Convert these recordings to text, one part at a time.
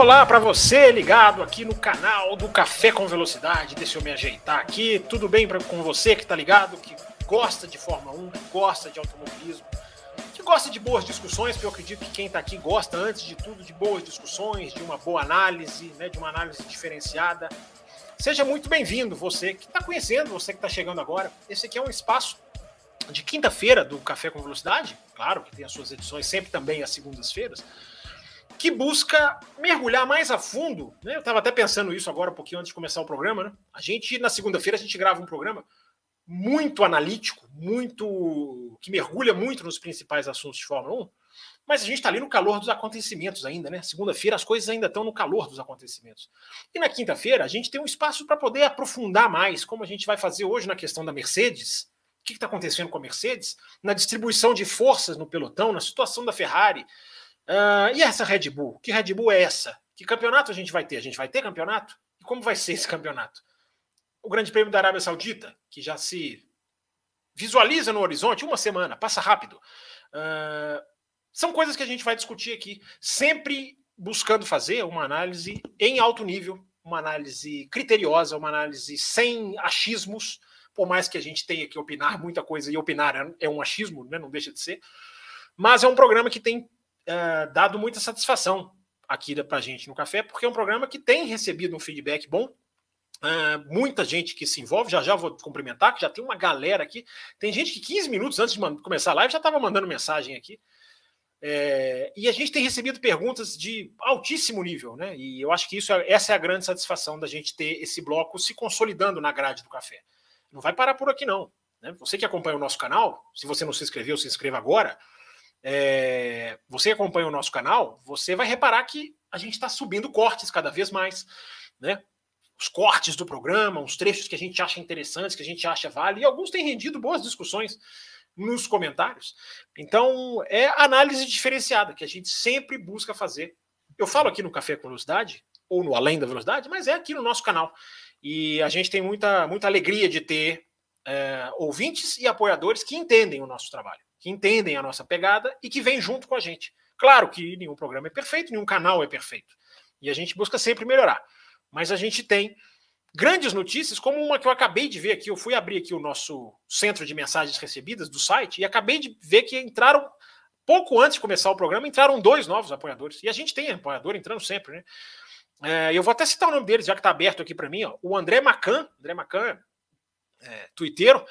Olá para você ligado aqui no canal do Café com Velocidade. Deixa eu me ajeitar aqui. Tudo bem pra, com você que está ligado, que gosta de Fórmula 1, que gosta de automobilismo, que gosta de boas discussões, porque eu acredito que quem está aqui gosta, antes de tudo, de boas discussões, de uma boa análise, né, de uma análise diferenciada. Seja muito bem-vindo, você que está conhecendo, você que está chegando agora. Esse aqui é um espaço de quinta-feira do Café com Velocidade, claro que tem as suas edições sempre também às segundas-feiras, que busca mergulhar mais a fundo. Né? Eu estava até pensando isso agora um pouquinho antes de começar o programa. Né? A gente, na segunda-feira, a gente grava um programa muito analítico, muito que mergulha muito nos principais assuntos de Fórmula 1, mas a gente está ali no calor dos acontecimentos ainda, né? Segunda-feira as coisas ainda estão no calor dos acontecimentos. E na quinta-feira a gente tem um espaço para poder aprofundar mais, como a gente vai fazer hoje na questão da Mercedes. O que está acontecendo com a Mercedes? Na distribuição de forças no pelotão, na situação da Ferrari. Uh, e essa Red Bull? Que Red Bull é essa? Que campeonato a gente vai ter? A gente vai ter campeonato? E como vai ser esse campeonato? o Grande Prêmio da Arábia Saudita, que já se visualiza no horizonte, uma semana, passa rápido. Uh, são coisas que a gente vai discutir aqui, sempre buscando fazer uma análise em alto nível, uma análise criteriosa, uma análise sem achismos, por mais que a gente tenha que opinar muita coisa, e opinar é um achismo, né, não deixa de ser, mas é um programa que tem uh, dado muita satisfação aqui para a gente no Café, porque é um programa que tem recebido um feedback bom, Uh, muita gente que se envolve, já já vou cumprimentar, que já tem uma galera aqui. Tem gente que 15 minutos antes de começar a live já estava mandando mensagem aqui. É, e a gente tem recebido perguntas de altíssimo nível, né? E eu acho que isso é, essa é a grande satisfação da gente ter esse bloco se consolidando na grade do café. Não vai parar por aqui, não. Né? Você que acompanha o nosso canal, se você não se inscreveu, se inscreva agora. É, você acompanha o nosso canal, você vai reparar que a gente está subindo cortes cada vez mais. Né? os cortes do programa, uns trechos que a gente acha interessantes, que a gente acha vale, e alguns têm rendido boas discussões nos comentários. Então, é análise diferenciada que a gente sempre busca fazer. Eu falo aqui no Café com Velocidade, ou no Além da Velocidade, mas é aqui no nosso canal. E a gente tem muita, muita alegria de ter é, ouvintes e apoiadores que entendem o nosso trabalho, que entendem a nossa pegada e que vêm junto com a gente. Claro que nenhum programa é perfeito, nenhum canal é perfeito. E a gente busca sempre melhorar. Mas a gente tem grandes notícias, como uma que eu acabei de ver aqui. Eu fui abrir aqui o nosso centro de mensagens recebidas do site e acabei de ver que entraram, pouco antes de começar o programa, entraram dois novos apoiadores. E a gente tem apoiador entrando sempre, né? É, eu vou até citar o nome deles, já que está aberto aqui para mim. Ó. O André Macan, André Macan, é, twitteiro,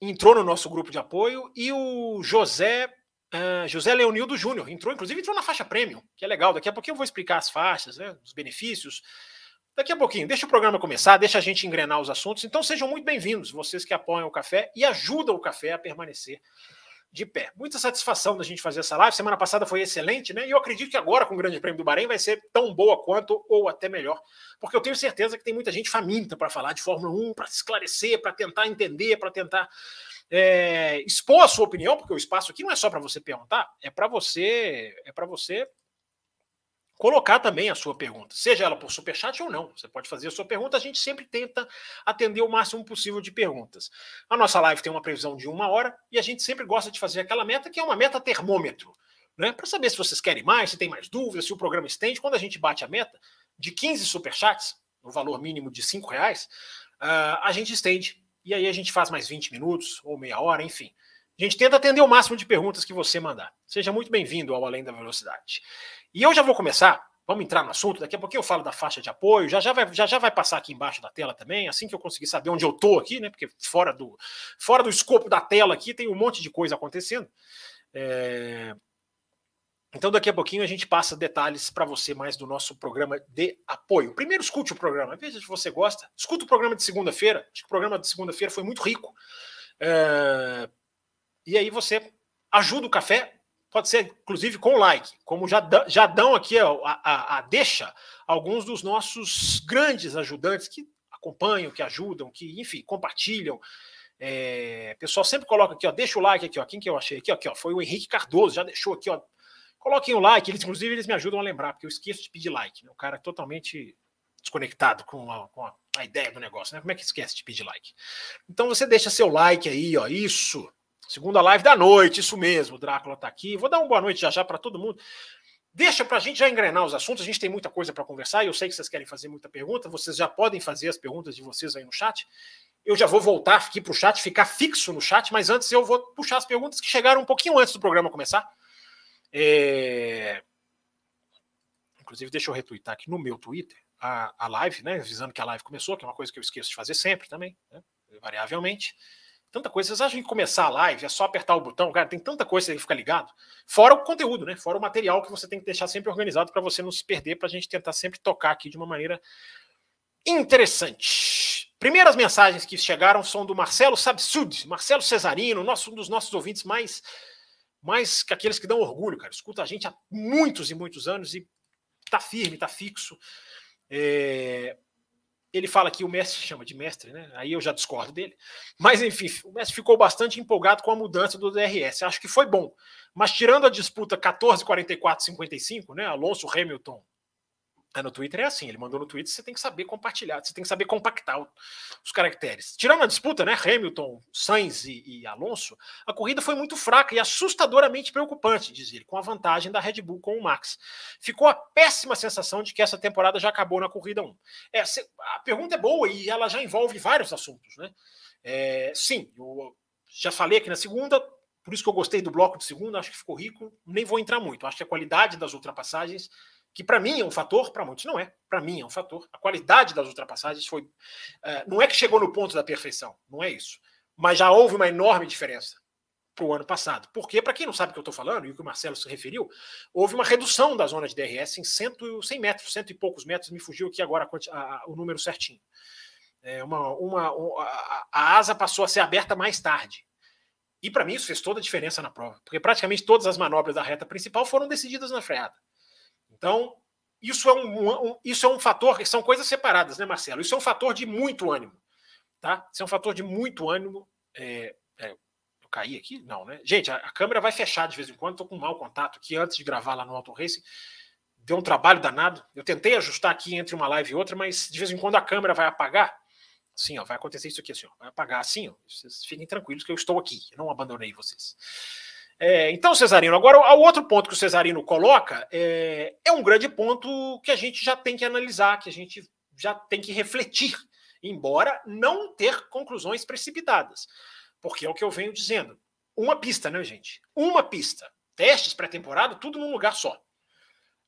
entrou no nosso grupo de apoio, e o José Uh, José Leonildo Júnior entrou, inclusive entrou na faixa premium, que é legal. Daqui a pouquinho eu vou explicar as faixas, né, os benefícios. Daqui a pouquinho, deixa o programa começar, deixa a gente engrenar os assuntos. Então sejam muito bem-vindos, vocês que apoiam o café e ajudam o café a permanecer de pé. Muita satisfação da gente fazer essa live. Semana passada foi excelente, né? E eu acredito que agora, com o Grande Prêmio do Bahrein, vai ser tão boa quanto ou até melhor. Porque eu tenho certeza que tem muita gente faminta para falar de Fórmula 1, para esclarecer, para tentar entender, para tentar é, expor a sua opinião, porque o espaço aqui não é só para você perguntar, é para você, é para você colocar também a sua pergunta, seja ela por superchat ou não. Você pode fazer a sua pergunta, a gente sempre tenta atender o máximo possível de perguntas. A nossa live tem uma previsão de uma hora e a gente sempre gosta de fazer aquela meta que é uma meta termômetro, né? Para saber se vocês querem mais, se tem mais dúvidas, se o programa estende. Quando a gente bate a meta de 15 superchats, no valor mínimo de 5 reais, uh, a gente estende e aí a gente faz mais 20 minutos ou meia hora, enfim. A gente tenta atender o máximo de perguntas que você mandar. Seja muito bem-vindo ao Além da Velocidade. E eu já vou começar, vamos entrar no assunto, daqui a pouquinho eu falo da faixa de apoio, já já vai, já, já vai passar aqui embaixo da tela também, assim que eu conseguir saber onde eu tô aqui, né? Porque fora do, fora do escopo da tela aqui tem um monte de coisa acontecendo. É, então, daqui a pouquinho a gente passa detalhes para você mais do nosso programa de apoio. Primeiro, escute o programa, veja se você gosta. Escuta o programa de segunda-feira. Acho que o programa de segunda-feira foi muito rico. É... E aí você ajuda o café, pode ser inclusive com like, como já, já dão aqui a, a, a deixa alguns dos nossos grandes ajudantes que acompanham, que ajudam, que, enfim, compartilham. É, pessoal sempre coloca aqui, ó, deixa o like aqui, ó. Quem que eu achei aqui, ó, aqui, ó, foi o Henrique Cardoso, já deixou aqui, ó. Coloquem o like, eles, inclusive eles me ajudam a lembrar, porque eu esqueço de pedir like. Né? O cara é totalmente desconectado com a, com a, ideia do negócio, né? Como é que esquece de pedir like? Então você deixa seu like aí, ó, isso. Segunda live da noite, isso mesmo. O Drácula tá aqui. Vou dar uma boa noite já já para todo mundo. Deixa para a gente já engrenar os assuntos. A gente tem muita coisa para conversar e eu sei que vocês querem fazer muita pergunta. Vocês já podem fazer as perguntas de vocês aí no chat. Eu já vou voltar aqui para o chat, ficar fixo no chat, mas antes eu vou puxar as perguntas que chegaram um pouquinho antes do programa começar. É... Inclusive, deixa eu retweetar aqui no meu Twitter a, a live, né? Avisando que a live começou, que é uma coisa que eu esqueço de fazer sempre também, né, variavelmente tanta coisa. Vocês acham que começar a live é só apertar o botão? Cara, tem tanta coisa que fica ligado. Fora o conteúdo, né? Fora o material que você tem que deixar sempre organizado para você não se perder, para a gente tentar sempre tocar aqui de uma maneira interessante. Primeiras mensagens que chegaram são do Marcelo Sabsud, Marcelo Cesarino, nosso, um dos nossos ouvintes mais, mais que aqueles que dão orgulho, cara. Escuta a gente há muitos e muitos anos e tá firme, tá fixo. É, ele fala que o mestre chama de mestre, né? Aí eu já discordo dele. Mas enfim, o mestre ficou bastante empolgado com a mudança do DRS. Acho que foi bom. Mas tirando a disputa 14, 44, 55, né? Alonso Hamilton é, no Twitter é assim, ele mandou no Twitter, você tem que saber compartilhar, você tem que saber compactar os caracteres. Tirando a disputa, né, Hamilton, Sainz e, e, Alonso, a corrida foi muito fraca e assustadoramente preocupante, diz ele, com a vantagem da Red Bull com o Max. Ficou a péssima sensação de que essa temporada já acabou na corrida 1. É, a pergunta é boa e ela já envolve vários assuntos, né? É, sim, eu já falei aqui na segunda, por isso que eu gostei do bloco de segunda, acho que ficou rico, nem vou entrar muito, acho que a qualidade das ultrapassagens que para mim é um fator, para muitos não é, para mim é um fator. A qualidade das ultrapassagens foi. Uh, não é que chegou no ponto da perfeição, não é isso. Mas já houve uma enorme diferença para o ano passado. Porque, para quem não sabe o que eu estou falando, e o que o Marcelo se referiu, houve uma redução da zona de DRS em 100, 100 metros, cento e poucos metros, me fugiu aqui agora a, a, o número certinho. É uma, uma a, a asa passou a ser aberta mais tarde. E para mim isso fez toda a diferença na prova, porque praticamente todas as manobras da reta principal foram decididas na freada. Então, isso é um, um, isso é um fator, são coisas separadas, né, Marcelo? Isso é um fator de muito ânimo. Tá? Isso é um fator de muito ânimo. É, é, eu caí aqui? Não, né? Gente, a, a, câmera vai fechar de vez em quando, estou com mau contato aqui antes de gravar lá no Auto Racing. Deu um trabalho danado. Eu tentei ajustar aqui entre uma live e outra, mas de vez em quando a câmera vai apagar. Sim, ó, vai acontecer isso aqui assim, ó, vai apagar assim, ó. Vocês fiquem tranquilos que eu estou aqui, eu não abandonei vocês. É, então, Cesarino, agora o outro ponto que o Cesarino coloca é, é um grande ponto que a gente já tem que analisar, que a gente já tem que refletir, embora não ter conclusões precipitadas. Porque é o que eu venho dizendo. Uma pista, né, gente? Uma pista. Testes pré-temporada, tudo num lugar só.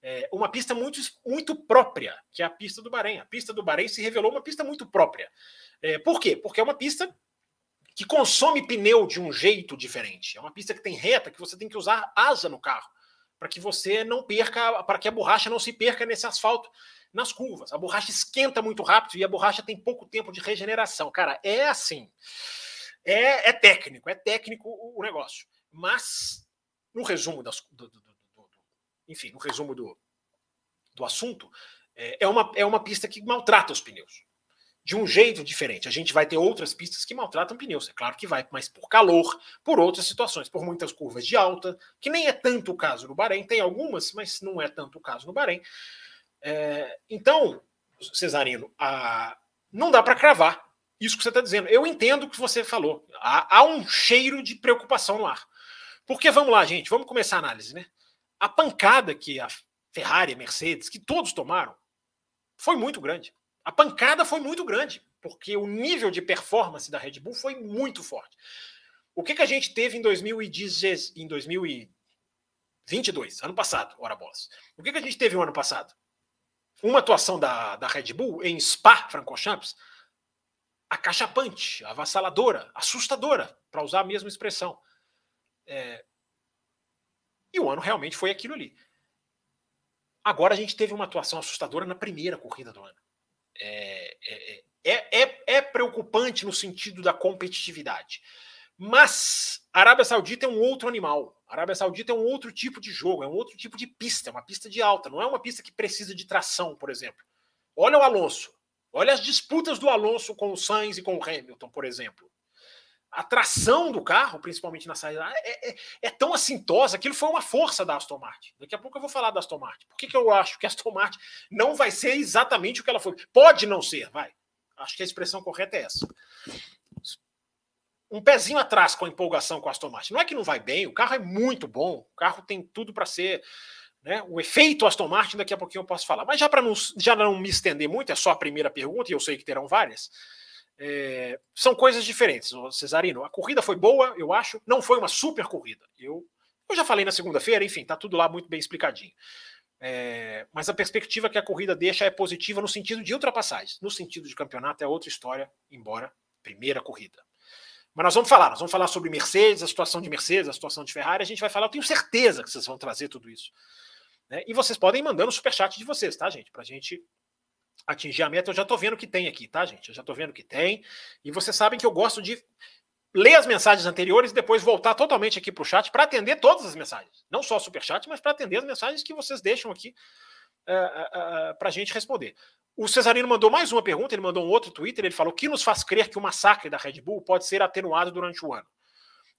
É uma pista muito, muito própria, que é a pista do Bahrein. A pista do Bahrein se revelou uma pista muito própria. É, por quê? Porque é uma pista que consome pneu de um jeito diferente. É uma pista que tem reta que você tem que usar asa no carro para que você não perca, para que a borracha não se perca nesse asfalto nas curvas. A borracha esquenta muito rápido e a borracha tem pouco tempo de regeneração. Cara, é assim. É, é técnico, é técnico o, negócio. Mas, no resumo das, do, do, do, do, enfim, no resumo do, do assunto, é, é, uma, é uma pista que maltrata os pneus de um jeito diferente. A gente vai ter outras pistas que maltratam pneus, é claro que vai, mas por calor, por outras situações, por muitas curvas de alta, que nem é tanto o caso no Bahrein, tem algumas, mas não é tanto o caso no Bahrein. É, então, Cesarino, a, não dá para cravar isso que você está dizendo. Eu entendo o que você falou. Há, há um cheiro de preocupação no ar. Porque vamos lá, gente, vamos começar a análise, né? A pancada que a Ferrari, a Mercedes, que todos tomaram, foi muito grande a pancada foi muito grande, porque o nível de performance da Red Bull foi muito forte. O que, que a gente teve em, 2010, em 2022, ano passado, ora bolas? O que, que a gente teve no ano passado? Uma atuação da, da Red Bull em Spa, Francorchamps, acachapante, avassaladora, assustadora, para usar a mesma expressão. É... E o ano realmente foi aquilo ali. Agora a gente teve uma atuação assustadora na primeira corrida do ano. É, é, é, é, é preocupante no sentido da competitividade. Mas a Arábia Saudita é um outro animal. A Arábia Saudita é um outro tipo de jogo, é um outro tipo de pista, é uma pista de alta, não é uma pista que precisa de tração, por exemplo. Olha o Alonso. Olha as disputas do Alonso com o Sainz e com o Hamilton, por exemplo. A tração do carro, principalmente na saída, é, é, é, tão assintosa. Aquilo foi uma força da Aston Martin. Daqui a pouco eu vou falar da Aston Martin. Por que, que eu acho que a Aston Martin não vai ser exatamente o que ela foi? Pode não ser, vai. Acho que a expressão correta é essa. Um pezinho atrás com a empolgação com a Aston Martin. Não é que não vai bem, o carro é muito bom, o carro tem tudo para ser. Né, o efeito Aston Martin, daqui a pouquinho eu posso falar. Mas já para não, não me estender muito, é só a primeira pergunta, e eu sei que terão várias. É, são coisas diferentes, Cesarino. A corrida foi boa, eu acho. Não foi uma super corrida. Eu, eu já falei na segunda-feira, enfim, tá tudo lá muito bem explicadinho. É, mas a perspectiva que a corrida deixa é positiva no sentido de ultrapassagens. No sentido de campeonato é outra história, embora primeira corrida. Mas nós vamos falar, nós vamos falar sobre Mercedes, a situação de Mercedes, a situação de Ferrari. A gente vai falar, eu tenho certeza que vocês vão trazer tudo isso. Né? E vocês podem mandando o superchat de vocês, tá, gente? Para a gente atingir a meta, eu já estou vendo que tem aqui, tá, gente? Eu já estou vendo que tem. E vocês sabem que eu gosto de ler as mensagens anteriores e depois voltar totalmente aqui para o chat para atender todas as mensagens. Não só o superchat, mas para atender as mensagens que vocês deixam aqui uh, uh, uh, para a gente responder. O Cesarino mandou mais uma pergunta, ele mandou um outro Twitter, ele falou: o que nos faz crer que o massacre da Red Bull pode ser atenuado durante o ano?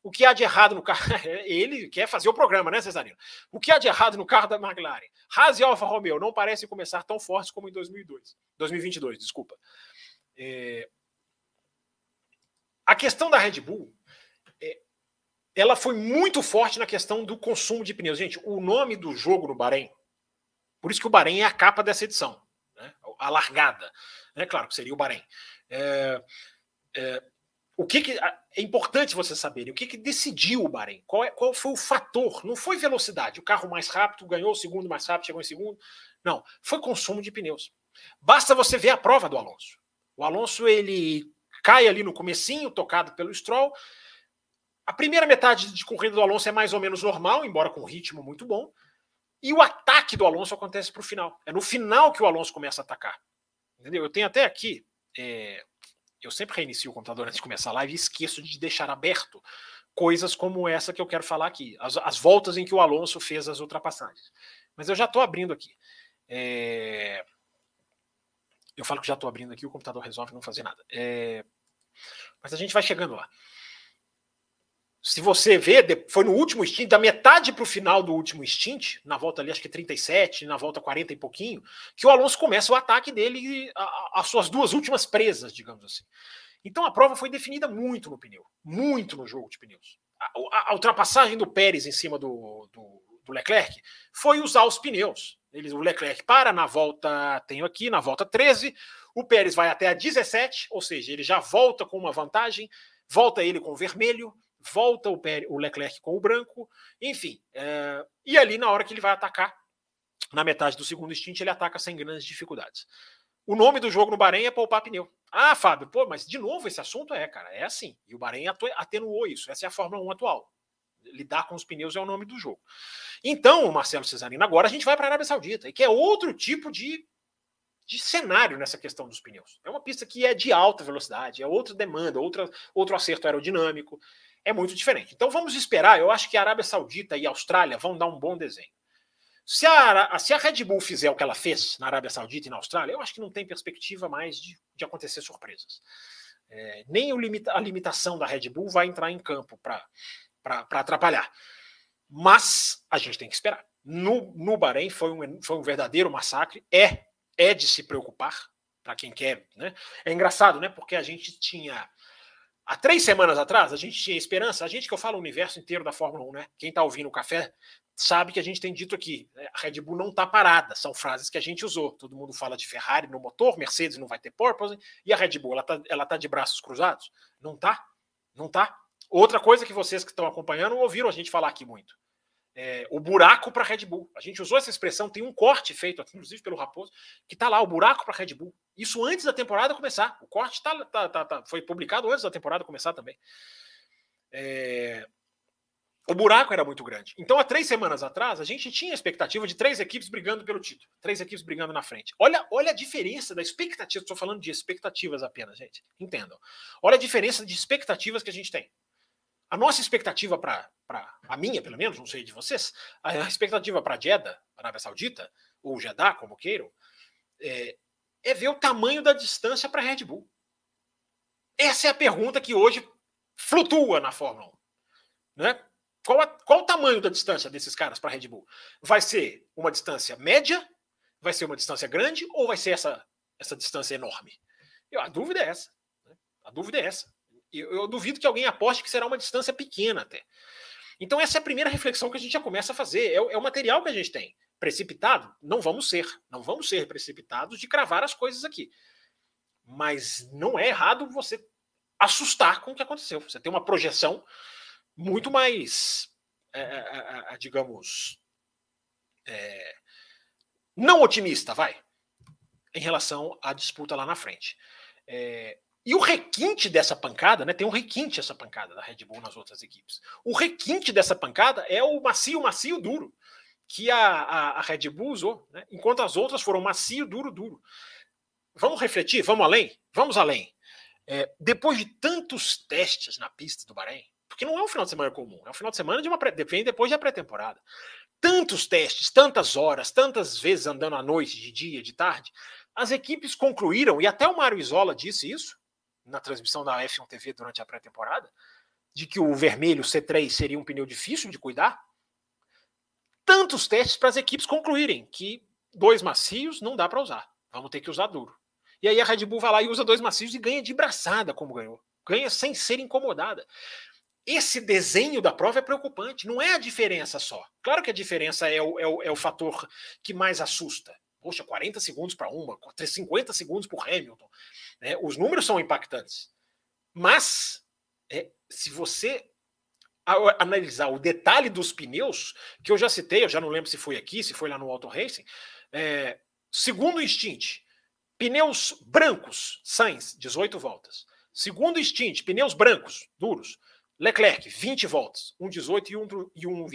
O que há de errado no carro? Ele quer fazer o programa, né, Cesarino? O que há de errado no carro da McLaren? Haas e Alfa Romeo não parecem começar tão fortes como em 2002, 2022, desculpa. É... A questão da Red Bull, é... ela foi muito forte na questão do consumo de pneus. Gente, o nome do jogo no Bahrein, por isso que o Bahrein é a capa dessa edição, né? a largada. Né? Claro que seria o Bahrein. É... O que, que, é importante você saberem o que, que decidiu o Bahrein, qual, é, qual foi o fator, não foi velocidade, o carro mais rápido ganhou o segundo mais rápido, chegou em segundo, não, foi consumo de pneus. Basta você ver a prova do Alonso. O Alonso ele cai ali no comecinho, tocado pelo Stroll. A primeira metade de corrida do Alonso é mais ou menos normal, embora com um ritmo muito bom. E o ataque do Alonso acontece para o final. É no final que o Alonso começa a atacar. Entendeu? Eu tenho até aqui é, eu sempre reinicio o computador antes de começar a live e esqueço de deixar aberto coisas como essa que eu quero falar aqui, as, as voltas em que o Alonso fez as ultrapassagens. Mas eu já estou abrindo aqui. É... Eu falo que já estou abrindo aqui, o computador resolve não fazer nada. É... Mas a gente vai chegando lá se você vê, foi no último stint, da metade para o final do último stint, na volta ali, acho que 37, na volta 40 e pouquinho, que o Alonso começa o ataque dele, as suas duas últimas presas, digamos assim. Então a prova foi definida muito no pneu, muito no jogo de pneus. A, a, a ultrapassagem do Pérez em cima do, do, do, Leclerc foi usar os pneus. Ele, o Leclerc para na volta, tenho aqui, na volta 13, o Pérez vai até a 17, ou seja, ele já volta com uma vantagem, volta ele com vermelho, volta o, o Leclerc com o branco, enfim. É, e ali, na hora que ele vai atacar, na metade do segundo stint, ele ataca sem grandes dificuldades. O nome do jogo no Bahrein é poupar pneu. Ah, Fábio, pô, mas de novo esse assunto é, cara, é assim. E o Bahrein atenuou isso. Essa é a Fórmula 1 atual. Lidar com os pneus é o nome do jogo. Então, Marcelo Cesarino, agora a gente vai para a Arábia Saudita, que é outro tipo de, de cenário nessa questão dos pneus. É uma pista que é de alta velocidade, é outra demanda, outra, outro acerto aerodinâmico é muito diferente. Então vamos esperar. Eu acho que a Arábia Saudita e a Austrália vão dar um bom desenho. Se a, se a Red Bull fizer o que ela fez na Arábia Saudita e na Austrália, eu acho que não tem perspectiva mais de, de acontecer surpresas. É, nem limita, a limitação da Red Bull vai entrar em campo para atrapalhar. Mas a gente tem que esperar. No, no Bahrein foi um, foi um verdadeiro massacre. É, é de se preocupar para quem quer. Né? É engraçado, né? Porque a gente tinha Há três semanas atrás, a gente tinha esperança, a gente que eu falo o universo inteiro da Fórmula 1, né? Quem está ouvindo o café sabe que a gente tem dito aqui. Né? A Red Bull não está parada, são frases que a gente usou. Todo mundo fala de Ferrari no motor, Mercedes não vai ter porpoise, e a Red Bull, ela está ela tá de braços cruzados? Não tá? Não tá? Outra coisa que vocês que estão acompanhando ouviram a gente falar aqui muito é, o buraco para Red Bull. A gente usou essa expressão, tem um corte feito inclusive pelo Raposo, que está lá, o buraco para Red Bull. Isso antes da temporada começar. O corte tá, tá, tá, tá, foi publicado antes da temporada começar também. É, o buraco era muito grande. Então, há três semanas atrás, a gente tinha a expectativa de três equipes brigando pelo título. Três equipes brigando na frente. Olha, olha a diferença da expectativa. Estou falando de expectativas apenas, gente. Entendam. Olha a diferença de expectativas que a gente tem. A nossa expectativa para a minha, pelo menos, não sei de vocês, a expectativa para Jeddah, Arábia Saudita, ou Jeddah, como queiram, é, é ver o tamanho da distância para Red Bull. Essa é a pergunta que hoje flutua na Fórmula 1. Né? Qual, a, qual o tamanho da distância desses caras para Red Bull? Vai ser uma distância média? Vai ser uma distância grande? Ou vai ser essa, essa distância enorme? Eu, a dúvida é essa. Né? A dúvida é essa. Eu, duvido que alguém aposte que será uma distância pequena até. Então, essa é a primeira reflexão que a gente já começa a fazer. É, é o material que a gente tem. Precipitado? Não vamos ser. Não vamos ser precipitados de cravar as coisas aqui. Mas não é errado você assustar com o que aconteceu. Você tem uma projeção muito mais, é, é, é, digamos, não otimista, vai, em relação à disputa lá na frente. E o requinte dessa pancada, né? Tem um requinte essa pancada da Red Bull nas outras equipes. O requinte dessa pancada é o macio, macio, duro que a, a, a Red Bull usou, né? enquanto as outras foram macio, duro, duro. Vamos refletir? Vamos além? Vamos além. É, depois de tantos testes na pista do Bahrein, porque não é um final de semana comum, é um final de semana de uma pré, depois da pré-temporada. Tantos testes, tantas horas, tantas vezes andando à noite, de dia, de tarde, as equipes concluíram, e até o Mário Isola disse isso, na transmissão da F1 TV durante a pré-temporada, de que o vermelho C3 seria um pneu difícil de cuidar. Tantos testes para as equipes concluírem que dois macios não dá para usar. Vamos ter que usar duro. E aí a Red Bull vai lá e usa dois macios e ganha de braçada, como ganhou. Ganha sem ser incomodada. Esse desenho da prova é preocupante. Não é a diferença só. Claro que a diferença é o, é o, é o fator que mais assusta. Poxa, 40 segundos para uma, 50 segundos para o Hamilton. Né? Os números são impactantes. Mas, é, se você analisar o detalhe dos pneus, que eu já citei, eu já não lembro se foi aqui, se foi lá no Auto Racing, é, segundo instinto, pneus brancos, Sainz, 18 voltas. Segundo instinto, pneus brancos, duros, Leclerc, 20 voltas, 1,18 e 1,20. E 1,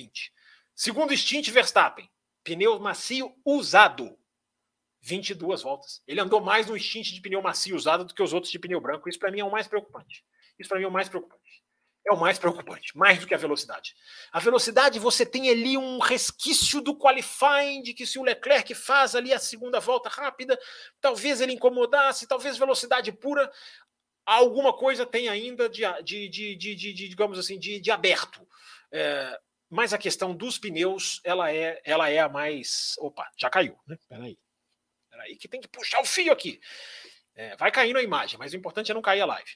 Segundo instinto, Verstappen, pneu macio usado, 22 voltas. Ele andou mais no instinto de pneu macio usado do que os outros de pneu branco. Isso para mim é o mais preocupante. Isso para mim é o mais preocupante. É o mais preocupante, mais do que a velocidade. A velocidade, você tem ali um resquício do qualifying, de que se o Leclerc faz ali a segunda volta rápida, talvez ele incomodasse, talvez velocidade pura, alguma coisa tem ainda de, de, de, de, de digamos assim, de, de aberto. É, mas a questão dos pneus, ela é, ela é a mais. Opa, já caiu, né? Peraí. Peraí, que tem que puxar o fio aqui. É, vai caindo a imagem, mas o importante é não cair a live.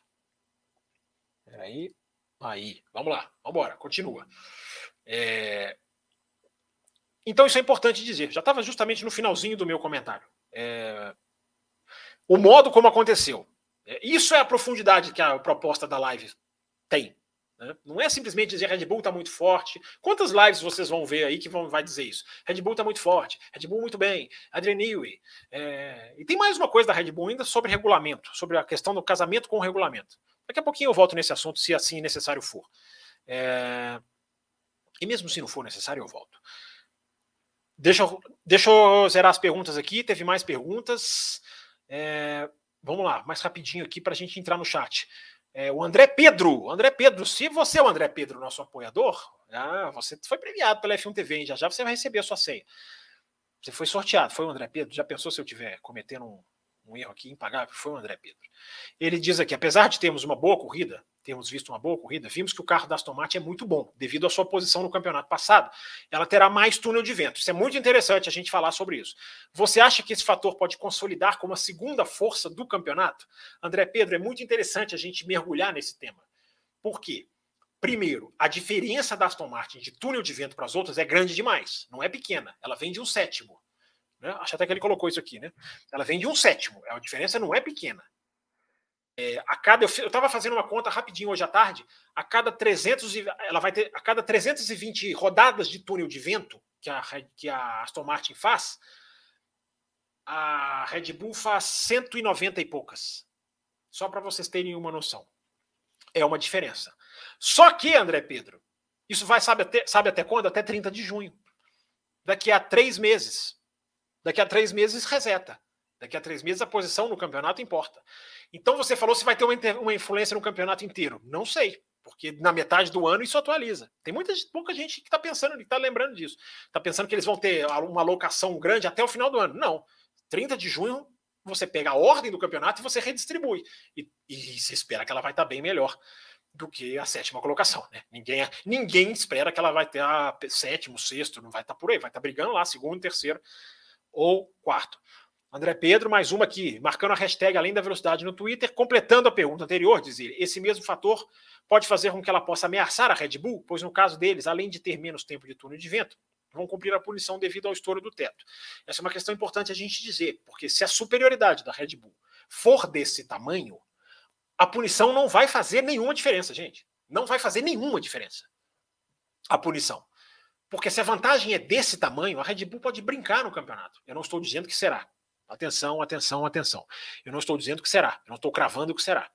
Peraí. Aí, vamos lá, vamos embora, continua. É... Então, isso é importante dizer. Já estava justamente no finalzinho do meu comentário. É... O modo como aconteceu. É, isso é a profundidade que a proposta da live tem. Né? Não é simplesmente dizer Red Bull está muito forte. Quantas lives vocês vão ver aí que vão, vai dizer isso? Red Bull está muito forte, Red Bull muito bem, Adrian Newey. É... E tem mais uma coisa da Red Bull ainda sobre regulamento, sobre a questão do casamento com o regulamento. Daqui a pouquinho eu volto nesse assunto, se assim necessário for. É... E mesmo se não for necessário, eu volto. Deixa eu, deixa eu zerar as perguntas aqui. Teve mais perguntas. É... Vamos lá, mais rapidinho aqui para a gente entrar no chat. É, o André Pedro, André Pedro, se você é o André Pedro, nosso apoiador, ah, você foi premiado pela F1 TV, hein? já já você vai receber a sua senha. Você foi sorteado, foi o André Pedro. Já pensou se eu estiver cometendo um, um, erro aqui impagável? Foi o André Pedro. Ele diz aqui: apesar de termos uma boa corrida, termos visto uma boa corrida, vimos que o carro da Aston Martin é muito bom, devido à sua posição no campeonato passado. Ela terá mais túnel de vento. Isso é muito interessante a gente falar sobre isso. Você acha que esse fator pode consolidar como a segunda força do campeonato? André Pedro, é muito interessante a gente mergulhar nesse tema. Por quê? Primeiro, a diferença da Aston Martin de túnel de vento para as outras é grande demais, não é pequena. Ela vem de um sétimo. Né? Acho até que ele colocou isso aqui, né? Ela vem de um sétimo. A diferença não é pequena. É, a cada, eu estava fazendo uma conta rapidinho hoje à tarde. A cada 300 ela vai ter a cada 320 rodadas de túnel de vento que a, que a Aston Martin faz, a Red Bull faz 190 e poucas. Só para vocês terem uma noção. É uma diferença. Só que, André Pedro, isso vai, sabe até, sabe até quando? Até 30 de junho. Daqui a três meses. Daqui a três meses reseta. Daqui a três meses a posição no campeonato importa. Então você falou se vai ter uma, uma influência no campeonato inteiro. Não sei, porque na metade do ano isso atualiza. Tem muita pouca gente que está pensando, que está lembrando disso. Está pensando que eles vão ter uma alocação grande até o final do ano. Não. 30 de junho você pega a ordem do campeonato e você redistribui. E, e se espera que ela vai estar tá bem melhor. do que a sétima colocação. Né? Ninguém, ninguém espera que ela vai ter a sétimo, sexto, não vai estar tá por aí, vai estar tá brigando lá, segundo, terceiro ou quarto. André Pedro, mais uma aqui, marcando a hashtag além da velocidade no Twitter, completando a pergunta anterior, diz ele, esse mesmo fator pode fazer com que ela possa ameaçar a Red Bull, pois no caso deles, além de ter menos tempo de túnel de vento, vão cumprir a punição devido ao estouro do teto. Essa é uma questão importante a gente dizer, porque se a superioridade da Red Bull for desse tamanho, a punição não vai fazer nenhuma diferença, gente. Não vai fazer nenhuma diferença. A punição. Porque se a vantagem é desse tamanho, a Red Bull pode brincar no campeonato. Eu não estou dizendo que será. Atenção, atenção, atenção. Eu não estou dizendo que será. Eu não estou cravando que será.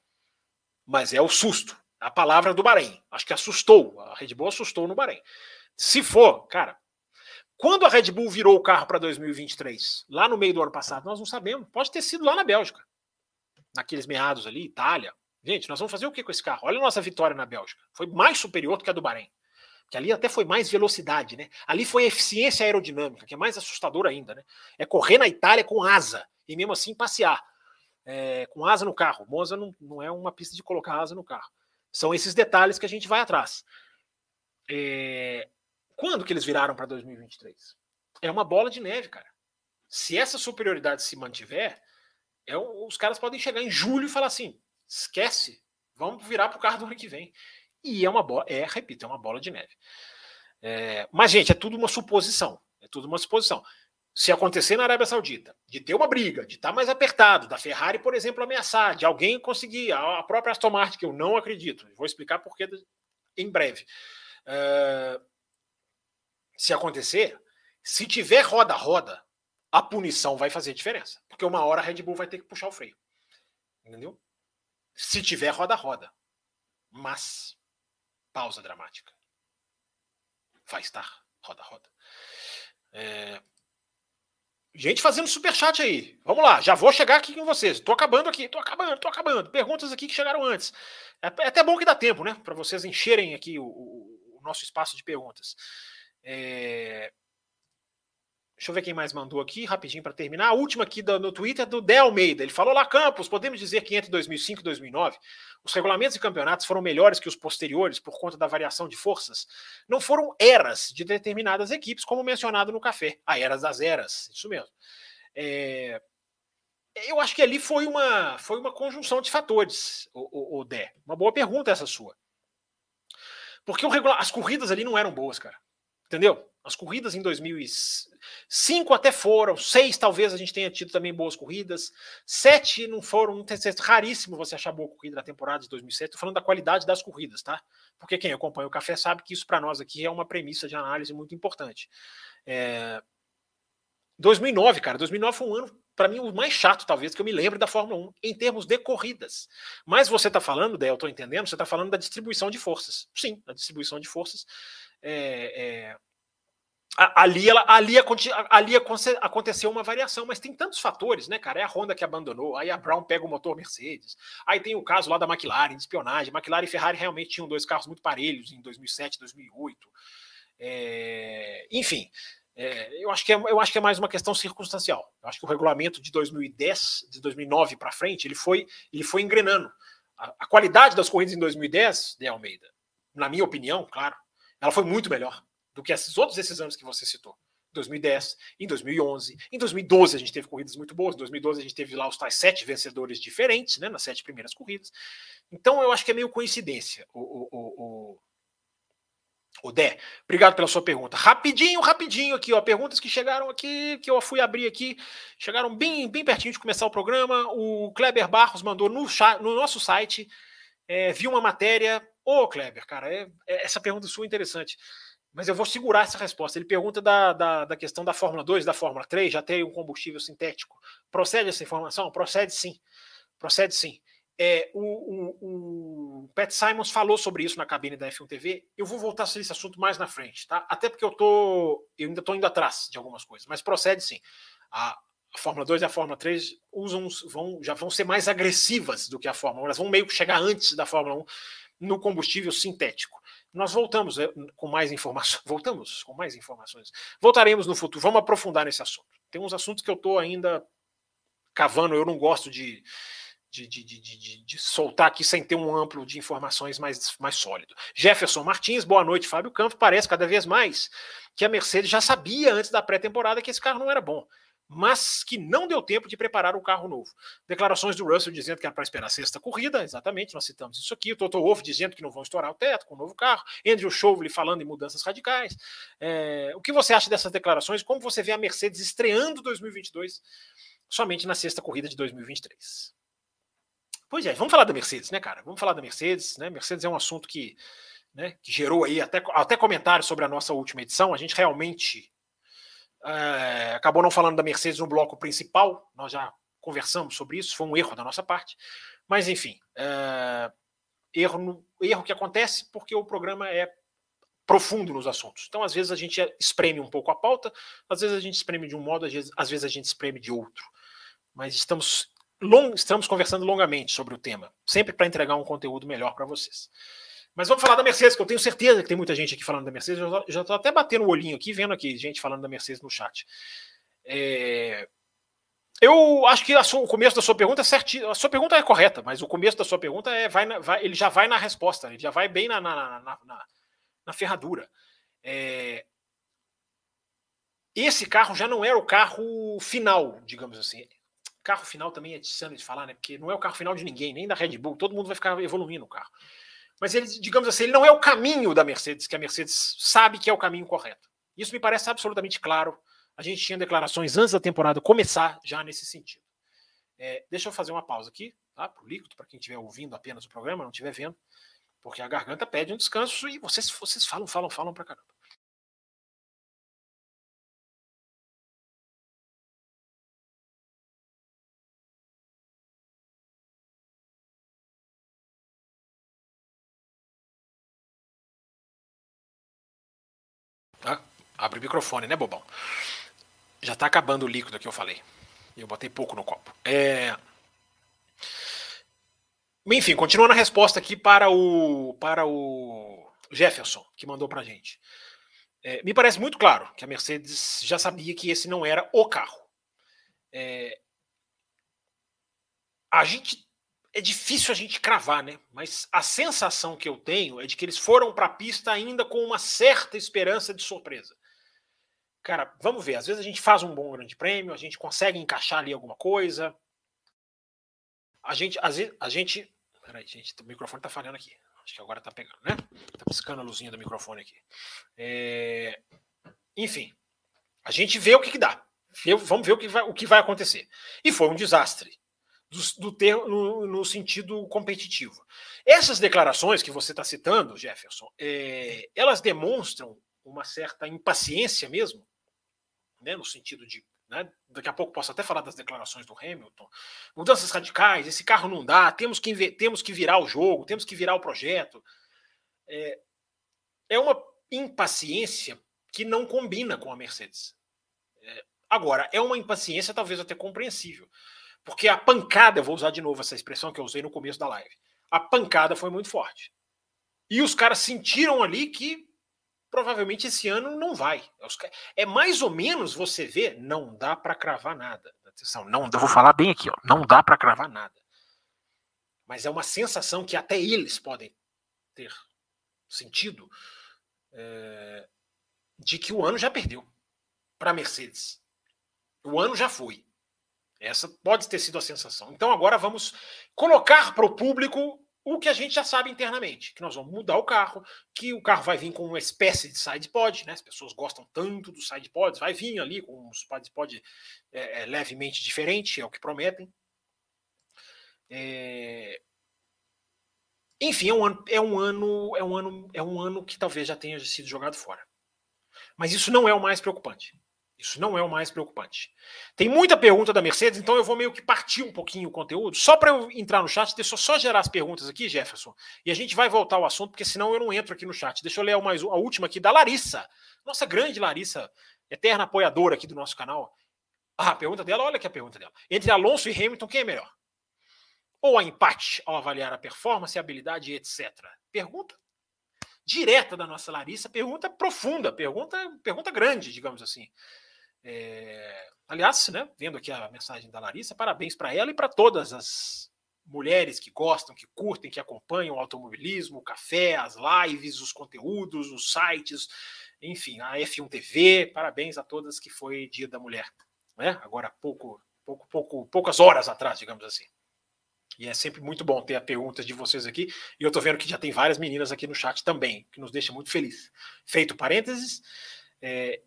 Mas é o susto. A palavra do Bahrein. Acho que assustou. A Red Bull assustou no Bahrein. Se for, cara, quando a Red Bull virou o carro para 2023, lá no meio do ano passado, nós não sabemos. Pode ter sido lá na Bélgica. Naqueles meados ali, Itália. Gente, nós vamos fazer o que com esse carro? Olha a nossa vitória na Bélgica. Foi mais superior do que a do Bahrein que ali até foi mais velocidade, né? Ali foi eficiência aerodinâmica, que é mais assustador ainda, né? É correr na Itália com asa e mesmo assim passear é, com asa no carro. Monza não, não é uma pista de colocar asa no carro. São esses detalhes que a gente vai atrás. É, quando que eles viraram para 2023? É uma bola de neve, cara. Se essa superioridade se mantiver, é, os caras podem chegar em julho e falar assim: esquece, vamos virar para o carro do ano que vem. E é uma bola, é, repito, é uma bola de neve. É, mas, gente, é tudo uma suposição. É tudo uma suposição. Se acontecer na Arábia Saudita, de ter uma briga, de estar tá mais apertado, da Ferrari, por exemplo, ameaçar, de alguém conseguir, a própria Aston Martin, que eu não acredito, vou explicar porquê em breve. É, se acontecer, se tiver roda-roda, a punição vai fazer diferença. Porque uma hora a Red Bull vai ter que puxar o freio. Entendeu? Se tiver roda-roda. Mas Pausa dramática. Vai estar. Roda, roda. É... Gente fazendo super chat aí. Vamos lá, já vou chegar aqui com vocês. Tô acabando aqui, tô acabando, tô acabando. Perguntas aqui que chegaram antes. É, é até bom que dá tempo, né? Para vocês encherem aqui o, o, o, nosso espaço de perguntas. É... Deixa eu ver quem mais mandou aqui, rapidinho para terminar. A última aqui do, no Twitter é do Del Almeida. Ele falou lá, Campos, podemos dizer que entre 2005 e 2009, os regulamentos de campeonatos foram melhores que os posteriores por conta da variação de forças. Não foram eras de determinadas equipes, como mencionado no café. A eras das eras, isso mesmo. É... Eu acho que ali foi uma, foi uma conjunção de fatores, o, o, o Dé. Uma boa pergunta essa sua. Porque as corridas ali não eram boas, cara. Entendeu? As corridas em 2005 até foram, seis talvez a gente tenha tido também boas corridas, sete não foram, raríssimo você achar boa corrida na temporada de 2007. Estou falando da qualidade das corridas, tá? Porque quem acompanha o café sabe que isso para nós aqui é uma premissa de análise muito importante. É... 2009, cara, 2009 foi um ano, para mim, o mais chato, talvez, que eu me lembre da Fórmula 1, em termos de corridas. Mas você está falando, Del, eu estou entendendo, você está falando da distribuição de forças. Sim, da distribuição de forças. É, é, ali, ela, ali, ali aconteceu uma variação, mas tem tantos fatores, né, cara? É a Honda que abandonou, aí a Brown pega o motor Mercedes, aí tem o caso lá da McLaren, de espionagem. McLaren e Ferrari realmente tinham dois carros muito parelhos em 2007, 2008. É, enfim, é, eu, acho que é, eu acho que é mais uma questão circunstancial. Eu acho que o regulamento de 2010, de 2009 para frente, ele foi, ele foi engrenando. A, a qualidade das corridas em 2010, de Almeida, na minha opinião, claro, ela foi muito melhor do que esses outros esses anos que você citou. 2010, em 2011, em 2012 a gente teve corridas muito boas, em 2012 a gente teve lá os tais sete vencedores diferentes, né, nas sete primeiras corridas. Então eu acho que é meio coincidência o, o, o, o Dé. Obrigado pela sua pergunta. Rapidinho, rapidinho aqui, ó, perguntas que chegaram aqui, que eu fui abrir aqui, chegaram bem, bem pertinho de começar o programa. O Kleber Barros mandou no, no nosso site, é, viu uma matéria. Ô, Kleber, cara, é, é, essa pergunta sua é interessante mas eu vou segurar essa resposta. Ele pergunta da, da, da, questão da Fórmula 2, da Fórmula 3, já tem um combustível sintético. Procede essa informação? Procede sim. Procede sim. É, o, o, o, Pat Simons falou sobre isso na cabine da F1 TV. Eu vou voltar sobre esse assunto mais na frente, tá? Até porque eu tô, eu ainda estou indo atrás de algumas coisas, mas procede sim. A, a Fórmula 2 e a Fórmula 3 usam, vão, já vão ser mais agressivas do que a Fórmula 1. Elas vão meio que chegar antes da Fórmula 1 no combustível sintético. Nós voltamos eh, com mais informações. Voltamos com mais informações. Voltaremos no futuro. Vamos aprofundar nesse assunto. Tem uns assuntos que eu estou ainda cavando. Eu não gosto de, de, de, de, de, soltar aqui sem ter um amplo de informações mais, mais sólido. Jefferson Martins, boa noite, Fábio Campos. Parece cada vez mais que a Mercedes já sabia antes da pré-temporada que esse carro não era bom, mas que não deu tempo de preparar um carro novo. Declarações do Russell dizendo que era para esperar a sexta corrida, exatamente, nós citamos isso aqui. O Toto Wolff dizendo que não vão estourar o teto com o novo carro. Andrew Chauvelin falando em mudanças radicais. É, o que você acha dessas declarações? Como você vê a Mercedes estreando 2022 somente na sexta corrida de 2023? Pois é, vamos falar da Mercedes, né, cara? Vamos falar da Mercedes, né? Mercedes é um assunto que, né, que gerou aí até, até comentários sobre a nossa última edição. A gente realmente é, acabou não falando da Mercedes no bloco principal, nós já conversamos sobre isso, foi um erro da nossa parte. Mas, enfim, é, erro, no, erro que acontece porque o programa é profundo nos assuntos. Então, às vezes, a gente espreme um pouco a pauta, às vezes a gente espreme de um modo, às vezes, às vezes a gente espreme de outro. Mas estamos long, estamos conversando longamente sobre o tema, sempre para entregar um conteúdo melhor para vocês. Mas vamos falar da Mercedes, que eu tenho certeza que tem muita gente aqui falando da Mercedes. Eu já estou até batendo o olhinho aqui, vendo aqui gente falando da Mercedes no chat. É... Eu acho que sua, o começo da sua pergunta é certinho. A sua pergunta é correta, mas o começo da sua pergunta é vai, na, vai ele já vai na resposta, ele já vai bem na, na, na, na, ferradura. É... Esse carro já não era o carro final, digamos assim carro final também é de falar, né? Porque não é o carro final de ninguém, nem da Red Bull, todo mundo vai ficar evoluindo o carro. Mas ele, digamos assim, ele não é o caminho da Mercedes, que a Mercedes sabe que é o caminho correto. Isso me parece absolutamente claro. A gente tinha declarações antes da temporada começar já nesse sentido. É, deixa eu fazer uma pausa aqui, tá? Para o líquido, para quem estiver ouvindo apenas o programa, não estiver vendo, porque a garganta pede um descanso e vocês, vocês falam, falam, falam para caramba. Abre o microfone, né, bobão? Já está acabando o líquido que eu falei. Eu botei pouco no copo. É... Enfim, continuando a resposta aqui para o, para o Jefferson, que mandou para a gente. É, me parece muito claro que a Mercedes já sabia que esse não era o carro. É, a gente é difícil a gente cravar, né? Mas a sensação que eu tenho é de que eles foram para a pista ainda com uma certa esperança de surpresa cara, vamos ver. Às vezes a gente faz um bom grande prêmio, a gente consegue encaixar ali alguma coisa. A gente, às vezes, a gente. Peraí, gente, o microfone tá falhando aqui. Acho que agora tá pegando, né? Tá piscando a luzinha do microfone aqui. É... Enfim, a gente vê o que, que dá. Vamos ver o que, vai, o que vai acontecer. E foi um desastre. Do, do ter, no, no, sentido competitivo. Essas declarações que você está citando, Jefferson, é, elas demonstram uma certa impaciência mesmo né, no sentido de. Né, daqui a pouco posso até falar das declarações do Hamilton. Mudanças radicais, esse carro não dá, temos que, temos que virar o jogo, temos que virar o projeto. É, é uma impaciência que não combina com a Mercedes. É, agora, é uma impaciência talvez até compreensível. Porque a pancada, eu vou usar de novo essa expressão que eu usei no começo da live, a pancada foi muito forte. E os caras sentiram ali que provavelmente esse ano não vai. É mais ou menos você vê, não dá para cravar nada. Atenção, não, eu vou falar bem aqui, ó, não dá para cravar nada. Mas é uma sensação que até eles podem ter sentido é, de que o ano já perdeu para a Mercedes. O ano já foi. Essa pode ter sido a sensação. Então agora vamos colocar para o público o que a gente já sabe internamente, que nós vamos mudar o carro, que o carro vai vir com uma espécie de side pod, né? As pessoas gostam tanto dos side pods, vai vir ali com um side pod é, é, levemente diferente, é o que prometem. É... Enfim, é um, ano, é um ano, é um ano, é um ano que talvez já tenha sido jogado fora. Mas isso não é o mais preocupante. Isso não é o mais preocupante. Tem muita pergunta da Mercedes, então eu vou meio que partir um pouquinho o conteúdo, só para eu entrar no chat, deixa eu só gerar as perguntas aqui, Jefferson, e a gente vai voltar ao assunto, porque senão eu não entro aqui no chat. Deixa eu ler mais a última aqui da Larissa, nossa grande Larissa, eterna apoiadora aqui do nosso canal. Ah, a pergunta dela, olha aqui a pergunta dela. Entre Alonso e Hamilton, quem é melhor? Ou a empate ao avaliar a performance, a habilidade, etc. Pergunta direta da nossa Larissa, pergunta profunda, pergunta, pergunta grande, digamos assim. É, aliás, né, vendo aqui a mensagem da Larissa, parabéns para ela e para todas as mulheres que gostam, que curtem, que acompanham o automobilismo, o café, as lives, os conteúdos, os sites, enfim, a F1 TV. Parabéns a todas que foi Dia da Mulher, né? Agora pouco, pouco, pouco, poucas horas atrás, digamos assim. E é sempre muito bom ter a perguntas de vocês aqui. E eu estou vendo que já tem várias meninas aqui no chat também, que nos deixa muito feliz. Feito parênteses, é...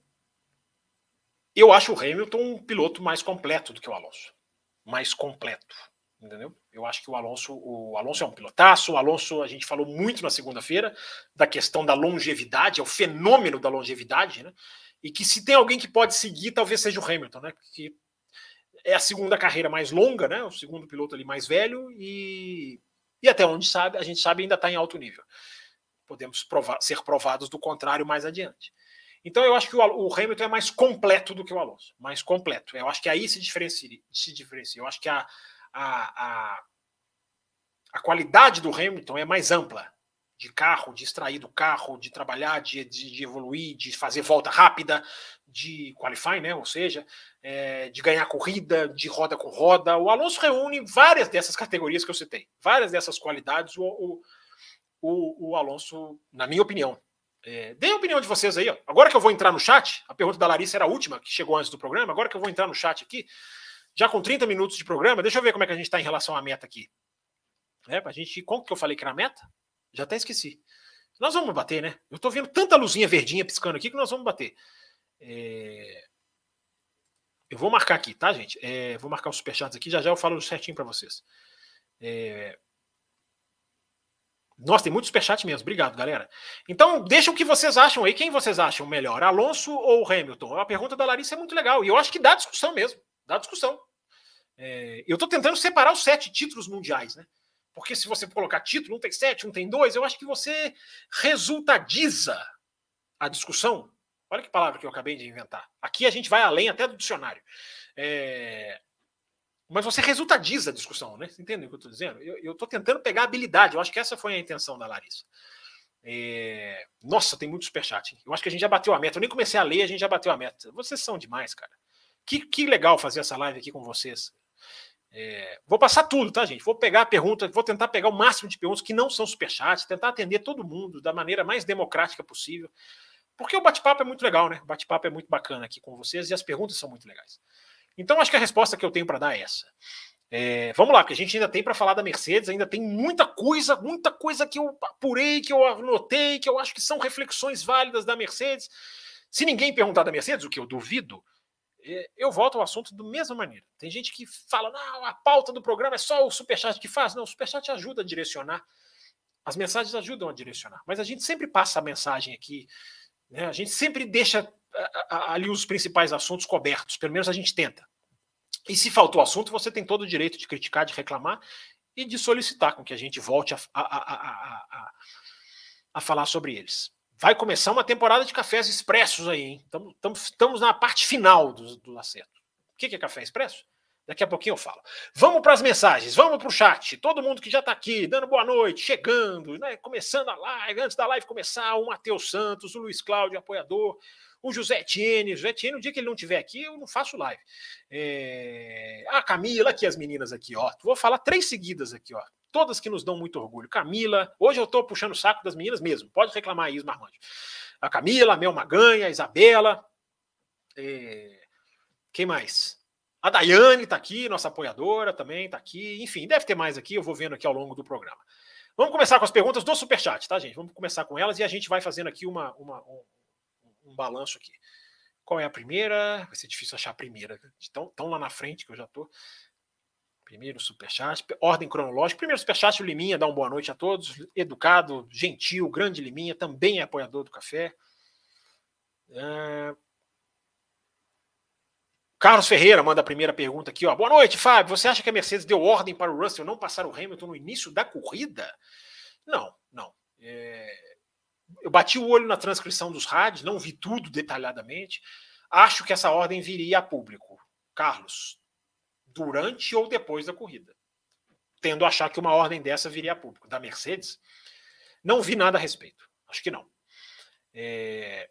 eu acho o Hamilton um piloto mais completo do que o Alonso. Mais completo. Entendeu? Eu acho que o Alonso, o Alonso é um pilotaço. O Alonso, a gente falou muito na segunda-feira da questão da longevidade, é o fenômeno da longevidade, né? E que se tem alguém que pode seguir, talvez seja o Hamilton, né? Que é a segunda carreira mais longa, né? O segundo piloto ali mais velho e, e até onde sabe, a gente sabe ainda está em alto nível. Podemos provar, ser provados do contrário mais adiante. Então eu acho que o, o, Hamilton é mais completo do que o Alonso, mais completo. Eu acho que aí se diferencia. Se diferencia. Eu acho que a, a, a, a qualidade do Hamilton é mais ampla de carro, de extrair do carro, de trabalhar, de, de, de evoluir, de fazer volta rápida, de qualify, né? Ou seja, é, de ganhar corrida, de roda com roda. O Alonso reúne várias dessas categorias que eu citei, várias dessas qualidades. O, o, o, o Alonso, na minha opinião, é, a opinião de vocês aí. Ó. Agora que eu vou entrar no chat, a pergunta da Larissa era a última, que chegou antes do programa. Agora que eu vou entrar no chat aqui, já com 30 minutos de programa, deixa eu ver como é que a gente está em relação à meta aqui. É, pra gente. Como que eu falei que era a meta? Já até esqueci. Nós vamos bater, né? Eu tô vendo tanta luzinha verdinha piscando aqui que nós vamos bater. É... Eu vou marcar aqui, tá, gente? É... Vou marcar os superchats aqui, já já eu falo certinho para vocês. É... Nossa, tem muito superchat mesmo. Obrigado, galera. Então, deixa o que vocês acham aí. Quem vocês acham melhor, Alonso ou Hamilton? A pergunta da Larissa é muito legal. E eu acho que dá discussão mesmo. Dá discussão. É... Eu estou tentando separar os sete títulos mundiais, né? Porque se você colocar título, um tem sete, um tem dois, eu acho que você resultadiza a discussão. Olha que palavra que eu acabei de inventar. Aqui a gente vai além até do dicionário. É... Mas você resultadiza a discussão, né? Você entende o que eu estou dizendo? Eu estou tentando pegar habilidade. Eu acho que essa foi a intenção da Larissa. É... Nossa, tem muito superchat. Hein? Eu acho que a gente já bateu a meta. Eu nem comecei a ler, a gente já bateu a meta. Vocês são demais, cara. Que, que legal fazer essa live aqui com vocês. É, vou passar tudo, tá, gente? Vou pegar a pergunta, vou tentar pegar o máximo de perguntas que não são superchats, tentar atender todo mundo da maneira mais democrática possível. Porque o bate-papo é muito legal, né? O bate-papo é muito bacana aqui com vocês e as perguntas são muito legais. Então, acho que a resposta que eu tenho para dar é essa. É, vamos lá, porque a gente ainda tem para falar da Mercedes, ainda tem muita coisa, muita coisa que eu apurei, que eu anotei, que eu acho que são reflexões válidas da Mercedes. Se ninguém perguntar da Mercedes, o que eu duvido, é, eu volto ao assunto da mesma maneira. Tem gente que fala, não, a pauta do programa é só o superchat que faz. Não, o superchat ajuda a direcionar. As mensagens ajudam a direcionar. Mas a gente sempre passa a mensagem aqui. Né? A gente sempre deixa ali os principais assuntos cobertos. Pelo menos a gente tenta. E se faltou assunto, você tem todo o direito de criticar, de reclamar e de solicitar com que a gente volte a, a, a, a falar sobre eles. Vai começar uma temporada de cafés expressos aí, hein? Estamos na parte final do, do acerto. O que é café expresso? Daqui a pouquinho eu falo. Vamos para as mensagens, vamos para o chat. Todo mundo que já está aqui, dando boa noite, chegando, né? começando a live, antes da live começar, o Matheus Santos, o Luiz Cláudio, apoiador, o José Etienne. José Etienne, o dia que ele não estiver aqui, eu não faço live. É... A Camila, aqui as meninas aqui, ó. Vou falar três seguidas aqui, ó todas que nos dão muito orgulho. Camila, hoje eu estou puxando o saco das meninas mesmo, pode reclamar aí, Marmanjo. A Camila, a Mel Maganha, a Isabela, é... quem mais? A Daiane está aqui, nossa apoiadora também está aqui. Enfim, deve ter mais aqui, eu vou vendo aqui ao longo do programa. Vamos começar com as perguntas do Superchat, tá, gente? Vamos começar com elas e a gente vai fazendo aqui uma, uma um, balanço aqui. Qual é a primeira? Vai ser difícil achar a primeira. Estão, estão lá na frente, que eu já estou. Primeiro superchat, ordem cronológica. Primeiro superchat, o Liminha dá uma boa noite a todos. Educado, gentil, grande Liminha, também é apoiador do café. É... Carlos Ferreira manda a primeira pergunta aqui. Ó. Boa noite, Fábio. Você acha que a Mercedes deu ordem para o Russell não passar o Hamilton no início da corrida? Não, não. É... Eu bati o olho na transcrição dos rádios, não vi tudo detalhadamente. Acho que essa ordem viria a público. Carlos, durante ou depois da corrida, tendo a achar que uma ordem dessa viria a público. Da Mercedes, não vi nada a respeito. Acho que não. É...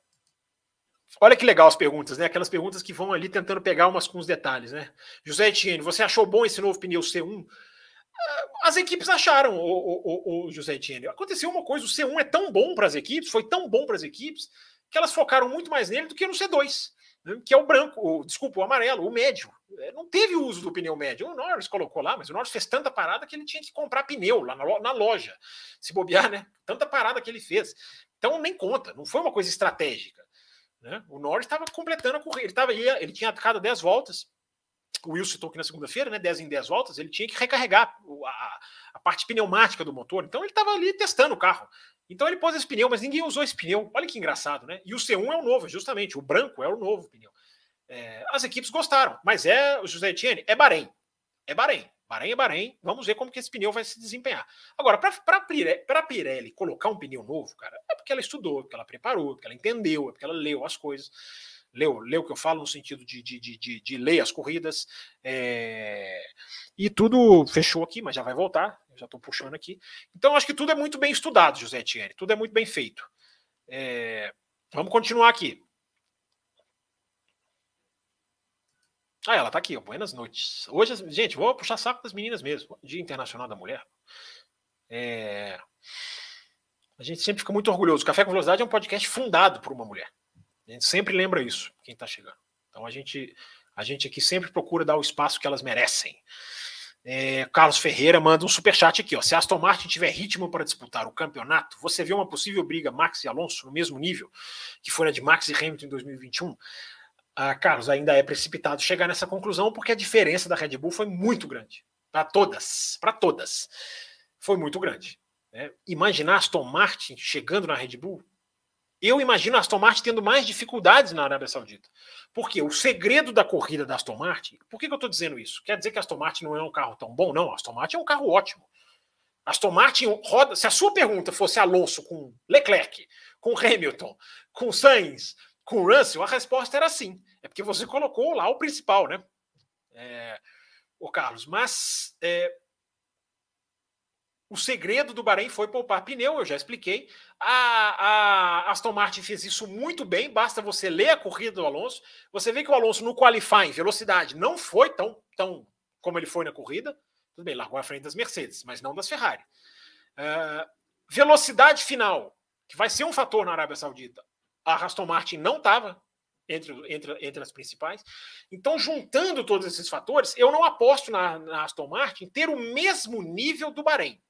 Olha que legal as perguntas, né? Aquelas perguntas que vão ali tentando pegar umas com os detalhes, né? José Etienne, você achou bom esse novo pneu C1? As equipes acharam, o, o, o, José Etienne. Aconteceu uma coisa: o C1 é tão bom para as equipes, foi tão bom para as equipes, que elas focaram muito mais nele do que no C2, né, que é o branco, o, desculpa, o amarelo, o médio. É, não teve uso do pneu médio. O Norris colocou lá, mas o Norris fez tanta parada que ele tinha que comprar pneu lá na, loja, se bobear, né? Tanta parada que ele fez. Então nem conta, não foi uma coisa estratégica. Né? O Norris estava completando a corrida, ele, tava, ele tinha cada 10 voltas, o Wilson citou aqui na segunda-feira, né, 10 em 10 voltas, ele tinha que recarregar a, a parte pneumática do motor. Então ele estava ali testando o carro. Então ele pôs esse pneu, mas ninguém usou esse pneu. Olha que engraçado, né? E o C1 é o novo, justamente. O branco é o novo pneu. É, as equipes gostaram, mas é o José Etienne, é Bahrein. É Bahrein. Bahrein é Bahrein. Vamos ver como que esse pneu vai se desempenhar. Agora, para a Pirelli colocar um pneu novo, cara, é porque ela estudou, porque ela preparou, porque ela entendeu, é porque ela leu as coisas leu, leu o que eu falo no sentido de, de, de, de, ler as corridas. É, e tudo fechou aqui, mas já vai voltar. Já estou puxando aqui. Então, acho que tudo é muito bem estudado, José Etienne. Tudo é muito bem feito. É, vamos continuar aqui. Ah, ela está aqui, ó. Buenas noites. Hoje, gente, vou puxar saco das meninas mesmo. Dia Internacional da Mulher. É... A gente sempre fica muito orgulhoso. Café com Velocidade é um podcast fundado por uma mulher. A gente sempre lembra isso, quem está chegando. Então a gente, a gente aqui sempre procura dar o espaço que elas merecem. É, Carlos Ferreira manda um superchat aqui. Ó. Se Aston Martin tiver ritmo para disputar o campeonato, você vê uma possível briga Max e Alonso no mesmo nível que foi a de Max e Hamilton em 2021? Ah, Carlos, ainda é precipitado chegar nessa conclusão porque a diferença da Red Bull foi muito grande. Para todas, para todas. Foi muito grande. Né? Imaginar Aston Martin chegando na Red Bull eu imagino a Aston Martin tendo mais dificuldades na Arábia Saudita. Porque o segredo da corrida da Aston Martin. Por que, que eu estou dizendo isso? Quer dizer que a Aston Martin não é um carro tão bom? Não, a Aston Martin é um carro ótimo. A Aston Martin roda. Se a sua pergunta fosse Alonso com Leclerc, com Hamilton, com Sainz, com Russell, a resposta era sim. É porque você colocou lá o principal, né? É, o Carlos. Mas é, o segredo do Bahrein foi poupar pneu, eu já expliquei. A, a, Aston Martin fez isso muito bem, basta você ler a corrida do Alonso. Você vê que o Alonso no qualifying, velocidade, não foi tão, tão como ele foi na corrida. Tudo bem, largou à frente das Mercedes, mas não das Ferrari. Uh, velocidade final, que vai ser um fator na Arábia Saudita. A Aston Martin não estava entre, entre, entre as principais. Então, juntando todos esses fatores, eu não aposto na, na Aston Martin ter o mesmo nível do Bahrein.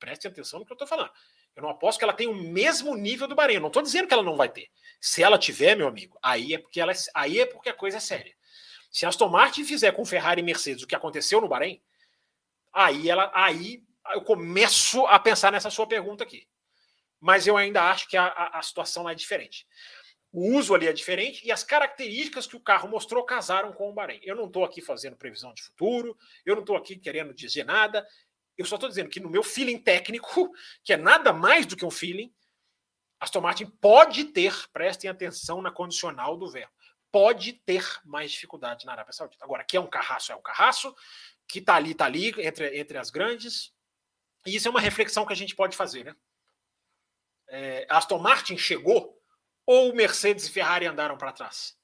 Preste atenção no que eu estou falando. Eu não aposto que ela tem o mesmo nível do Bahrein. Eu não estou dizendo que ela não vai ter. Se ela tiver, meu amigo, aí é porque ela, é, aí é porque a coisa é séria. Se Aston Martin fizer com Ferrari e Mercedes o que aconteceu no Bahrein, aí ela, aí eu começo a pensar nessa sua pergunta aqui. Mas eu ainda acho que a, a, a situação é diferente. O uso ali é diferente e as características que o carro mostrou casaram com o Bahrein. Eu não estou aqui fazendo previsão de futuro, eu não estou aqui querendo dizer nada. Eu só estou dizendo que no meu feeling técnico, que é nada mais do que um feeling, Aston Martin pode ter, prestem atenção na condicional do verbo, pode ter mais dificuldade na Arábia Saudita. Agora, que é um carraço, é um carraço, que está ali, está ali, entre, entre as grandes. E isso é uma reflexão que a gente pode fazer, né? É, Aston Martin chegou ou Mercedes e Ferrari andaram para trás?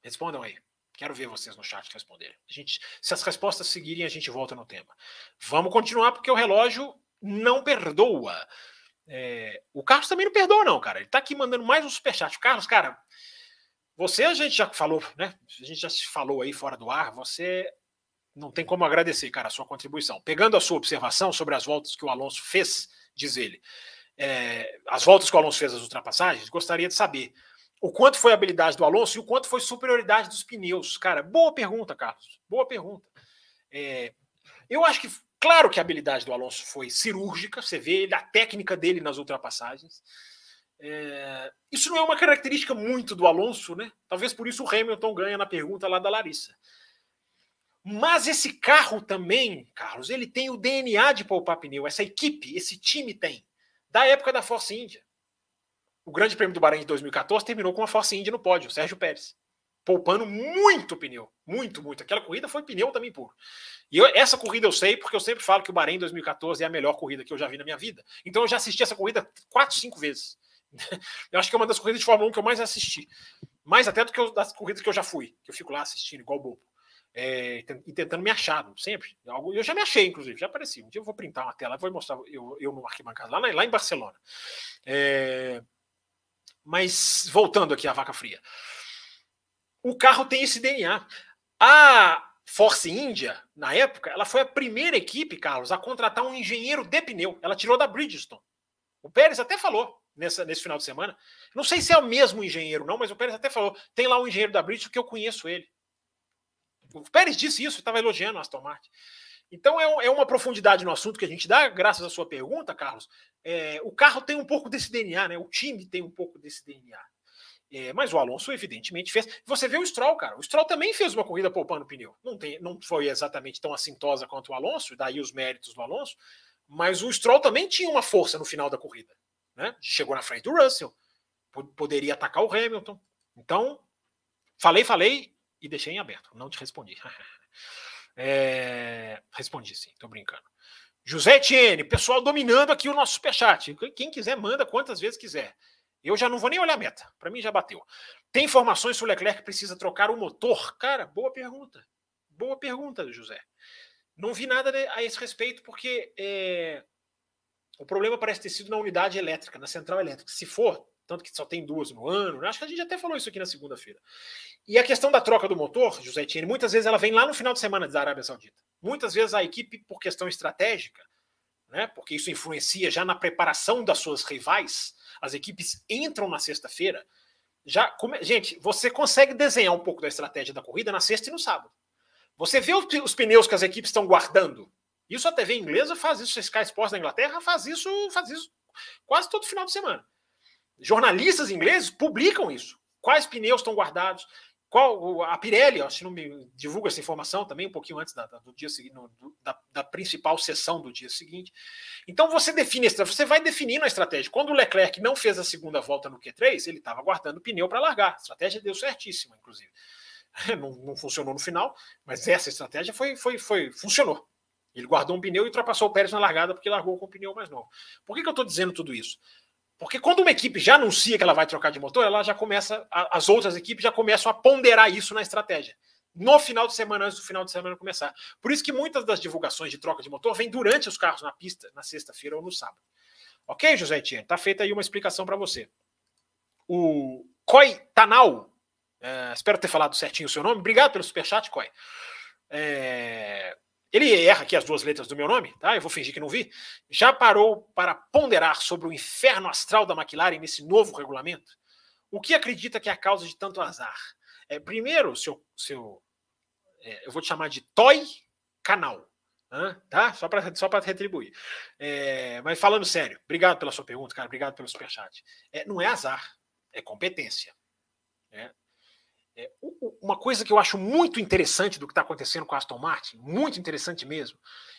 Respondam aí. Quero ver vocês no chat responderem. A gente, se as respostas seguirem, a gente volta no tema. Vamos continuar, porque o relógio não perdoa. É, o Carlos também não perdoa, não, cara. Ele tá aqui mandando mais um superchat. Carlos, cara, você a gente já falou, né? A gente já se falou aí fora do ar. Você não tem como agradecer, cara, a sua contribuição. Pegando a sua observação sobre as voltas que o Alonso fez, diz ele, é, as voltas que o Alonso fez as ultrapassagens, gostaria de saber o quanto foi a habilidade do Alonso e o quanto foi superioridade dos pneus. Cara, boa pergunta, Carlos. Boa pergunta. É, eu acho que, claro que a habilidade do Alonso foi cirúrgica, você vê a técnica dele nas ultrapassagens. É, isso não é uma característica muito do Alonso, né? Talvez por isso o Hamilton ganha na pergunta lá da Larissa. Mas esse carro também, Carlos, ele tem o DNA de poupar pneu. Essa equipe, esse time tem. Da época da Force India. O Grande Prêmio do Bahrein de 2014 terminou com uma Force India no pódio, Sérgio Pérez. Poupando muito pneu. Muito, muito. Aquela corrida foi pneu também puro. E eu, essa corrida eu sei, porque eu sempre falo que o Bahrein 2014 é a melhor corrida que eu já vi na minha vida. Então eu já assisti essa corrida quatro, cinco vezes. Eu acho que é uma das corridas de Fórmula 1 que eu mais assisti. Mais até do que das corridas que eu já fui, que eu fico lá assistindo, igual bobo. é, e tentando me achar, sempre. Eu já me achei, inclusive, já apareci. Um dia eu vou printar uma tela, vou mostrar eu, eu no arquibancada, lá, lá em Barcelona. É, mas voltando aqui à vaca fria. O carro tem esse DNA. A Force India, na época, ela foi a primeira equipe, Carlos, a contratar um engenheiro de pneu. Ela tirou da Bridgestone. O Pérez até falou nessa, nesse final de semana. Não sei se é o mesmo engenheiro, não, mas o Pérez até falou: tem lá um engenheiro da Bridgestone que eu conheço ele. O Pérez disse isso, estava elogiando o Aston Martin. Então é, é, uma profundidade no assunto que a gente dá, graças à sua pergunta, Carlos. É, o carro tem um pouco desse DNA, né? O time tem um pouco desse DNA. É, mas o Alonso, evidentemente, fez. Você vê o Stroll, cara. O Stroll também fez uma corrida poupando pneu. Não, tem, não foi exatamente tão assintosa quanto o Alonso, daí os méritos do Alonso. Mas o Stroll também tinha uma força no final da corrida. Né? Chegou na frente do Russell. Poderia atacar o Hamilton. Então, falei, falei e deixei em aberto. Não te respondi. É... Respondi sim, tô brincando. José Etienne, pessoal dominando aqui o nosso superchat. Quem quiser, manda quantas vezes quiser. Eu já não vou nem olhar a meta. Para mim já bateu. Tem informações se o Leclerc precisa trocar o motor? Cara, boa pergunta. Boa pergunta, José. Não vi nada a esse respeito, porque é... o problema parece ter sido na unidade elétrica, na central elétrica. Se for, tanto que só tem duas no ano, né? acho que a gente até falou isso aqui na segunda-feira. E a questão da troca do motor, José Etienne, muitas vezes ela vem lá no final de semana da Arábia Saudita. Muitas vezes a equipe, por questão estratégica, né, porque isso influencia já na preparação das suas rivais, as equipes entram na sexta-feira. Já, come... Gente, você consegue desenhar um pouco da estratégia da corrida na sexta e no sábado. Você vê os pneus que as equipes estão guardando. Isso a TV inglesa faz isso, a Sky Sports da Inglaterra faz isso, faz isso quase todo final de semana. Jornalistas ingleses publicam isso. Quais pneus estão guardados? Qual a Pirelli, que não me divulga essa informação também um pouquinho antes da, do dia seguinte, da, da, principal sessão do dia seguinte. Então você define, você vai definindo a estratégia. Quando o Leclerc não fez a segunda volta no Q3, ele estava guardando pneu para largar. A estratégia deu certíssima, inclusive. Não, não, funcionou no final, mas essa estratégia foi, foi, foi funcionou. Ele guardou um pneu e ultrapassou o Pérez na largada porque largou com o pneu mais novo. Por que, que eu estou dizendo tudo isso? Porque quando uma equipe já anuncia que ela vai trocar de motor, ela já começa, as outras equipes já começam a ponderar isso na estratégia. No final de semana, antes do final de semana começar. Por isso que muitas das divulgações de troca de motor vêm durante os carros na pista, na sexta-feira ou no sábado. Ok, José Etienne? Tá feita aí uma explicação para você. O Koi Tanal, é, espero ter falado certinho o seu nome. Obrigado pelo superchat, Koi. É, ele erra aqui as duas letras do meu nome, tá? Eu vou fingir que não vi. Já parou para ponderar sobre o inferno astral da McLaren nesse novo regulamento? O que acredita que é a causa de tanto azar? É, primeiro, seu, seu é, eu vou te chamar de Toy Canal, tá? Só para só retribuir. É, mas falando sério, obrigado pela sua pergunta, cara. Obrigado pelo superchat. É, não é azar, é competência. É, é, uma coisa que eu acho muito interessante do que está acontecendo com a Aston Martin, muito interessante mesmo,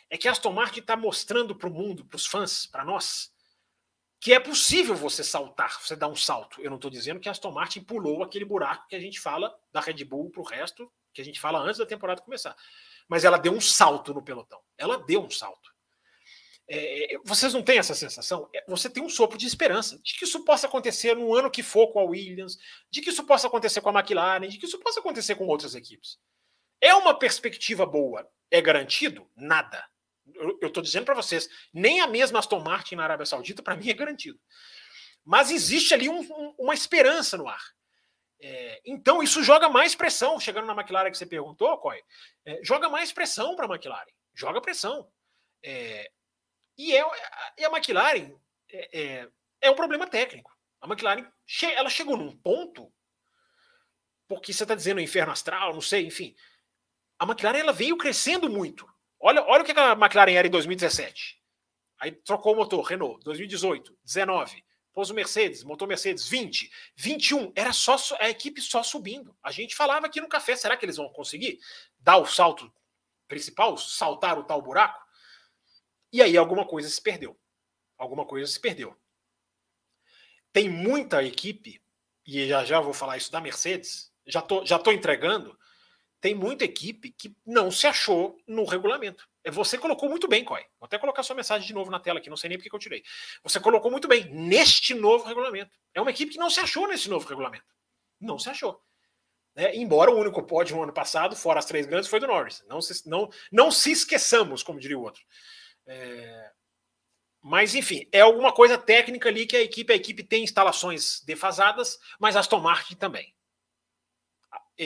é que a Aston Martin está mostrando para o mundo, para os fãs, para nós, que é possível você saltar, você dar um salto. Eu não estou dizendo que a Aston Martin pulou aquele buraco que a gente fala da Red Bull para o resto, que a gente fala antes da temporada começar. Mas ela deu um salto no pelotão. Ela deu um salto. É, é, vocês não têm essa sensação? É, você tem um sopro de esperança de que isso possa acontecer no ano que for com a Williams, de que isso possa acontecer com a McLaren, de que isso possa acontecer com outras equipes. É uma perspectiva boa. É garantido? Nada. Eu estou dizendo para vocês, nem a mesma Aston Martin na Arábia Saudita, para mim, é garantido. Mas existe ali um, um, uma esperança no ar. É, então, isso joga mais pressão, chegando na McLaren que você perguntou, Coy, é, joga mais pressão para a McLaren. Joga pressão. É, e, é, e a McLaren é, é, é, um problema técnico. A McLaren che ela chegou num ponto, porque você está dizendo inferno astral, não sei, enfim. A McLaren ela veio crescendo muito. Olha, olha o que a McLaren era em 2017. Aí trocou o motor, Renault, 2018, 19. Pôs o Mercedes, motor Mercedes, 20, 21. Era só a equipe só subindo. A gente falava aqui no café, será que eles vão conseguir dar o salto principal, saltar o tal buraco? E aí alguma coisa se perdeu. Alguma coisa se perdeu. Tem muita equipe, e já já vou falar isso da Mercedes, já tô, já tô entregando. Tem muita equipe que não se achou no regulamento. É, você colocou muito bem, Coy. Vou até colocar sua mensagem de novo na tela aqui, não sei nem porque que eu tirei. Você colocou muito bem neste novo regulamento. É uma equipe que não se achou nesse novo regulamento. Não se achou. Né? Embora o único pódio no ano passado, fora as três grandes, foi do Norris. Não se, não, não se esqueçamos, como diria o outro. É... Mas, enfim, é alguma coisa técnica ali que a equipe, a equipe tem instalações defasadas, mas Aston Martin também.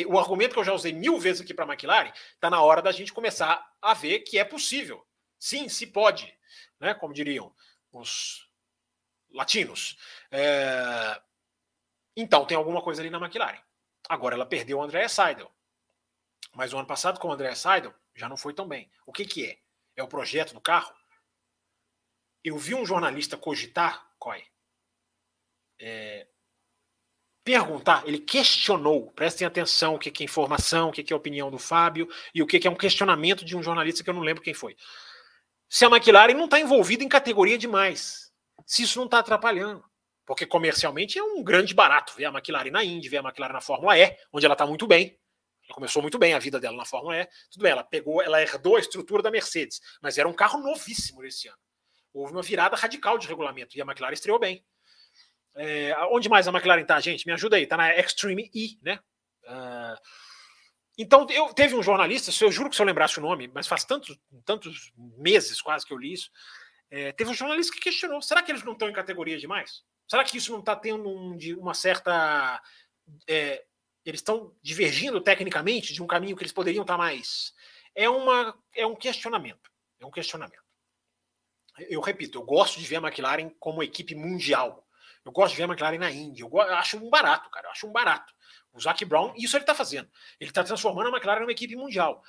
O argumento que eu já usei mil vezes aqui para a McLaren está na hora da gente começar a ver que é possível. Sim, se pode, né? como diriam os latinos. É... Então, tem alguma coisa ali na McLaren. Agora ela perdeu o André Seidel. Mas o ano passado com o André Seidel já não foi tão bem. O que, que é? É o projeto do carro? Eu vi um jornalista cogitar, Coy, é, perguntar, ele questionou, prestem atenção o que é informação, o que é opinião do Fábio e o que é um questionamento de um jornalista que eu não lembro quem foi. Se a McLaren não está envolvida em categoria demais, se isso não está atrapalhando. Porque comercialmente é um grande barato ver a McLaren na Indy, ver a McLaren na Fórmula E, onde ela está muito bem. Começou muito bem a vida dela na Fórmula E. Tudo bem, ela pegou, ela herdou a estrutura da Mercedes, mas era um carro novíssimo esse ano. Houve uma virada radical de regulamento e a McLaren estreou bem. É, onde mais a McLaren tá, gente? Me ajuda aí, tá na Extreme E, né? Uh, então, eu teve um jornalista, eu juro que se eu lembrasse o nome, mas faz tantos, tantos meses quase que eu li isso. É, teve um jornalista que questionou: será que eles não estão em categoria demais? Será que isso não está tendo um, de uma certa. É, eles estão divergindo tecnicamente de um caminho que eles poderiam estar mais? É, uma, é um questionamento. É um questionamento. Eu repito, eu gosto de ver a McLaren como equipe mundial. Eu gosto de ver a McLaren na Indy. Eu, acho um barato, cara. Eu acho um barato. O Zac Brown, isso ele está fazendo. Ele está transformando a McLaren numa equipe mundial.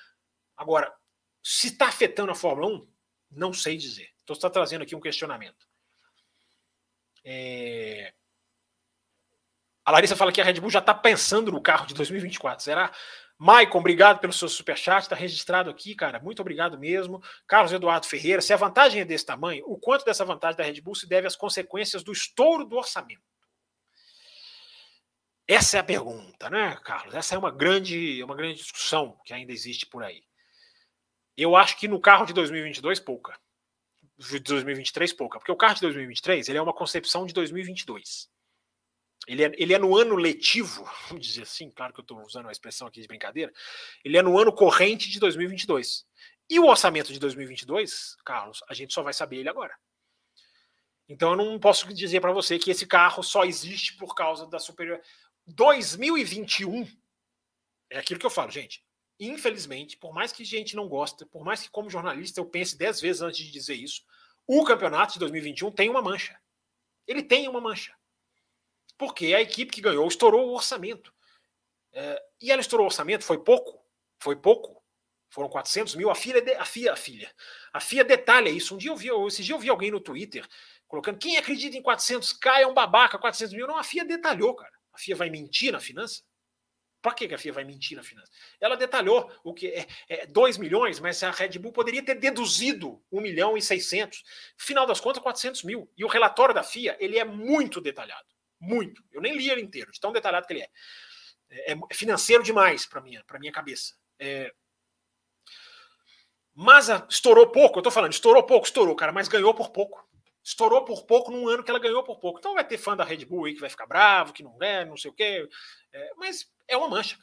Agora, se está afetando a Fórmula 1, não sei dizer. Então, está trazendo aqui um questionamento. É... A Larissa fala que a Red Bull já está pensando no carro de 2024. Será? Maicon, obrigado pelo seu superchat, está registrado aqui, cara. Muito obrigado mesmo. Carlos Eduardo Ferreira, se a vantagem é desse tamanho, o quanto dessa vantagem da Red Bull se deve às consequências do estouro do orçamento? Essa é a pergunta, né, Carlos? Essa é uma grande, uma grande discussão que ainda existe por aí. Eu acho que no carro de 2022, pouca. De 2023, pouca. Porque o carro de 2023 ele é uma concepção de 2022. Ele é, ele é no ano letivo, vamos dizer assim, claro que eu estou usando uma expressão aqui de brincadeira, ele é no ano corrente de 2022. E o orçamento de 2022, Carlos, a gente só vai saber ele agora. Então eu não posso dizer para você que esse carro só existe por causa da superior. 2021 é aquilo que eu falo, gente. Infelizmente, por mais que a gente não gosta, por mais que como jornalista eu pense dez vezes antes de dizer isso, o campeonato de 2021 tem uma mancha. Ele tem uma mancha porque a equipe que ganhou estourou o orçamento. É, e ela estourou o orçamento, foi pouco, foi pouco. Foram 400 mil. A FIA, a FIA, a FIA, a FIA detalha isso. Um dia eu vi, esse dia eu vi alguém no Twitter colocando quem acredita em 400k é um babaca, 400 mil. Não, a FIA detalhou, cara. A FIA vai mentir na finança? Por que a FIA vai mentir na finança? Ela detalhou o que é, é 2 milhões, mas a Red Bull poderia ter deduzido 1 milhão e 600. Final das contas, 400 mil. E o relatório da FIA ele é muito detalhado. Muito. Eu nem li ele inteiro, de tão detalhado que ele é. É, é financeiro demais para minha, para minha cabeça. É... Mas a, estourou pouco, eu tô falando, estourou pouco, estourou, cara, mas ganhou por pouco. Estourou por pouco num ano que ela ganhou por pouco. Então vai ter fã da Red Bull aí que vai ficar bravo, que não é, não sei o quê. É, mas é uma mancha.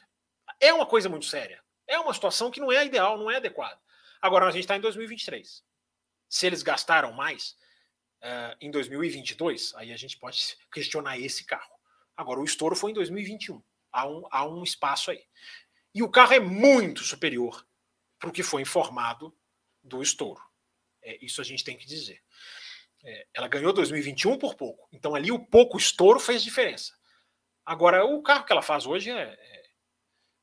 É uma coisa muito séria. É uma situação que não é ideal, não é adequada. Agora a gente está em 2023. Se eles gastaram mais, uh, em 2022, aí a gente pode questionar esse carro. Agora, o estouro foi em 2021. Há um, há um espaço aí. E o carro é muito superior para o que foi informado do estouro. É, isso a gente tem que dizer. É, ela ganhou 2021 por pouco. Então, ali o pouco estouro fez diferença. Agora, o carro que ela faz hoje é, é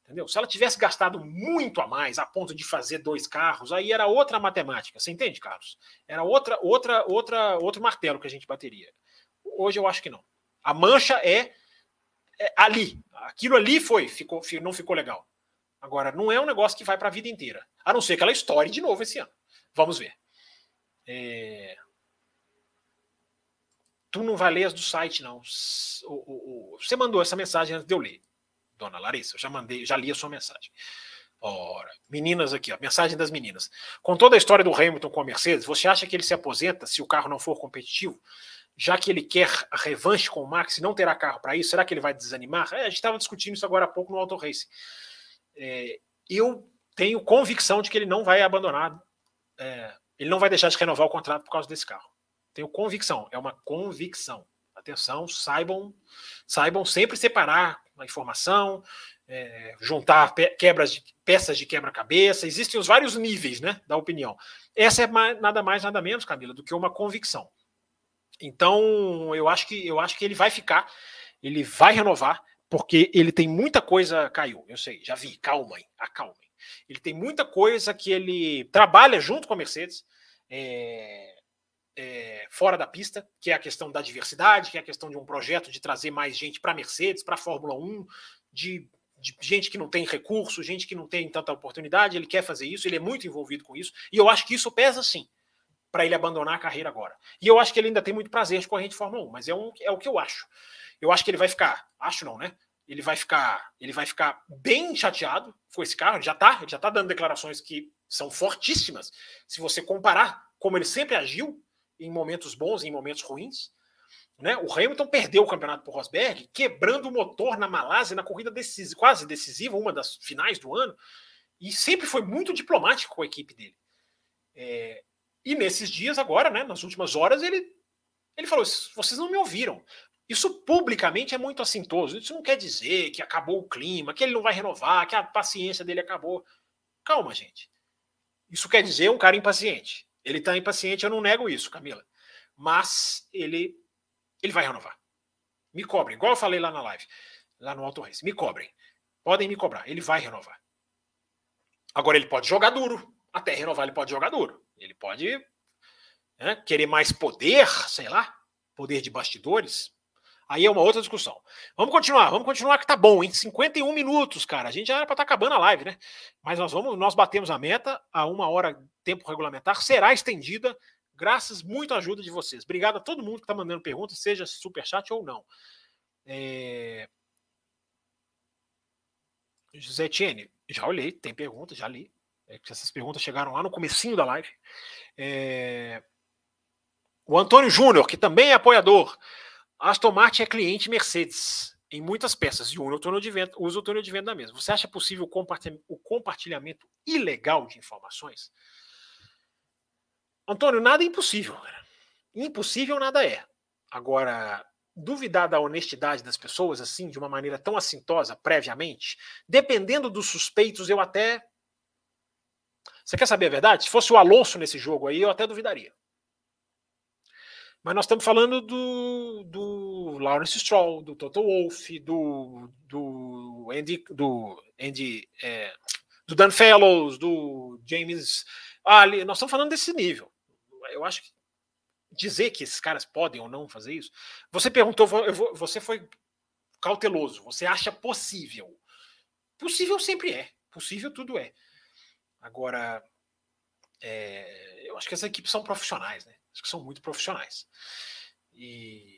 Entendeu? Se ela tivesse gastado muito a mais, a ponto de fazer dois carros, aí era outra matemática. Você entende, Carlos? Era outra, outra, outra, outro martelo que a gente bateria. Hoje eu acho que não. A mancha é, é ali. Aquilo ali foi, ficou, não ficou legal. Agora, não é um negócio que vai para a vida inteira. A não ser que ela estoure de novo esse ano. Vamos ver. É... Tu não vai ler as do site, não. Você mandou essa mensagem antes de eu ler dona Larissa. Eu já mandei, já li a sua mensagem. Ora, meninas aqui, ó, mensagem das meninas. Com toda a história do Hamilton com a Mercedes, você acha que ele se aposenta se o carro não for competitivo? já que ele quer a revanche com o Max e não terá carro para isso, será que ele vai desanimar? É, a gente estava discutindo isso agora há pouco no Auto Racing. É, eu tenho convicção de que ele não vai abandonar, é, ele não vai deixar de renovar o contrato por causa desse carro. Tenho convicção, é uma convicção. Atenção, saibam, saibam sempre separar a informação, é, juntar pe quebras de, peças de quebra-cabeça. Existem os vários níveis né, da opinião. Essa é mais, nada mais, nada menos, Camila, do que uma convicção. Então, eu acho que eu acho que ele vai ficar, ele vai renovar, porque ele tem muita coisa. Caiu, eu sei, já vi, calmem, acalmem. Ele tem muita coisa que ele trabalha junto com a Mercedes. É, é, fora da pista, que é a questão da diversidade, que é a questão de um projeto de trazer mais gente para a Mercedes, para a Fórmula 1, de, de, gente que não tem recurso, gente que não tem tanta oportunidade, ele quer fazer isso, ele é muito envolvido com isso, e eu acho que isso pesa sim para ele abandonar a carreira agora. E eu acho que ele ainda tem muito prazer de correr de Fórmula 1, mas é, um, é o que eu acho. Eu acho que ele vai ficar, acho não, né? Ele vai ficar, ele vai ficar bem chateado com esse carro, ele já tá, ele já tá dando declarações que são fortíssimas. Se você comparar como ele sempre agiu em momentos bons e em momentos ruins, né? O Hamilton perdeu o campeonato para Rosberg, quebrando o motor na Malásia na corrida decisiva, quase decisiva, uma das finais do ano, e sempre foi muito diplomático com a equipe dele. É, e nesses dias, agora, né, nas últimas horas, ele, ele falou: vocês não me ouviram. Isso publicamente é muito assintoso. Isso não quer dizer que acabou o clima, que ele não vai renovar, que a paciência dele acabou. Calma, gente. Isso quer dizer um cara impaciente. Ele está impaciente, eu não nego isso, Camila. Mas ele, ele vai renovar. Me cobrem, igual eu falei lá na live, lá no Auto Race. Me cobrem. Podem me cobrar. Ele vai renovar. Agora ele pode jogar duro. Até renovar, ele pode jogar duro. Ele pode né, querer mais poder, sei lá, poder de bastidores. Aí é uma outra discussão. Vamos continuar, vamos continuar que tá bom, em 51 minutos, cara. A gente já era para estar tá acabando a live, né? Mas nós vamos, nós batemos a meta a uma hora tempo regulamentar, será estendida, graças muito à ajuda de vocês. Obrigado a todo mundo que está mandando perguntas, seja super chat ou não. É... José Tiene, já olhei, tem perguntas, já li. É, essas perguntas chegaram lá no comecinho da live. É... O Antônio Júnior, que também é apoiador. Aston Martin é cliente Mercedes em muitas peças e o túnel de vento, usa o túnel de vento da mesma. Você acha possível o compartilhamento ilegal de informações? Antônio, nada é impossível. Cara. Impossível nada é. Agora, duvidar da honestidade das pessoas assim, de uma maneira tão assintosa previamente, dependendo dos suspeitos, eu até você quer saber a verdade? Se fosse o Alonso nesse jogo aí, eu até duvidaria. Mas nós estamos falando do, do Lawrence Stroll, do Toto Wolff, do, do Andy, do, Andy é, do Dan Fellows, do James Ali. Nós estamos falando desse nível. Eu acho que dizer que esses caras podem ou não fazer isso. Você perguntou, você foi cauteloso. Você acha possível? Possível sempre é. Possível tudo é. Agora, é, eu acho que essas equipes são profissionais, né? Que são muito profissionais. E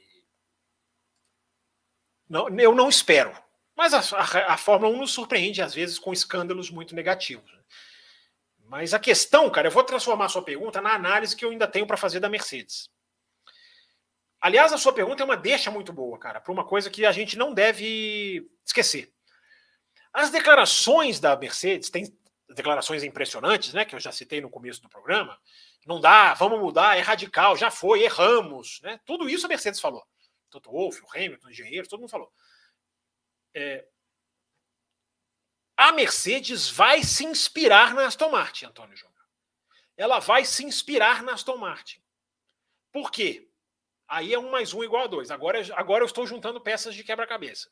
não, eu não espero. Mas a, a, a, Fórmula 1 nos surpreende, às vezes, com escândalos muito negativos. Né? Mas a questão, cara, eu vou transformar a sua pergunta na análise que eu ainda tenho para fazer da Mercedes. Aliás, a sua pergunta é uma deixa muito boa, cara, para uma coisa que a gente não deve esquecer. As declarações da Mercedes têm declarações impressionantes, né, que eu já citei no começo do programa. Não dá, vamos mudar, é radical, já foi, erramos, né? Tudo isso a Mercedes falou. Toto Wolff, o Hamilton, o engenheiro, todo mundo falou. É, a Mercedes vai se inspirar na Aston Martin, Antônio Júnior. Ela vai se inspirar na Aston Martin. Por quê? Aí é um mais um igual a dois. Agora, agora eu estou juntando peças de quebra-cabeça.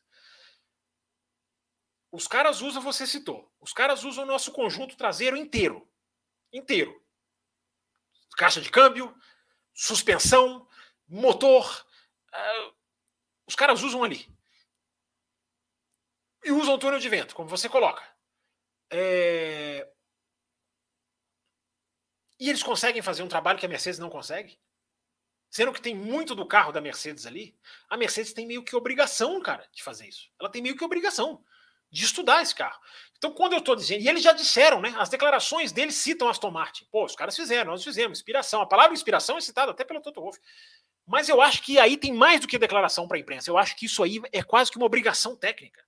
Os caras usam, você citou, os caras usam o nosso conjunto traseiro inteiro. Inteiro. Caixa de câmbio, suspensão, motor. Uh, os caras usam ali. E usam o túnel de vento, como você coloca. É... E eles conseguem fazer um trabalho que a Mercedes não consegue? Sendo que tem muito do carro da Mercedes ali, a Mercedes tem meio que obrigação, cara, de fazer isso. Ela tem meio que obrigação de estudar esse carro. Então, quando eu estou dizendo, e eles já disseram, né? As declarações deles citam Aston Martin. Pô, os caras fizeram, nós fizemos, inspiração. A palavra inspiração é citada até pelo Toto Wolff. Mas eu acho que aí tem mais do que declaração para a imprensa. Eu acho que isso aí é quase que uma obrigação técnica.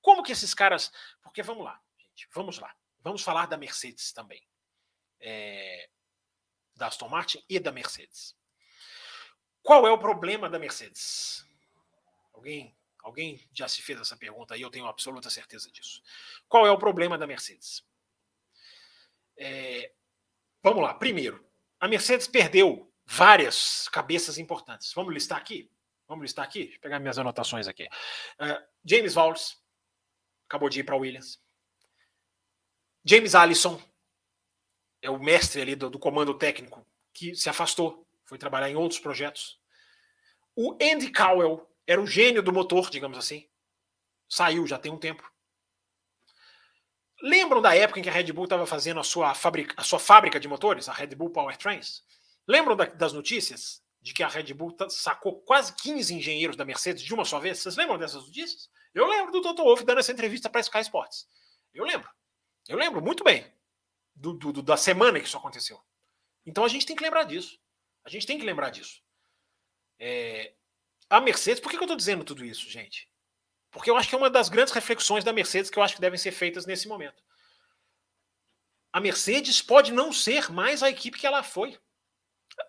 Como que esses caras. Porque vamos lá, gente, vamos lá. Vamos falar da Mercedes também. É... Da Aston Martin e da Mercedes. Qual é o problema da Mercedes? Alguém, alguém já se fez essa pergunta aí, eu tenho absoluta certeza disso. Qual é o problema da Mercedes? É... Vamos lá. Primeiro, a Mercedes perdeu várias cabeças importantes. Vamos listar aqui? Vamos listar aqui? Deixa eu pegar minhas anotações aqui. Uh, James Wallace acabou de ir para Williams. James Allison é o mestre ali do, do, comando técnico que se afastou, foi trabalhar em outros projetos. O Andy Cowell era o gênio do motor, digamos assim. Saiu já tem um tempo. Lembram da época em que a Red Bull estava fazendo a sua, fábrica, a sua fábrica de motores, a Red Bull Powertrains? Lembram da, das notícias de que a Red Bull sacou quase 15 engenheiros da Mercedes de uma só vez? Vocês lembram dessas notícias? Eu lembro do Toto Wolff dando essa entrevista para Sky Sports. Eu lembro. Eu lembro muito bem do, do, da semana que isso aconteceu. Então a gente tem que lembrar disso. A gente tem que lembrar disso. É, a Mercedes, por que, eu estou dizendo tudo isso, gente? Porque eu acho que é uma das grandes reflexões da Mercedes que eu acho que devem ser feitas nesse momento. A Mercedes pode não ser mais a equipe que ela foi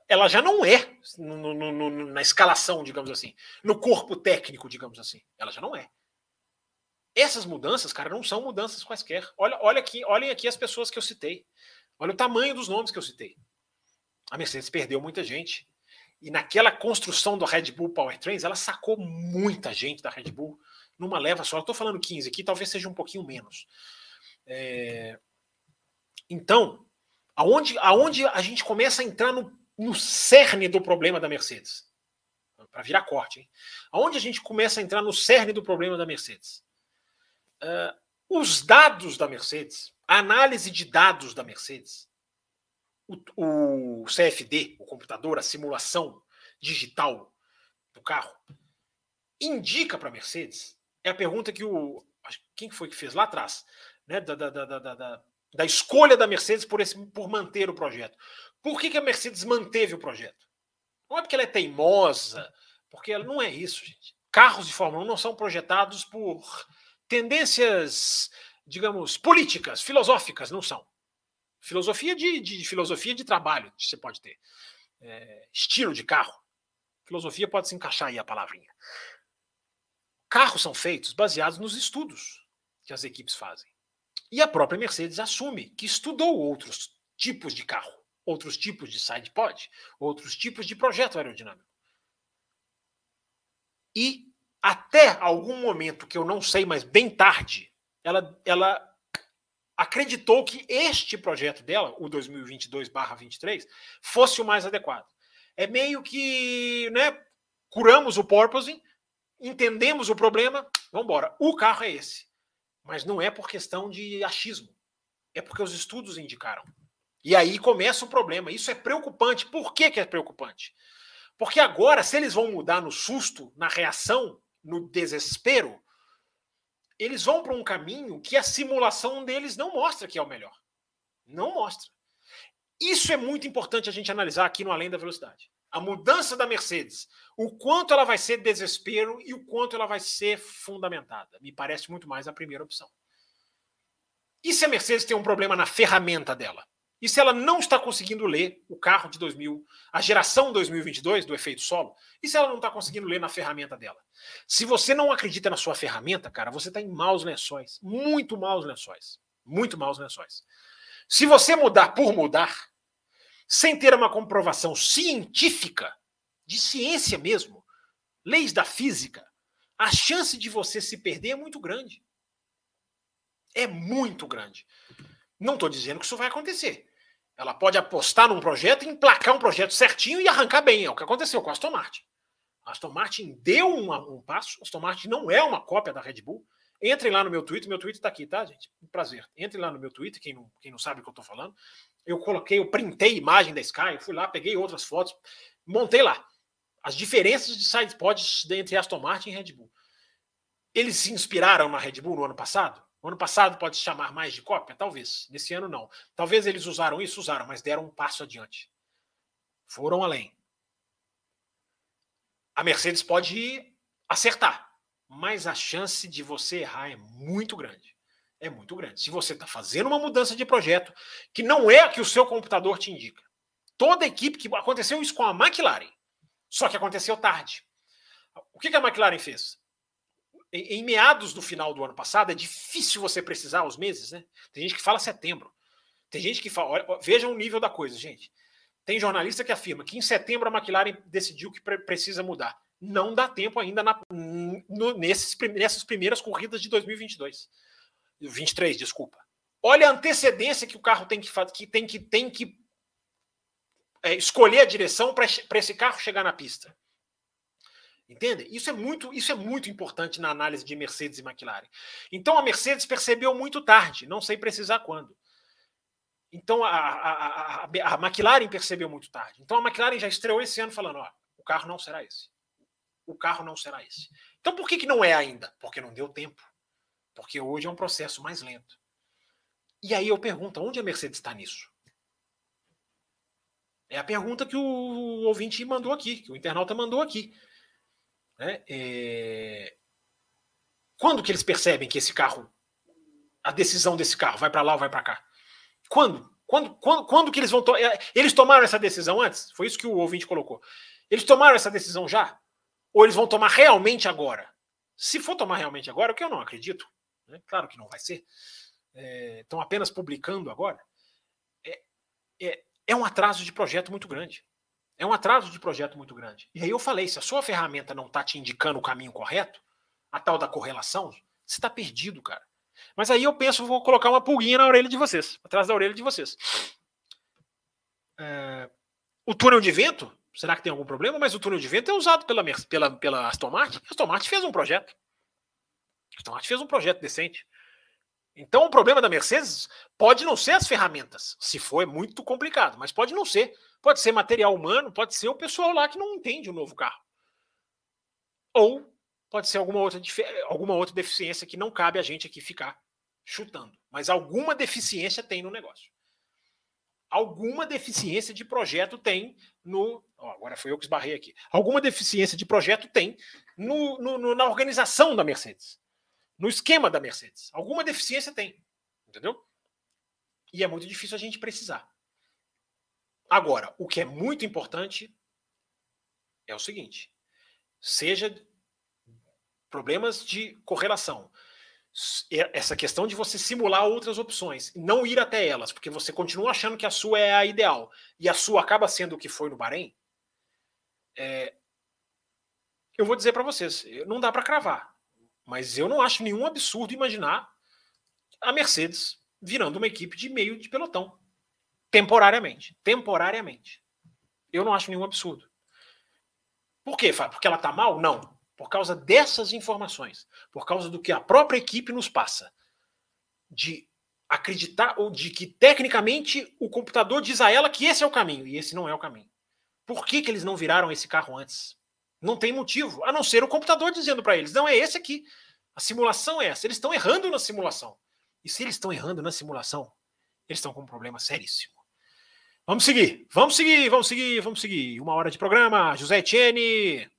ela já não é no, no, no, na escalação, digamos assim, no corpo técnico, digamos assim. Ela já não é. Essas mudanças, cara, não são mudanças quaisquer. Olha, olha aqui, olhem aqui as pessoas que eu citei. Olha o tamanho dos nomes que eu citei. A Mercedes perdeu muita gente. E naquela construção do Red Bull Powertrains, ela sacou muita gente da Red Bull numa leva só. Eu estou falando 15 aqui, talvez seja um pouquinho menos. É... Então, aonde, aonde a gente começa a entrar no no cerne do problema da Mercedes. Para virar corte, hein? Aonde a gente começa a entrar no cerne do problema da Mercedes? Uh, os dados da Mercedes, a análise de dados da Mercedes, o, o CFD, o computador, a simulação digital do carro, indica para a Mercedes, é a pergunta que o. Quem foi que fez lá atrás? Né, da, da, da, da, da escolha da Mercedes por, esse, por manter o projeto. Por que, que a Mercedes manteve o projeto? Não é porque ela é teimosa, porque ela não é isso, gente. Carros de Fórmula 1 não são projetados por tendências, digamos, políticas, filosóficas, não são. Filosofia de, de filosofia de trabalho você pode ter. É, estilo de carro. Filosofia pode se encaixar aí a palavrinha. Carros são feitos baseados nos estudos que as equipes fazem. E a própria Mercedes assume que estudou outros tipos de carro outros tipos de side pod, outros tipos de projeto aerodinâmico. E até algum momento que eu não sei, mas bem tarde, ela, ela acreditou que este projeto dela, o 2022/23, fosse o mais adequado. É meio que, né, curamos o porpoising, entendemos o problema, vamos embora. O carro é esse. Mas não é por questão de achismo. É porque os estudos indicaram. E aí começa o problema. Isso é preocupante. Por que, que é preocupante? Porque agora, se eles vão mudar no susto, na reação, no desespero, eles vão para um caminho que a simulação deles não mostra que é o melhor. Não mostra. Isso é muito importante a gente analisar aqui no Além da Velocidade. A mudança da Mercedes, o quanto ela vai ser desespero e o quanto ela vai ser fundamentada. Me parece muito mais a primeira opção. E se a Mercedes tem um problema na ferramenta dela? E se ela não está conseguindo ler o carro de 2000, a geração 2022 do efeito solo, e se ela não está conseguindo ler na ferramenta dela? Se você não acredita na sua ferramenta, cara, você está em maus lençóis. Muito maus lençóis. Muito maus lençóis. Se você mudar por mudar, sem ter uma comprovação científica, de ciência mesmo, leis da física, a chance de você se perder é muito grande. É muito grande. Não estou dizendo que isso vai acontecer. Ela pode apostar num projeto, emplacar um projeto certinho e arrancar bem. É o que aconteceu com a Aston Martin. A Aston Martin deu um, um passo. A Aston Martin não é uma cópia da Red Bull. Entrem lá no meu Twitter. Meu Twitter está aqui, tá, gente? Um prazer. Entrem lá no meu Twitter, quem não, quem não sabe o que eu estou falando. Eu coloquei, eu printei imagem da Sky, fui lá, peguei outras fotos, montei lá. As diferenças de side pods entre Aston Martin e Red Bull. Eles se inspiraram na Red Bull no ano passado? O ano passado pode se chamar mais de cópia? Talvez. Nesse ano, não. Talvez eles usaram isso, usaram, mas deram um passo adiante. Foram além. a Mercedes pode acertar, mas a chance de você errar é muito grande. É muito grande. Se você está fazendo uma mudança de projeto que não é a que o seu computador te indica. Toda equipe que aconteceu isso com a McLaren, só que aconteceu tarde. O que a McLaren fez? Em, em, meados do final do ano passado, é difícil você precisar os meses, né? Tem gente que fala setembro. Tem gente que fala. Olha, veja o nível da coisa, gente. Tem jornalista que afirma que em setembro a McLaren decidiu que pre precisa mudar. Não dá tempo ainda na, no, nesses, nessas primeiras corridas de 2022. 23, desculpa. Olha a antecedência que o carro tem que, que tem que, tem que é, escolher a direção para esse carro chegar na pista. Entende? Isso é muito, isso é muito importante na análise de Mercedes e McLaren. Então a Mercedes percebeu muito tarde, não sei precisar quando. Então a, a, a, a, McLaren percebeu muito tarde. Então a McLaren já estreou esse ano falando: ó, o carro não será esse. O carro não será esse. Então por que, que não é ainda? Porque não deu tempo. Porque hoje é um processo mais lento. E aí eu pergunto: onde a Mercedes está nisso? É a pergunta que o ouvinte mandou aqui, que o internauta mandou aqui. Né? É... Quando que eles percebem que esse carro, a decisão desse carro vai para lá ou vai para cá? Quando? Quando, quando, quando que eles vão. To... É, eles tomaram essa decisão antes? Foi isso que o ouvinte colocou. Eles tomaram essa decisão já? Ou eles vão tomar realmente agora? Se for tomar realmente agora, o que eu não acredito, né? claro que não vai ser, é, estão apenas publicando agora, é, é, é um atraso de projeto muito grande. É um atraso de projeto muito grande. E aí eu falei: se a sua ferramenta não está te indicando o caminho correto, a tal da correlação, você está perdido, cara. Mas aí eu penso, vou colocar uma pulguinha na orelha de vocês, atrás da orelha de vocês. É, o túnel de vento, será que tem algum problema? Mas o túnel de vento é usado pela, pela, pela Aston Martin. A Aston Martin fez um projeto. A Aston Martin fez um projeto decente. Então o problema da Mercedes pode não ser as ferramentas. Se for, é muito complicado, mas pode não ser. Pode ser material humano, pode ser o pessoal lá que não entende o novo carro. Ou pode ser alguma outra, alguma outra deficiência que não cabe a gente aqui ficar chutando. Mas alguma deficiência tem no negócio. Alguma deficiência de projeto tem no. Oh, agora foi eu que esbarrei aqui. Alguma deficiência de projeto tem no, no, no, na organização da Mercedes. No esquema da Mercedes. Alguma deficiência tem. Entendeu? E é muito difícil a gente precisar. Agora, o que é muito importante é o seguinte: seja problemas de correlação, essa questão de você simular outras opções, não ir até elas, porque você continua achando que a sua é a ideal e a sua acaba sendo o que foi no Bahrein, é, eu vou dizer para vocês, não dá para cravar, mas eu não acho nenhum absurdo imaginar a Mercedes virando uma equipe de meio de pelotão. Temporariamente. Temporariamente. Eu não acho nenhum absurdo. Por quê, Fábio? Porque ela está mal? Não. Por causa dessas informações. Por causa do que a própria equipe nos passa. De acreditar, ou de que tecnicamente o computador diz a ela que esse é o caminho. E esse não é o caminho. Por que, que eles não viraram esse carro antes? Não tem motivo, a não ser o computador dizendo para eles: não, é esse aqui. A simulação é essa. Eles estão errando na simulação. E se eles estão errando na simulação, eles estão com um problema seríssimo. Vamos seguir, vamos seguir, vamos seguir, vamos seguir. Uma hora de programa. José Etienne.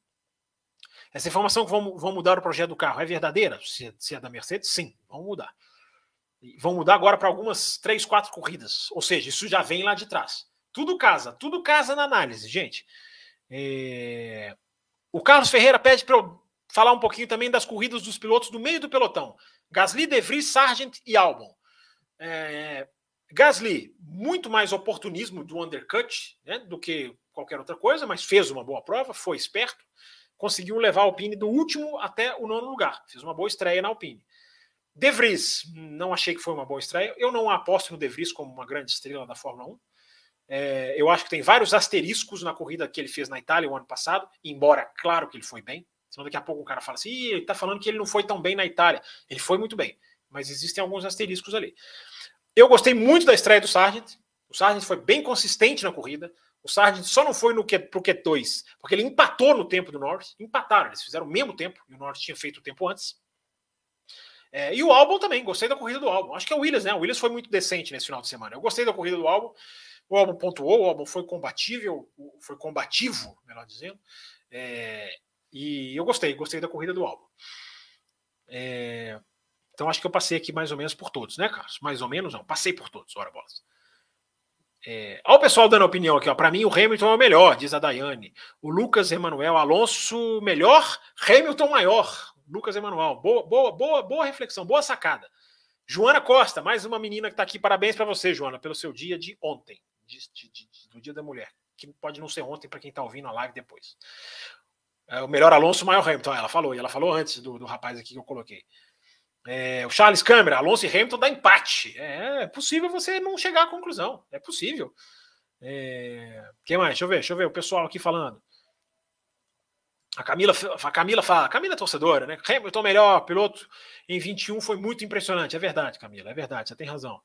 Essa informação que vão, vão mudar o projeto do carro é verdadeira? Se, se é da Mercedes, sim, vão mudar. E vão mudar agora para algumas três, quatro corridas. Ou seja, isso já vem lá de trás. Tudo casa, tudo casa na análise, gente. É... O Carlos Ferreira pede para eu falar um pouquinho também das corridas dos pilotos do meio do pelotão. Gasly, De Vries, Sargent e Albon. É... Gasly, muito mais oportunismo do undercut né, do que qualquer outra coisa, mas fez uma boa prova, foi esperto, conseguiu levar a Alpine do último até o nono lugar. Fez uma boa estreia na Alpine. De Vries, não achei que foi uma boa estreia. Eu não aposto no De Vries como uma grande estrela da Fórmula 1. É, eu acho que tem vários asteriscos na corrida que ele fez na Itália o ano passado, embora, claro que ele foi bem. Senão daqui a pouco o cara fala assim, ele está falando que ele não foi tão bem na Itália. Ele foi muito bem, mas existem alguns asteriscos ali. Eu gostei muito da estreia do Sargent. O Sargent foi bem consistente na corrida. O Sargent só não foi no Q, pro Q2, porque ele empatou no tempo do Norris. Empataram, eles fizeram o mesmo tempo, e o Norris tinha feito o tempo antes. É, e o Albon também, gostei da corrida do Albon. Acho que é o Williams, né? O Williams foi muito decente nesse final de semana. Eu gostei da corrida do Albon. O Albon pontuou, o Albon foi combatível, foi combativo, melhor dizendo. É, e eu gostei, gostei da corrida do álbum. É, então acho que eu passei aqui mais ou menos por todos, né, Carlos? Mais ou menos, não. Passei por todos, ora bolas. É, olha o pessoal dando opinião aqui, ó. Para mim, o Hamilton é o melhor, diz a Daiane. O Lucas Emanuel Alonso, melhor, Hamilton maior. Lucas Emanuel, boa, boa, boa, boa reflexão, boa sacada. Joana Costa, mais uma menina que está aqui. Parabéns para você, Joana, pelo seu dia de ontem, de, de, do Dia da Mulher, que pode não ser ontem para quem está ouvindo a live depois. É, o melhor Alonso, maior Hamilton. Ela falou, e ela falou antes do, do rapaz aqui que eu coloquei. É, o Charles Câmara, Alonso e Hamilton dá empate. É, é, possível você não chegar à conclusão. É possível. É, quem mais? Deixa eu ver, deixa eu ver o pessoal aqui falando. A Camila, a Camila fala, Camila é torcedora, né? Hamilton melhor, piloto em 21 foi muito impressionante. É verdade, Camila, é verdade, você tem razão.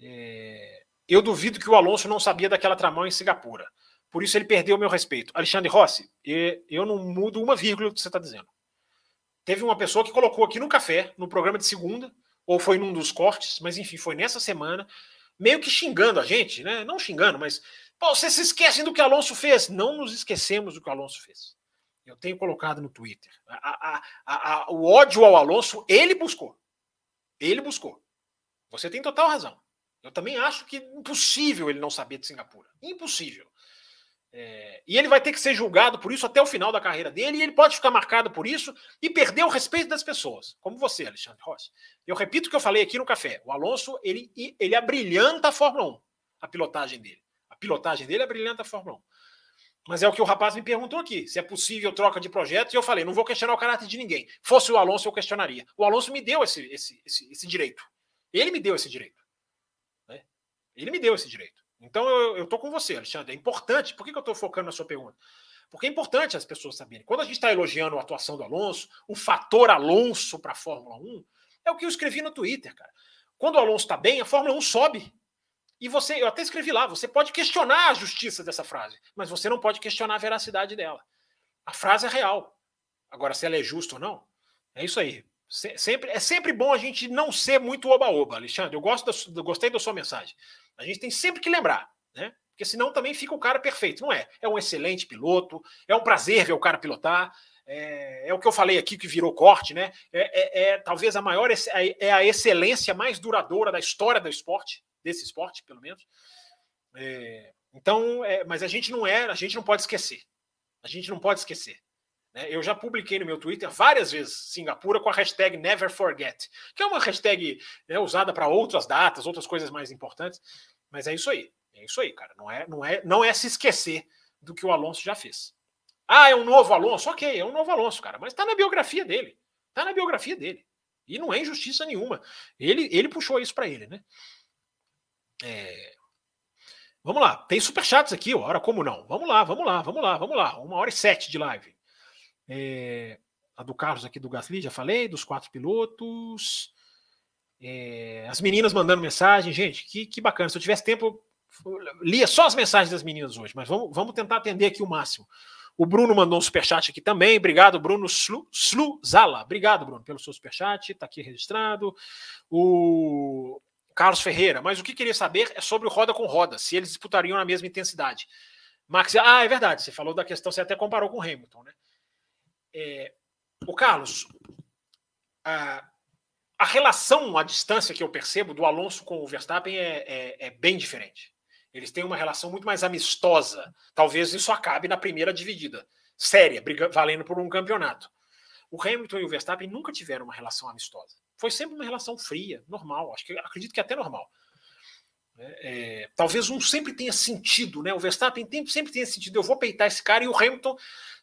É, eu duvido que o Alonso não sabia daquela tramão em Singapura. Por isso ele perdeu o meu respeito. Alexandre Rossi, eu não mudo uma vírgula do que você está dizendo. Teve uma pessoa que colocou aqui no café, no programa de segunda, ou foi num dos cortes, mas enfim, foi nessa semana, meio que xingando a gente, né? Não xingando, mas Pô, vocês se esquecem do que Alonso fez. Não nos esquecemos do que Alonso fez. Eu tenho colocado no Twitter. A, a, a, o ódio ao Alonso, ele buscou. Ele buscou. Você tem total razão. Eu também acho que impossível ele não saber de Singapura. Impossível. É, e ele vai ter que ser julgado por isso até o final da carreira dele, e ele pode ficar marcado por isso e perder o respeito das pessoas, como você, Alexandre Rossi. Eu repito o que eu falei aqui no café: o Alonso ele, ele abrilhanta a Fórmula 1, a pilotagem dele. A pilotagem dele abrilhanta a Fórmula 1. Mas é o que o rapaz me perguntou aqui: se é possível troca de projeto, e eu falei: não vou questionar o caráter de ninguém. Fosse o Alonso, eu questionaria. O Alonso me deu esse, esse, esse, esse direito. Ele me deu esse direito. Ele me deu esse direito. Então eu estou com você, Alexandre. É importante. Por que, que eu estou focando na sua pergunta? Porque é importante as pessoas saberem. Quando a gente está elogiando a atuação do Alonso, o fator Alonso para a Fórmula 1, é o que eu escrevi no Twitter, cara. Quando o Alonso está bem, a Fórmula 1 sobe. E você, eu até escrevi lá, você pode questionar a justiça dessa frase, mas você não pode questionar a veracidade dela. A frase é real. Agora, se ela é justa ou não, é isso aí. Sempre, é sempre bom a gente não ser muito oba-oba, Alexandre. Eu gosto da, gostei da sua mensagem. A gente tem sempre que lembrar, né? Porque senão também fica o cara perfeito. Não é? É um excelente piloto, é um prazer ver o cara pilotar. É, é o que eu falei aqui que virou corte, né? É, é, é talvez a maior, é, é a excelência mais duradoura da história do esporte, desse esporte, pelo menos. É, então, é, mas a gente não é, a gente não pode esquecer. A gente não pode esquecer. Né? Eu já publiquei no meu Twitter várias vezes Singapura com a hashtag NeverForget, que é uma hashtag né, usada para outras datas, outras coisas mais importantes. Mas é isso aí. É isso aí, cara. Não é, não é, não é se esquecer do que o Alonso já fez. Ah, é um novo Alonso? Ok, é um novo Alonso, cara. Mas tá na biografia dele. Tá na biografia dele. E não é injustiça nenhuma. Ele, ele puxou isso para ele, né? É... Vamos lá. Tem superchats aqui, ora como não? Vamos lá, vamos lá, vamos lá, vamos lá. Uma hora e sete de live. É... A do Carlos aqui do Gasly, já falei, dos quatro pilotos. É, as meninas mandando mensagem, gente, que, que bacana. Se eu tivesse tempo, lia só as mensagens das meninas hoje, mas vamos, vamos tentar atender aqui o máximo. O Bruno mandou um superchat aqui também. Obrigado, Bruno Slu, Sluzala. Obrigado, Bruno, pelo seu superchat. Está aqui registrado. O Carlos Ferreira. Mas o que queria saber é sobre o roda com roda, se eles disputariam na mesma intensidade. Max, ah, é verdade. Você falou da questão, você até comparou com o Hamilton, né? É, o Carlos, a, a relação à distância que eu percebo do Alonso com o Verstappen é, é, é, bem diferente. Eles têm uma relação muito mais amistosa. Talvez isso acabe na primeira dividida, séria, briga, valendo por um campeonato. O Hamilton e o Verstappen nunca tiveram uma relação amistosa. Foi sempre uma relação fria, normal. Acho que acredito que até normal. É, é, talvez um sempre tenha sentido, né? O Verstappen tem, sempre tenha sentido. Eu vou peitar esse cara e o Hamilton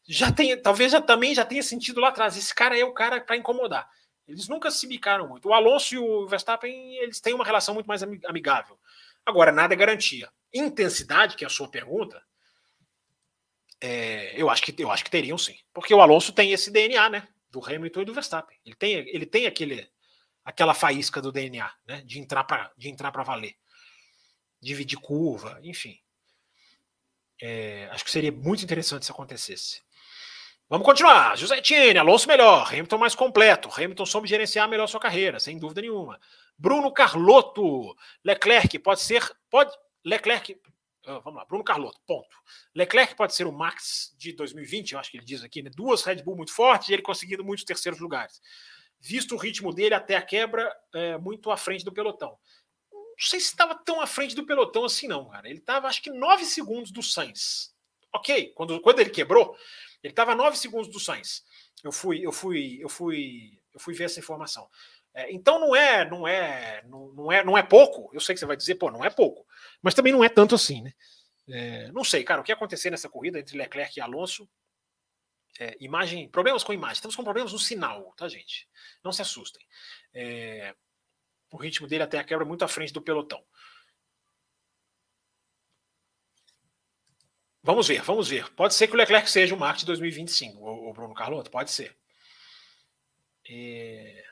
já tenha, talvez já também já tenha sentido lá atrás. Esse cara é o cara para incomodar. Eles nunca se bicaram muito. O Alonso e o Verstappen, eles têm uma relação muito mais amigável. Agora, nada é garantia. Intensidade, que é a sua pergunta, é, eu, acho que, eu acho que teriam sim. Porque o Alonso tem esse DNA, né? Do Hamilton e do Verstappen. Ele tem, ele tem aquele, aquela faísca do DNA, né? De entrar para valer. Dividir curva, enfim. É, acho que seria muito interessante se acontecesse. Vamos continuar. José Etienne, Alonso melhor, Hamilton mais completo. Hamilton soube gerenciar melhor sua carreira, sem dúvida nenhuma. Bruno Carlotto, Leclerc pode ser, pode Leclerc, Uh, vamos lá, Bruno Carlotto, ponto. Leclerc pode ser o Max de 2020, eu acho que ele diz aqui, né? Duas Red Bull muito fortes e ele conseguindo muitos terceiros lugares. Visto o ritmo dele até a quebra, é, muito à frente do pelotão. Não sei se estava tão à frente do pelotão assim, não, cara. Ele estava, acho que, nove segundos do Sainz. Ok, quando, quando ele quebrou, ele estava nove segundos do Sainz. Eu fui, eu fui, eu fui, eu fui ver essa informação. É, então não é, não é, não, não, é, não é pouco. Eu sei que você vai dizer, pô, não é pouco, mas também não é tanto assim, né? É, não sei, cara, o que aconteceu nessa corrida entre Leclerc e Alonso? É, imagem, problemas com imagem. Estamos com problemas no sinal, tá, gente? Não se assustem. É, o ritmo dele até a quebra é muito à frente do pelotão. Vamos ver, vamos ver. Pode ser que o Leclerc seja o Mark de 2025, o, o Bruno Carlotto, pode ser. É...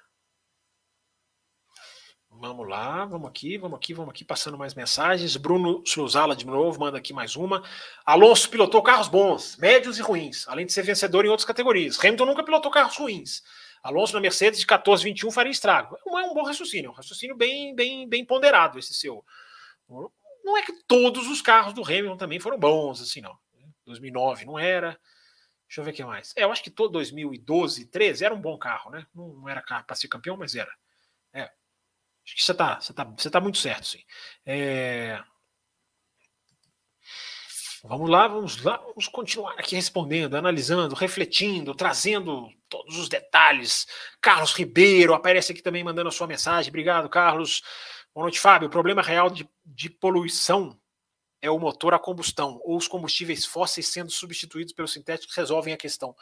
Vamos lá, vamos aqui, vamos aqui, vamos aqui, passando mais mensagens. Bruno Suzala de novo, manda aqui mais uma. Alonso pilotou carros bons, médios e ruins, além de ser vencedor em outras categorias. Hamilton nunca pilotou carros ruins. Alonso na Mercedes de 14, 21 faria estrago. É um bom raciocínio, é um raciocínio bem, bem, bem ponderado esse seu. Não é que todos os carros do Hamilton também foram bons, assim, não. 2009 não era. Deixa eu ver o que mais. É, eu acho que todo 2012, 13 era um bom carro, né? Não, não era carro para ser campeão, mas era. É, Acho que você está você tá, você tá muito certo, sim. É... Vamos lá, vamos lá, vamos continuar aqui respondendo, analisando, refletindo, trazendo todos os detalhes. Carlos Ribeiro aparece aqui também mandando a sua mensagem. Obrigado, Carlos. Boa noite, Fábio. O problema real de, de poluição é o motor a combustão ou os combustíveis fósseis sendo substituídos pelos sintéticos resolvem a questão.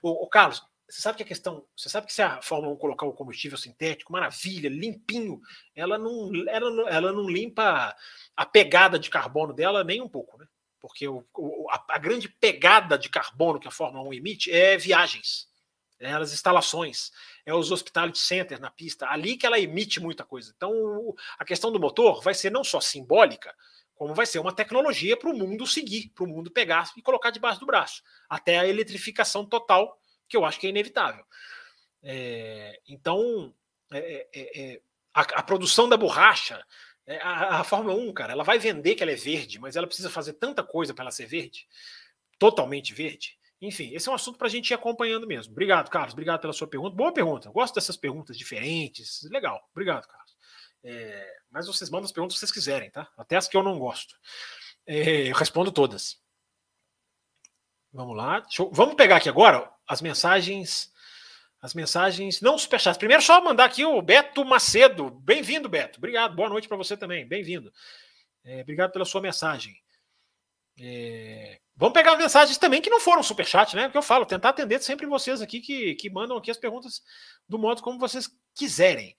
O, Carlos, você sabe que a questão, você sabe que se a Fórmula 1 colocar o combustível sintético, maravilha, limpinho, ela não, ela ela não limpa a pegada de carbono dela nem um pouco, né? Porque o, o, a, a, grande pegada de carbono que a Fórmula 1 emite é viagens, é as instalações, é os hospitality centers na pista, ali que ela emite muita coisa. Então, a questão do motor vai ser não só simbólica, como vai ser uma tecnologia para o mundo seguir, para o mundo pegar e colocar debaixo do braço, até a eletrificação total que eu acho que é inevitável. É, então, é, é, é a, a, produção da borracha, é, a, a, Fórmula 1, cara, ela vai vender que ela é verde, mas ela precisa fazer tanta coisa para ela ser verde, totalmente verde. Enfim, esse é um assunto para a gente ir acompanhando mesmo. Obrigado, Carlos. Obrigado pela sua pergunta. Boa pergunta. Gosto dessas perguntas diferentes. Legal. Obrigado, Carlos. É, mas vocês mandam as perguntas que vocês quiserem, tá? Até as que eu não gosto. É, eu respondo todas. Vamos lá. Eu, vamos pegar aqui agora as mensagens. As mensagens, não superchats. Primeiro, só mandar aqui o Beto Macedo. Bem-vindo, Beto. Obrigado. Boa noite para você também. Bem-vindo. É, obrigado pela sua mensagem. É, vamos pegar mensagens também que não foram superchat, né? Porque eu falo, tentar atender sempre vocês aqui que, que mandam aqui as perguntas do modo como vocês quiserem.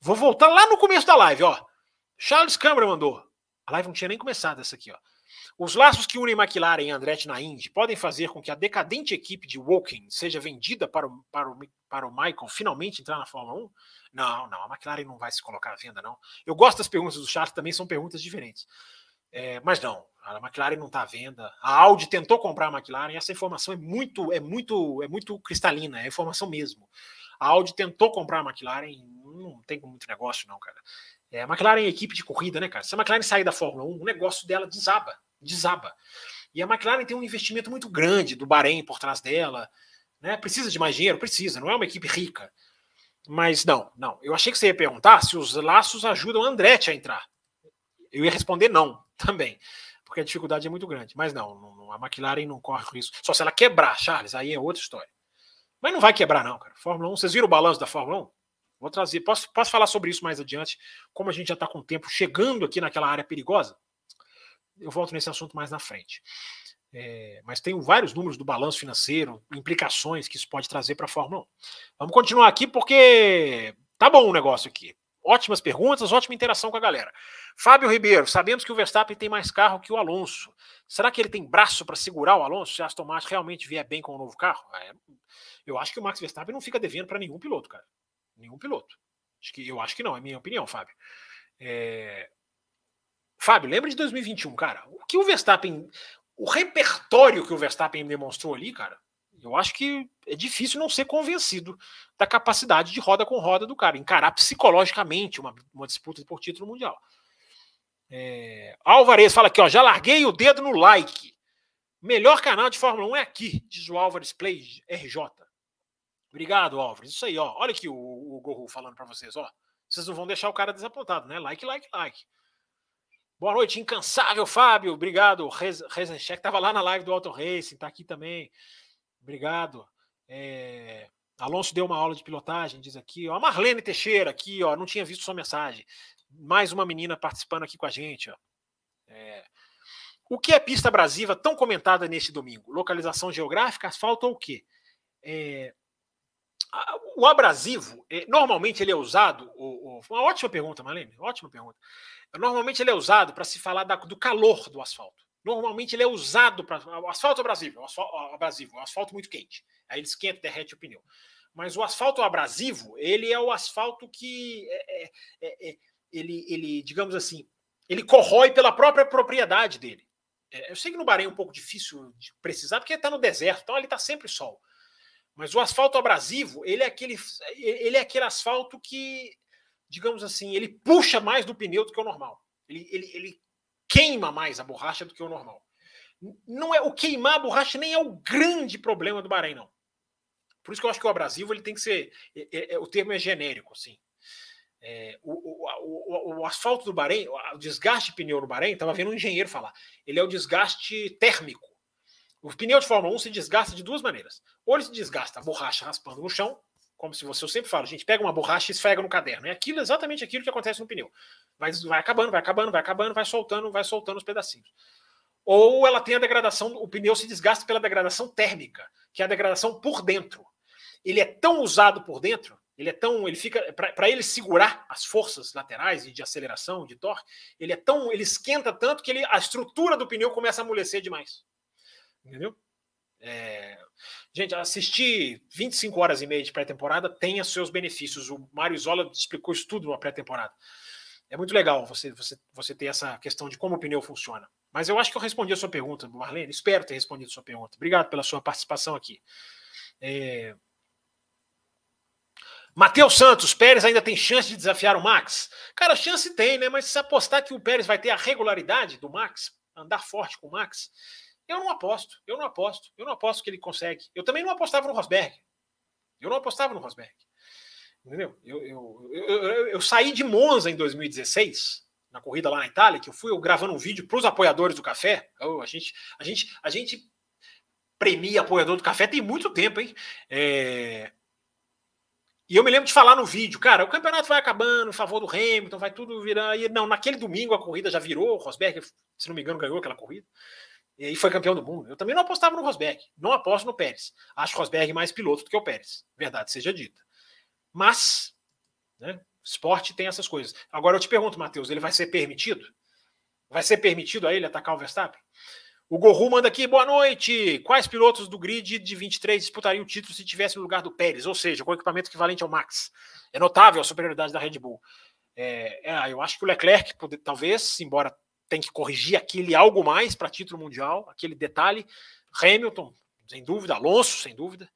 Vou voltar lá no começo da live, ó. Charles Câmara mandou. A live não tinha nem começado essa aqui, ó. Os laços que unem McLaren e Andretti na Indy podem fazer com que a decadente equipe de Woking seja vendida para o, para, o, para o Michael finalmente entrar na Fórmula 1? Não, não, a McLaren não vai se colocar à venda, não. Eu gosto das perguntas do Charles, também são perguntas diferentes. É, mas não, a McLaren não está à venda. A Audi tentou comprar a McLaren, essa informação é muito, é muito, é muito cristalina, é informação mesmo. A Audi tentou comprar a McLaren, não tem muito negócio, não, cara. É, a McLaren é equipe de corrida, né, cara? Se a McLaren sair da Fórmula 1, o negócio dela desaba desaba. E a McLaren tem um investimento muito grande do Bahrein por trás dela. Né? Precisa de mais dinheiro? Precisa, não é uma equipe rica. Mas não, não. Eu achei que você ia perguntar se os laços ajudam a Andretti a entrar. Eu ia responder não também, porque a dificuldade é muito grande. Mas não, a McLaren não corre risco. Só se ela quebrar, Charles, aí é outra história. Mas não vai quebrar, não, cara. Fórmula 1, vocês viram o balanço da Fórmula 1? Vou trazer, posso, posso falar sobre isso mais adiante, como a gente já está com o tempo chegando aqui naquela área perigosa? eu volto nesse assunto mais na frente. É, mas tem vários números do balanço financeiro, implicações que isso pode trazer para a Fórmula 1. Vamos continuar aqui porque tá bom o negócio aqui. Ótimas perguntas, ótima interação com a galera. Fábio Ribeiro, sabemos que o Verstappen tem mais carro que o Alonso. Será que ele tem braço para segurar o Alonso se a Aston Martin realmente vier bem com o novo carro? É, eu acho que o Max Verstappen não fica devendo para nenhum piloto, cara. Nenhum piloto. Acho que, eu acho que não, é minha opinião, Fábio. É, Fábio, lembra de 2021, cara? O que o Verstappen. O repertório que o Verstappen demonstrou ali, cara, eu acho que é difícil não ser convencido da capacidade de roda com roda do cara, encarar psicologicamente uma, uma disputa por título mundial. É, Alvarez fala aqui, ó, já larguei o dedo no like. Melhor canal de Fórmula 1 é aqui, diz o Álvares Play RJ. Obrigado, Álvares. Isso aí, ó. Olha aqui o, o falando para vocês, ó. Vocês não vão deixar o cara desapontado, né? Like, like, like. Boa noite, incansável Fábio. Obrigado. Rezencheck estava lá na live do Auto Racing, tá aqui também. Obrigado. É... Alonso deu uma aula de pilotagem, diz aqui. Ó. A Marlene Teixeira aqui, ó. Não tinha visto sua mensagem. Mais uma menina participando aqui com a gente, ó. É... O que é pista abrasiva tão comentada neste domingo? Localização geográfica, asfalto ou o quê? É... O abrasivo, é, normalmente ele é usado. O. Uma ótima pergunta, Marlene. Ótima pergunta. Normalmente ele é usado para se falar da, do calor do asfalto. Normalmente ele é usado para. O asfalto abrasivo, o asfalto, abrasivo, o asfalto muito quente. Aí ele esquenta, derrete o pneu. Mas o asfalto abrasivo, ele é o asfalto que é, é, é, é ele, ele, digamos assim, ele corrói pela própria propriedade dele. É, eu sei que no Bahrein é um pouco difícil de precisar, porque está no deserto, então ele está sempre sol. Mas o asfalto abrasivo, ele é aquele, ele é aquele asfalto que, digamos assim, ele puxa mais do pneu do que o normal. Ele, ele, ele queima mais a borracha do que o normal. Não é o queimar a borracha nem é o grande problema do Bahrein, não. Por isso que eu acho que o abrasivo ele tem que ser. É, é, o termo é genérico, assim. É, o, o, o, o, asfalto do Bahrein, o desgaste de pneu no Bahrein, estava vendo um engenheiro falar, ele é o desgaste térmico. O pneu de Fórmula 1 se desgasta de duas maneiras. Ou ele se desgasta a borracha raspando no chão, como se você, eu sempre falo, gente pega uma borracha e esfrega no caderno. É aquilo, exatamente aquilo que acontece no pneu. Vai, vai acabando, vai acabando, vai acabando, vai soltando, vai soltando os pedacinhos. Ou ela tem a degradação, o pneu se desgasta pela degradação térmica, que é a degradação por dentro. Ele é tão usado por dentro, ele é tão, ele fica para ele segurar as forças laterais e de aceleração, de torque, ele é tão, ele esquenta tanto que ele, a estrutura do pneu começa a amolecer demais. Entendeu? É... Gente, assistir 25 horas e meia de pré-temporada tem os seus benefícios. O Mário Isola explicou isso tudo na pré-temporada. É muito legal você, você, você ter essa questão de como o pneu funciona. Mas eu acho que eu respondi a sua pergunta, Marlene. Espero ter respondido a sua pergunta. Obrigado pela sua participação aqui. É... Matheus Santos, Pérez ainda tem chance de desafiar o Max? Cara, chance tem, né? Mas se apostar que o Pérez vai ter a regularidade do Max, andar forte com o Max, eu não aposto, eu não aposto, eu não aposto que ele consegue. Eu também não apostava no Rosberg. Eu não apostava no Rosberg. Entendeu? Eu, eu, eu, eu, saí de Monza em 2016, na corrida lá na Itália, que eu fui gravando um vídeo para os apoiadores do café. A, gente, a, gente, a gente premia apoiador do café tem muito tempo, hein? É... E eu me lembro de falar no vídeo, cara, o campeonato vai acabando, em favor do Hamilton, vai tudo virar. E, não, naquele domingo a corrida já virou, o Rosberg, se não me engano, ganhou aquela corrida e foi campeão do mundo. Eu também não apostava no Rosberg, não aposto no Pérez. Acho o Rosberg mais piloto do que o Pérez, verdade seja dita. Mas, né, esporte tem essas coisas. Agora eu te pergunto, Matheus, ele vai ser permitido? Vai ser permitido a ele atacar o Verstappen? O Gorru manda aqui, boa noite. Quais pilotos do grid de 23 disputariam o título se tivesse no lugar do Pérez? Ou seja, com equipamento equivalente ao Max. É notável a superioridade da Red Bull. É, é, eu acho que o Leclerc, talvez, embora tem que corrigir aquele algo mais para título mundial, aquele detalhe. Hamilton, sem dúvida, Alonso, sem dúvida.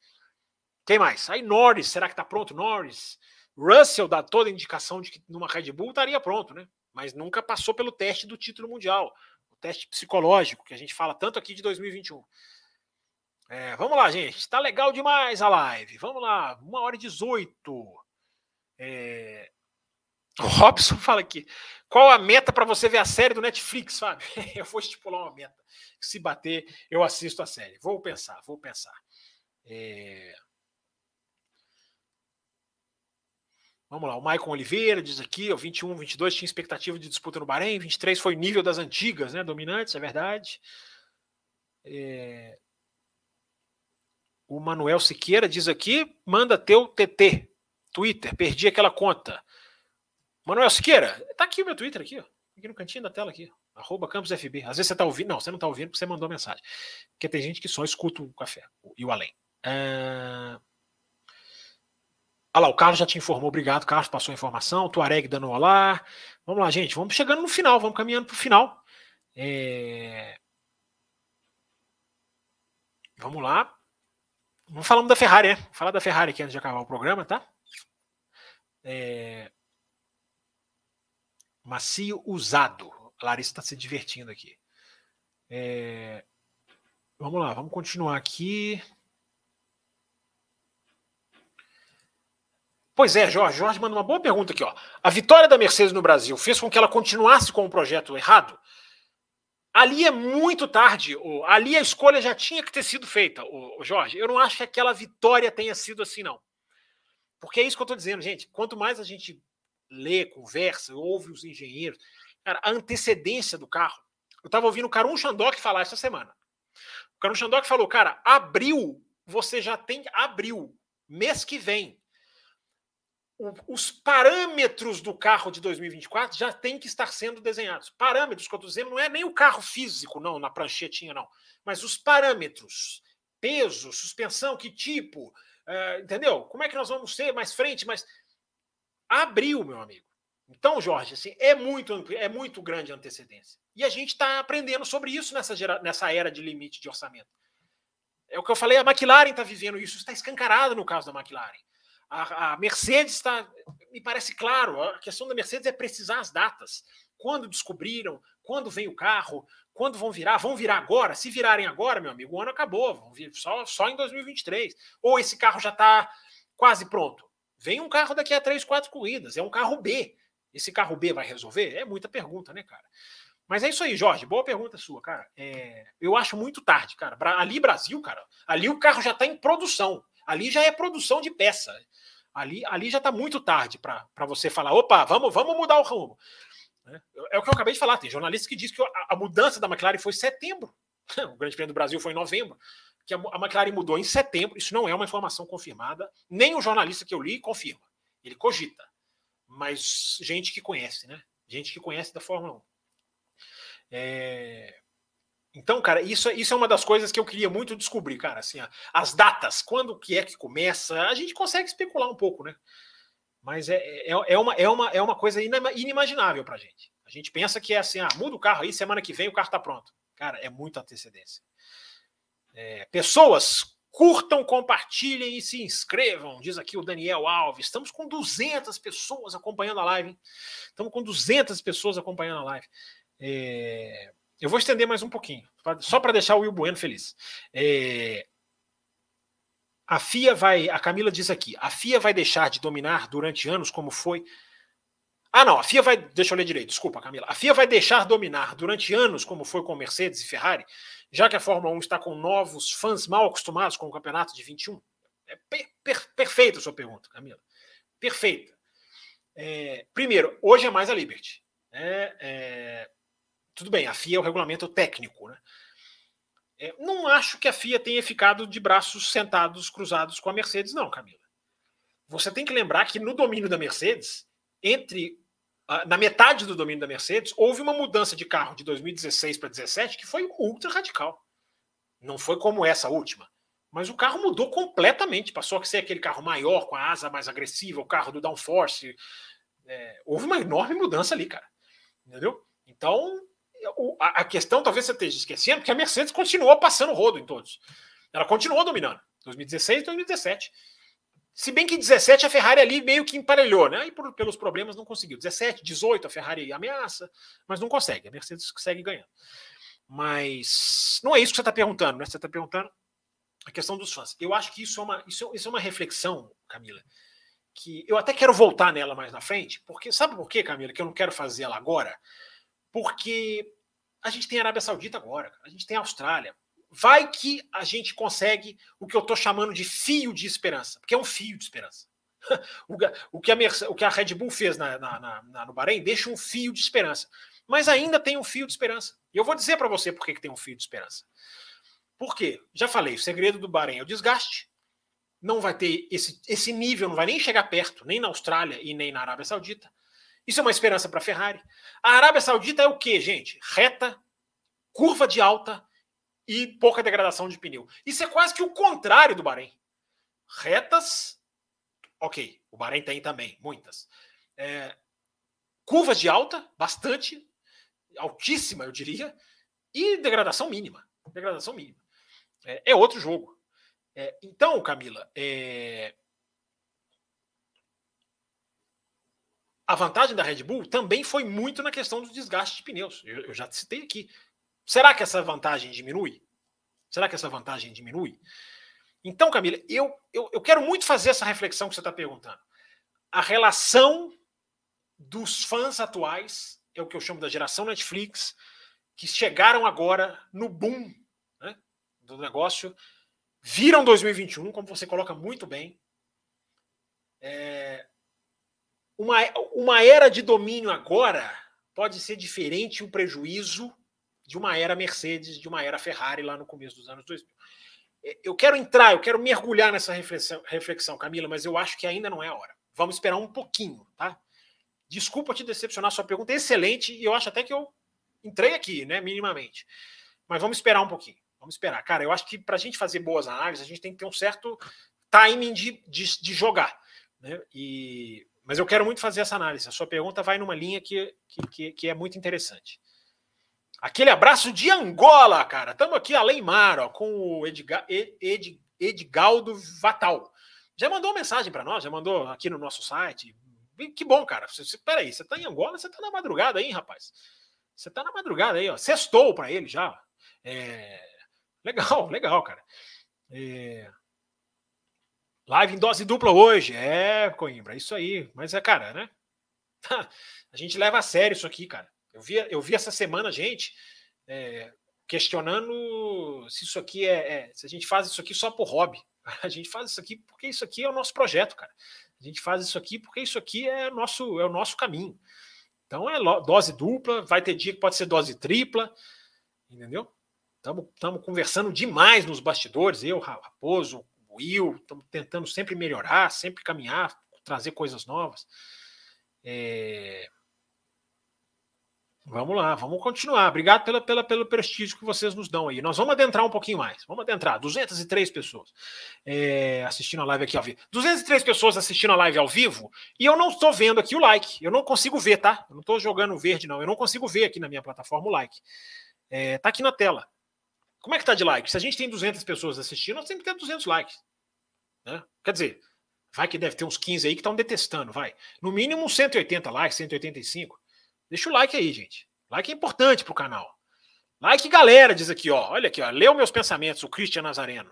Quem mais? Aí Norris, será que está pronto? Norris. Russell dá toda a indicação de que numa Red Bull estaria pronto, né? Mas nunca passou pelo teste do título mundial, o teste psicológico, que a gente fala tanto aqui de 2021. É, vamos lá, gente. Está legal demais a live. Vamos lá, uma hora e 18. É, o Robson fala aqui. Qual a meta para você ver a série do Netflix, Fábio? eu vou estipular uma meta. Se bater, eu assisto a série. Vou pensar, vou pensar. É... Vamos lá, o Maicon Oliveira diz aqui, ó, 21, 22 tinha expectativa de disputa no Bahrein, 23 foi nível das antigas, né, dominantes, é verdade. É... O Manuel Siqueira diz aqui, manda teu TT, Twitter, perdi aquela conta. Manuel Siqueira, tá aqui o meu Twitter aqui, ó. Aqui no cantinho da tela aqui, arroba CampusFB. Às vezes você tá ouvindo, não, você não tá ouvindo porque você mandou mensagem. Porque tem gente que só escuta o café e o além. Ah lá, o Carlos já te informou, obrigado, Carlos, passou a informação. Tuareg dando um olá. Vamos lá, gente, vamos chegando no final, vamos caminhando para o final. É... Vamos lá. Vamos falando da Ferrari, né? Vou falar da Ferrari aqui antes de acabar o programa, tá? É... Macio usado. A Larissa está se divertindo aqui. É... Vamos lá, vamos continuar aqui. Pois é, Jorge. Jorge manda uma boa pergunta aqui. Ó. A vitória da Mercedes no Brasil fez com que ela continuasse com o projeto errado? Ali é muito tarde. Ali a escolha já tinha que ter sido feita, o Jorge. Eu não acho que aquela vitória tenha sido assim, não. Porque é isso que eu estou dizendo, gente. Quanto mais a gente lê, conversa, ouve os engenheiros, cara, a antecedência do carro. Eu estava ouvindo o Karun Chandok falar essa semana. O Karun Chandok falou, cara, abril, você já tem abril, mês que vem. os parâmetros do carro de 2024 já têm que estar sendo desenhados. Parâmetros estou dizendo não é nem o carro físico, não, na pranchetinha, não. Mas os parâmetros. Peso, suspensão, que tipo, uh, entendeu? Como é que nós vamos ser mais frente, mais abril, meu amigo. Então, Jorge, assim, é muito é muito grande a antecedência. E a gente está aprendendo sobre isso nessa, gera, nessa era de limite de orçamento. É o que eu falei, a McLaren está vivendo isso, está escancarado no caso da McLaren. A, a Mercedes está, me parece claro, a questão da Mercedes é precisar as datas. Quando descobriram, quando vem o carro, quando vão virar, vão virar agora. Se virarem agora, meu amigo, o ano acabou, vão vir só, só em 2023. Ou esse carro já está quase pronto. Vem um carro daqui a três, quatro corridas. É um carro B. Esse carro B vai resolver? É muita pergunta, né, cara? Mas é isso aí, Jorge. Boa pergunta sua, cara. É, eu acho muito tarde, cara. Ali, Brasil, cara, ali o carro já está em produção. Ali já é produção de peça. Ali, ali já está muito tarde para você falar: opa, vamos, vamos mudar o rumo. É, é o que eu acabei de falar. Tem jornalista que diz que a, a mudança da McLaren foi em setembro. O Grande Prêmio do Brasil foi em novembro que a McLaren mudou em setembro. Isso não é uma informação confirmada, nem o jornalista que eu li confirma. Ele cogita. Mas gente que conhece, né? Gente que conhece da Fórmula 1. É... Então, cara, isso, isso é uma das coisas que eu queria muito descobrir, cara. Assim, as datas, quando que é que começa, a gente consegue especular um pouco, né? Mas é, é, é, uma, é, uma, é uma coisa inimaginável pra gente. A gente pensa que é assim, ah, muda o carro aí, semana que vem o carro tá pronto. Cara, é muita antecedência. É, pessoas, curtam, compartilhem e se inscrevam, diz aqui o Daniel Alves. Estamos com 200 pessoas acompanhando a live. Hein? Estamos com 200 pessoas acompanhando a live. É, eu vou estender mais um pouquinho, só para deixar o Will Bueno feliz. É, a FIA vai, a Camila diz aqui, a FIA vai deixar de dominar durante anos como foi. Ah, não, a FIA vai, deixa eu ler direito, desculpa, Camila. A FIA vai deixar dominar durante anos como foi com Mercedes e Ferrari já que a Fórmula 1 está com novos fãs mal acostumados com o campeonato de 21? É per, per, perfeita a sua pergunta, Camila. Perfeita. É, primeiro, hoje é mais a Liberty. É, é, tudo bem, a FIA é o regulamento técnico. Né? É, não acho que a FIA tenha ficado de braços sentados, cruzados com a Mercedes, não, Camila. Você tem que lembrar que no domínio da Mercedes, entre na metade do domínio da Mercedes, houve uma mudança de carro de 2016 para 2017 que foi ultra radical. Não foi como essa última. Mas o carro mudou completamente. Passou a ser aquele carro maior, com a asa mais agressiva, o carro do downforce. É, houve uma enorme mudança ali, cara. Entendeu? Então, a, questão talvez você esteja esquecendo, porque a Mercedes continuou passando rodo em todos. Ela continuou dominando. 2016 e 2017. Se bem que 17 a Ferrari ali meio que emparelhou, né? E por, pelos problemas não conseguiu. 17, 18 a Ferrari ameaça, mas não consegue. A Mercedes segue ganhando. Mas não é isso que você está perguntando, né? Você está perguntando a questão dos fãs. Eu acho que isso é uma, isso, isso é uma reflexão, Camila, que eu até quero voltar nela mais na frente, porque sabe por quê, Camila, que eu não quero fazer ela agora? Porque a gente tem a Arábia Saudita agora, a gente tem a Austrália, vai que a gente consegue o que eu estou chamando de fio de esperança, porque é um fio de esperança. o, que a o que a Red Bull fez na, na, na, no Bahrein deixa um fio de esperança. Mas ainda tem um fio de esperança. E eu vou dizer para você por que, que tem um fio de esperança. Por quê? Já falei, o segredo do Bahrein é o desgaste. Não vai ter esse, esse nível, não vai nem chegar perto, nem na Austrália e nem na Arábia Saudita. Isso é uma esperança para a Ferrari. A Arábia Saudita é o quê, gente? Reta, curva de alta, e pouca degradação de pneu. Isso é quase que o contrário do Bahrein. Retas, ok, o Bahrein tem também, muitas. É, curvas de alta, bastante, altíssima, eu diria, e degradação mínima. Degradação mínima. É, é outro jogo. É, então, Camila, é, a vantagem da Red Bull também foi muito na questão do desgaste de pneus. Eu, eu já citei aqui. Será que essa vantagem diminui? Será que essa vantagem diminui? Então, Camila, eu, eu, eu quero muito fazer essa reflexão que você está perguntando. A relação dos fãs atuais, é o que eu chamo da geração Netflix, que chegaram agora no boom né, do negócio, viram 2021, como você coloca muito bem. É, uma, uma era de domínio agora pode ser diferente o prejuízo de uma era Mercedes, de uma era Ferrari lá no começo dos anos 2000. É, eu quero entrar, eu quero mergulhar nessa reflexão, reflexão, Camila, mas eu acho que ainda não é a hora. Vamos esperar um pouquinho, tá? Desculpa te decepcionar, sua pergunta é excelente e eu acho até que eu entrei aqui, né, minimamente. Mas vamos esperar um pouquinho. Vamos esperar. Cara, eu acho que para a gente fazer boas análises, a gente tem que ter um certo timing de, de, de jogar. Né? E, mas eu quero muito fazer essa análise. A sua pergunta vai numa linha que, que, que é muito interessante. Aquele abraço de Angola, cara. Estamos aqui além mar, ó, com o Edgar, Ed, Edgaldo Vatal. Já mandou mensagem para nós, já mandou aqui no nosso site. Que bom, cara. Você, peraí, você está em Angola, você está na madrugada aí, rapaz. Você está na madrugada aí, ó. Sextou para ele já. É... Legal, legal, cara. É... Live em dose dupla hoje. É, Coimbra, isso aí. Mas é, cara, né? A gente leva a sério isso aqui, cara. Eu vi, eu vi essa semana gente é, questionando se isso aqui é, é, se a gente faz isso aqui só por hobby. A gente faz isso aqui porque isso aqui é o nosso projeto, cara. A gente faz isso aqui porque isso aqui é, nosso, é o nosso caminho. Então é dose dupla, vai ter dia que pode ser dose tripla, entendeu? Estamos conversando demais nos bastidores, eu, Raposo, Will, estamos tentando sempre melhorar, sempre caminhar, trazer coisas novas. É... Vamos lá, vamos continuar. Obrigado pela, pela, pelo prestígio que vocês nos dão aí. Nós vamos adentrar um pouquinho mais. Vamos adentrar. 203 pessoas é, assistindo a live aqui ao vivo. 203 pessoas assistindo a live ao vivo e eu não estou vendo aqui o like. Eu não consigo ver, tá? Eu não estou jogando verde, não. Eu não consigo ver aqui na minha plataforma o like. É, tá aqui na tela. Como é que tá de like? Se a gente tem 200 pessoas assistindo, nós temos que ter 200 likes. Né? Quer dizer, vai que deve ter uns 15 aí que estão detestando, vai. No mínimo 180 likes, 185. Deixa o like aí, gente. Like é importante pro canal. Like galera, diz aqui, ó. Olha aqui, ó. Leu meus pensamentos, o Christian Nazareno.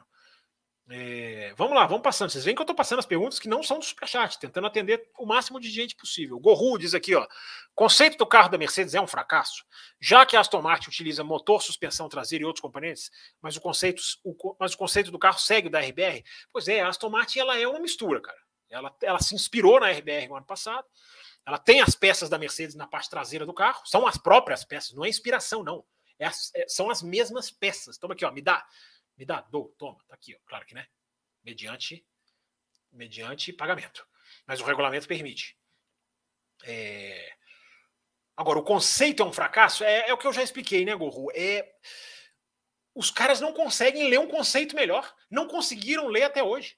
É, vamos lá, vamos passando. Vocês veem que eu estou passando as perguntas que não são do Superchat, tentando atender o máximo de gente possível. Gorru diz aqui, ó. Conceito do carro da Mercedes é um fracasso, já que a Aston Martin utiliza motor, suspensão traseira e outros componentes, mas o conceito, o, mas o conceito do carro segue o da RBR. Pois é, a Aston Martin ela é uma mistura, cara. Ela, ela se inspirou na RBR no ano passado, ela tem as peças da Mercedes na parte traseira do carro, são as próprias peças, não é inspiração, não. É as, é, são as mesmas peças. Toma aqui, ó, me dá, me dá, dou, toma, tá aqui, ó, claro que né, mediante, mediante pagamento. Mas o regulamento permite. É... Agora, o conceito é um fracasso? É, é o que eu já expliquei, né, Gorro? É... Os caras não conseguem ler um conceito melhor. Não conseguiram ler até hoje.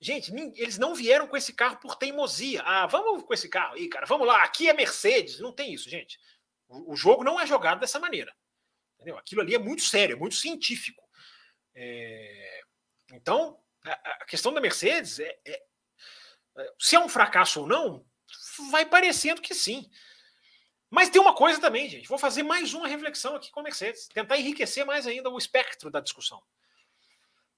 Gente, eles não vieram com esse carro por teimosia. Ah, vamos com esse carro aí, cara. Vamos lá, aqui é Mercedes. Não tem isso, gente. O, jogo não é jogado dessa maneira. Entendeu? Aquilo ali é muito sério, é muito científico. É... Então, a, questão da Mercedes é, é, é, se é um fracasso ou não, vai parecendo que sim. Mas tem uma coisa também, gente. Vou fazer mais uma reflexão aqui com a Mercedes, tentar enriquecer mais ainda o espectro da discussão.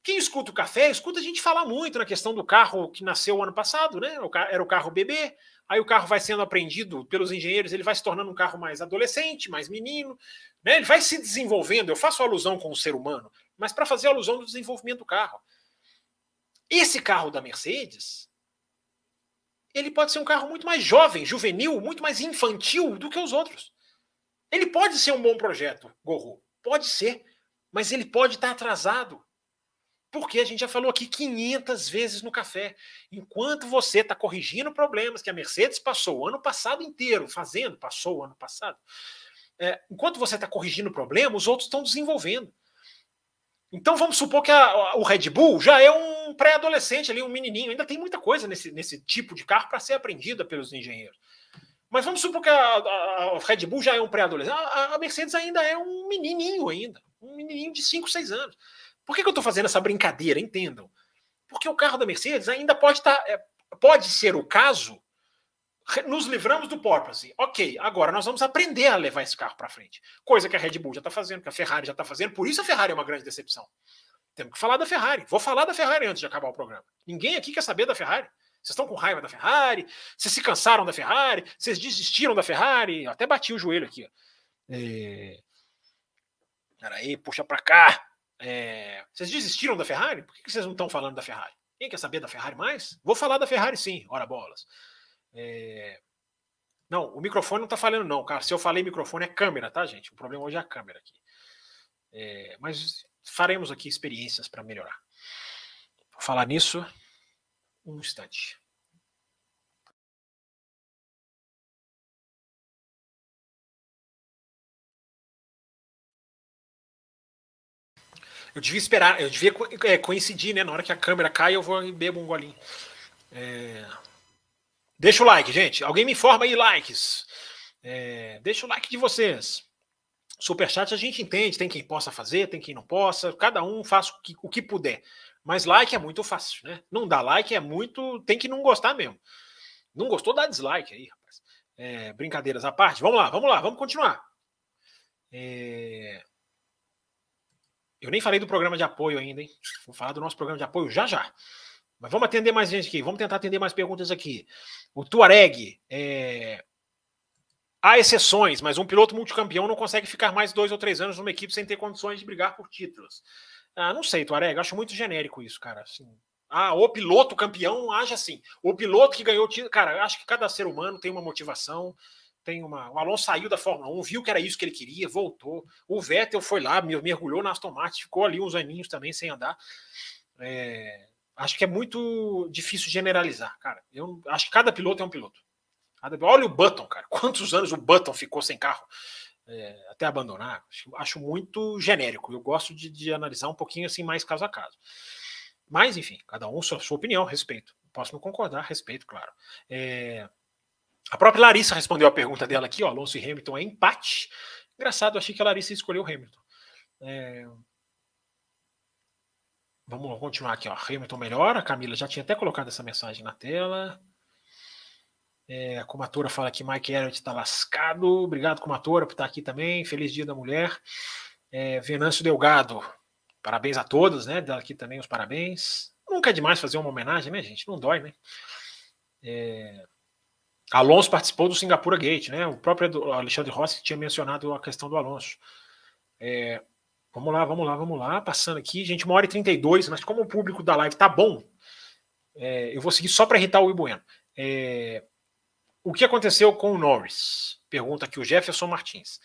Quem escuta o café, escuta a gente falar muito na questão do carro que nasceu ano passado, né? Era o carro bebê, aí o carro vai sendo aprendido pelos engenheiros, ele vai se tornando um carro mais adolescente, mais menino, né? Ele vai se desenvolvendo. Eu faço alusão com o ser humano, mas para fazer alusão do desenvolvimento do carro. Esse carro da Mercedes, ele pode ser um carro muito mais jovem, juvenil, muito mais infantil do que os outros. Ele pode ser um bom projeto, Gorro, pode ser, mas ele pode estar atrasado porque a gente já falou aqui 500 vezes no café. Enquanto você está corrigindo problemas que a Mercedes passou o ano passado inteiro fazendo, passou o ano passado, é, enquanto você está corrigindo problemas, os outros estão desenvolvendo. Então vamos supor que a, o Red Bull já é um pré-adolescente ali, um menininho. Ainda tem muita coisa nesse, nesse tipo de carro para ser aprendida pelos engenheiros. Mas vamos supor que a, a, a Red Bull já é um pré-adolescente. A, a Mercedes ainda é um menininho ainda. Um menininho de 5, 6 anos. Por que, que eu estou fazendo essa brincadeira? Entendam. Porque o carro da Mercedes ainda pode estar. Tá, é, pode ser o caso nos livramos do porpoise. Ok, agora nós vamos aprender a levar esse carro para frente. Coisa que a Red Bull já está fazendo, que a Ferrari já está fazendo. Por isso a Ferrari é uma grande decepção. Temos que falar da Ferrari. Vou falar da Ferrari antes de acabar o programa. Ninguém aqui quer saber da Ferrari. Vocês estão com raiva da Ferrari? Vocês se cansaram da Ferrari? Vocês desistiram da Ferrari? Eu até bati o joelho aqui. É... Peraí, puxa para cá. É... Vocês desistiram da Ferrari? Por que vocês não estão falando da Ferrari? Quem quer saber da Ferrari mais? Vou falar da Ferrari sim, ora bolas. É... Não, o microfone não está falando, não, cara. Se eu falei microfone, é câmera, tá, gente? O problema hoje é a câmera aqui. É... Mas faremos aqui experiências para melhorar. Vou falar nisso um instante. Eu devia esperar, eu devia é, coincidir, né? Na hora que a câmera cai, eu vou e bebo um golinho. É... Deixa o like, gente. Alguém me informa aí, likes. É... Deixa o like de vocês. Superchat a gente entende, tem quem possa fazer, tem quem não possa, cada um faz o que, o que puder. Mas like é muito fácil, né? Não dá like é muito. Tem que não gostar mesmo. Não gostou, dá dislike aí, rapaz. É, brincadeiras à parte. Vamos lá, vamos lá, vamos continuar. É... Eu nem falei do programa de apoio ainda, hein? Vou falar do nosso programa de apoio já já. Mas vamos atender mais gente aqui, vamos tentar atender mais perguntas aqui. O Tuareg, é... há exceções, mas um piloto multicampeão não consegue ficar mais dois ou três anos numa equipe sem ter condições de brigar por títulos. Ah, não sei, Tuareg, acho muito genérico isso, cara. Assim, ah, o piloto campeão age assim. O piloto que ganhou o título. Cara, acho que cada ser humano tem uma motivação, tem uma. O Alonso saiu da Fórmula 1, viu que era isso que ele queria, voltou. O Vettel foi lá, mergulhou na Aston Martin, ficou ali uns aninhos também sem andar. É... Acho que é muito difícil generalizar, cara. Eu acho que cada piloto é um piloto. Olha o Button, cara. Quantos anos o Button ficou sem carro? é, até abandonar, acho, acho, muito genérico. Eu gosto de, de, analisar um pouquinho assim mais caso a caso. Mas, enfim, cada um sua, sua opinião, respeito. Posso não concordar, respeito, claro. É, a própria Larissa respondeu a pergunta dela aqui, ó, Alonso e Hamilton é empate. Engraçado, achei que a Larissa escolheu o Hamilton. É, vamos continuar aqui, ó. Hamilton melhor. A Camila já tinha até colocado essa mensagem na tela. É, a Comatora fala que Mike Elliott está lascado. Obrigado, Comatora, por estar aqui também. Feliz Dia da Mulher. É, Venâncio Delgado, parabéns a todos, né? Dá aqui também os parabéns. Nunca é demais fazer uma homenagem, né, gente? Não dói, né? É... Alonso participou do Singapura Gate, né? O próprio Alexandre Rossi tinha mencionado a questão do Alonso. É... Vamos lá, vamos lá, vamos lá. Passando aqui, gente, uma hora e 32, mas como o público da live tá bom, é... eu vou seguir só para irritar o Ibueno. É... O que aconteceu com o Norris? Pergunta aqui o Jefferson Martins.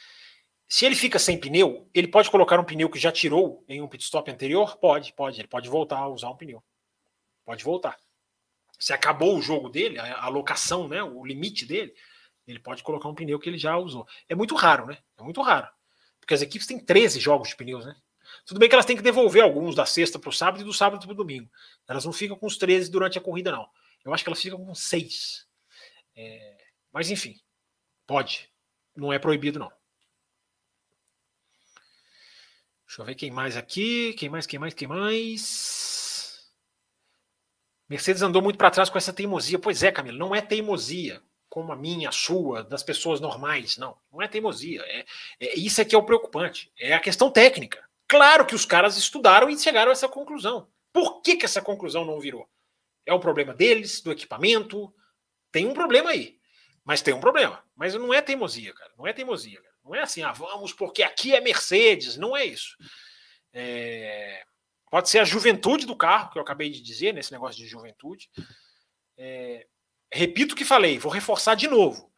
Se ele fica sem pneu, ele pode colocar um pneu que já tirou em um pit stop anterior? Pode, pode. Ele pode voltar a usar um pneu. Pode voltar. Se acabou o jogo dele, a alocação, né, o limite dele, ele pode colocar um pneu que ele já usou. É muito raro, né? É muito raro. Porque as equipes têm 13 jogos de pneus, né? Tudo bem que elas têm que devolver alguns da sexta para o sábado e do sábado para o domingo. Elas não ficam com os 13 durante a corrida, não. Eu acho que elas ficam com 6. É, mas enfim, pode. Não é proibido, não. Deixa eu ver quem mais aqui. Quem mais, quem mais, quem mais? Mercedes andou muito para trás com essa teimosia. Pois é, Camilo, não é teimosia como a minha, a sua, das pessoas normais. Não, não é teimosia. É, é, isso é que é o preocupante. É a questão técnica. Claro que os caras estudaram e chegaram a essa conclusão. Por que, que essa conclusão não virou? É o problema deles, do equipamento, tem um problema aí. Mas tem um problema. Mas não é teimosia, cara. Não é teimosia. Cara. Não é assim, ah, vamos porque aqui é Mercedes. Não é isso. É... Pode ser a juventude do carro, que eu acabei de dizer, nesse negócio de juventude. É... Repito o que falei, vou reforçar de novo.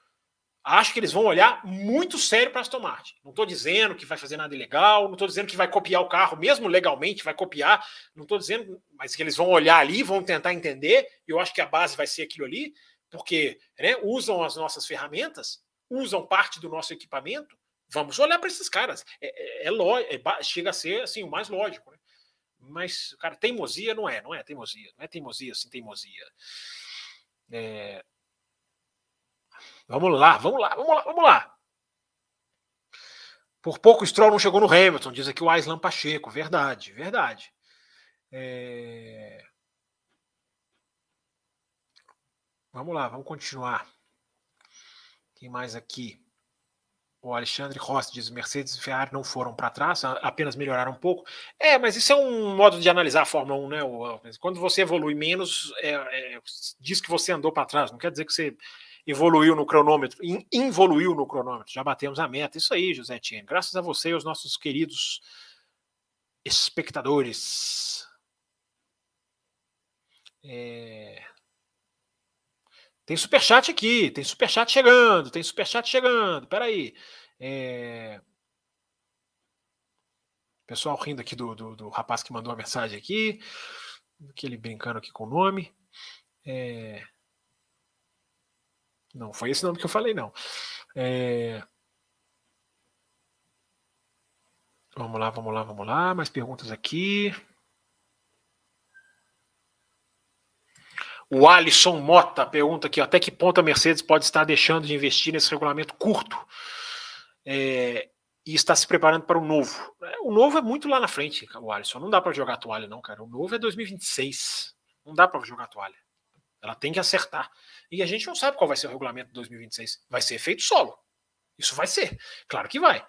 Acho que eles vão olhar muito sério para Aston Martin. Não estou dizendo que vai fazer nada ilegal, não estou dizendo que vai copiar o carro, mesmo legalmente vai copiar. Não estou dizendo, mas que eles vão olhar ali, vão tentar entender. Eu acho que a base vai ser aquilo ali porque né, usam as nossas ferramentas, usam parte do nosso equipamento, vamos olhar para esses caras. É, é, é, é, chega a ser assim, o mais lógico. Né? Mas, cara, teimosia não é, não é teimosia, não é teimosia assim, teimosia. É... Vamos lá, vamos lá, vamos lá, vamos lá. Por pouco o Stroll não chegou no Hamilton, diz aqui o Aislan Pacheco. Verdade, verdade. É... Vamos lá, vamos continuar. Quem mais aqui? O Alexandre Rossi diz: Mercedes e Ferrari não foram para trás, apenas melhoraram um pouco. É, mas isso é um modo de analisar a Fórmula 1, né? Quando você evolui menos, é, é, diz que você andou para trás, não quer dizer que você evoluiu no cronômetro, involuiu no cronômetro, já batemos a meta. Isso aí, José Tien. Graças a você e aos nossos queridos espectadores. É... Tem superchat aqui, tem superchat chegando, tem superchat chegando. Peraí. É... Pessoal rindo aqui do, do, do, rapaz que mandou a mensagem aqui. Aquele brincando aqui com o nome. É... Não, foi esse nome que eu falei, não. É... Vamos lá, vamos lá, vamos lá. Mais perguntas aqui. O Alisson Mota pergunta aqui: até que ponto a Mercedes pode estar deixando de investir nesse regulamento curto é, e está se preparando para o novo? É, o novo é muito lá na frente, o Alisson. Não dá para jogar toalha, não, cara. O novo é 2026. Não dá para jogar toalha. Ela tem que acertar. E a gente não sabe qual vai ser o regulamento de 2026. Vai ser feito solo. Isso vai ser. Claro que vai.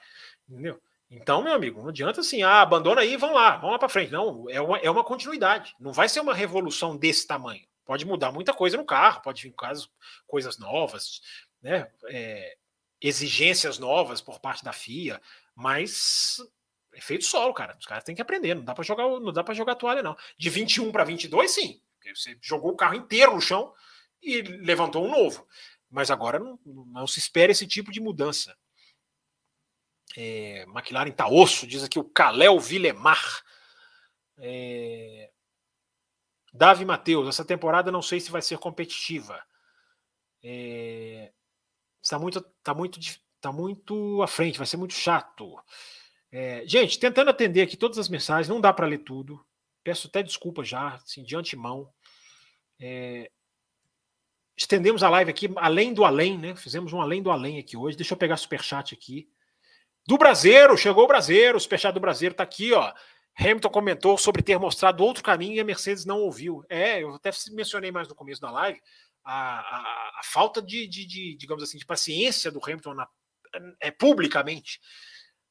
Entendeu? Então, meu amigo, não adianta assim, ah, abandona aí, vão lá, vão lá para frente. Não, é uma, é uma continuidade. Não vai ser uma revolução desse tamanho. Pode mudar muita coisa no carro, pode vir caso, coisas novas, né? É, exigências novas por parte da FIA, mas é feito solo, cara. Os caras têm que aprender, não dá para jogar, não dá para jogar toalha não. De 21 para 22, sim. Você jogou o carro inteiro no chão e levantou um novo. Mas agora não, não se espera esse tipo de mudança. É, McLaren tá osso, diz aqui o Kalel Villemar. É, Davi Matheus, essa temporada não sei se vai ser competitiva. É, está muito, tá muito, tá muito à frente, vai ser muito chato. É, gente, tentando atender aqui todas as mensagens, não dá para ler tudo. Peço até desculpa já, assim, de antemão. É, estendemos a live aqui além do além, né? Fizemos um além do além aqui hoje. Deixa eu pegar super chat aqui. Do Brasileiro, chegou o Brasileiro, o superchat do Brasileiro está aqui, ó. Hamilton comentou sobre ter mostrado outro caminho e a Mercedes não ouviu. É, eu até mencionei mais no começo da live a, a, falta de, de, de, digamos assim, de paciência do Hamilton na, é, publicamente.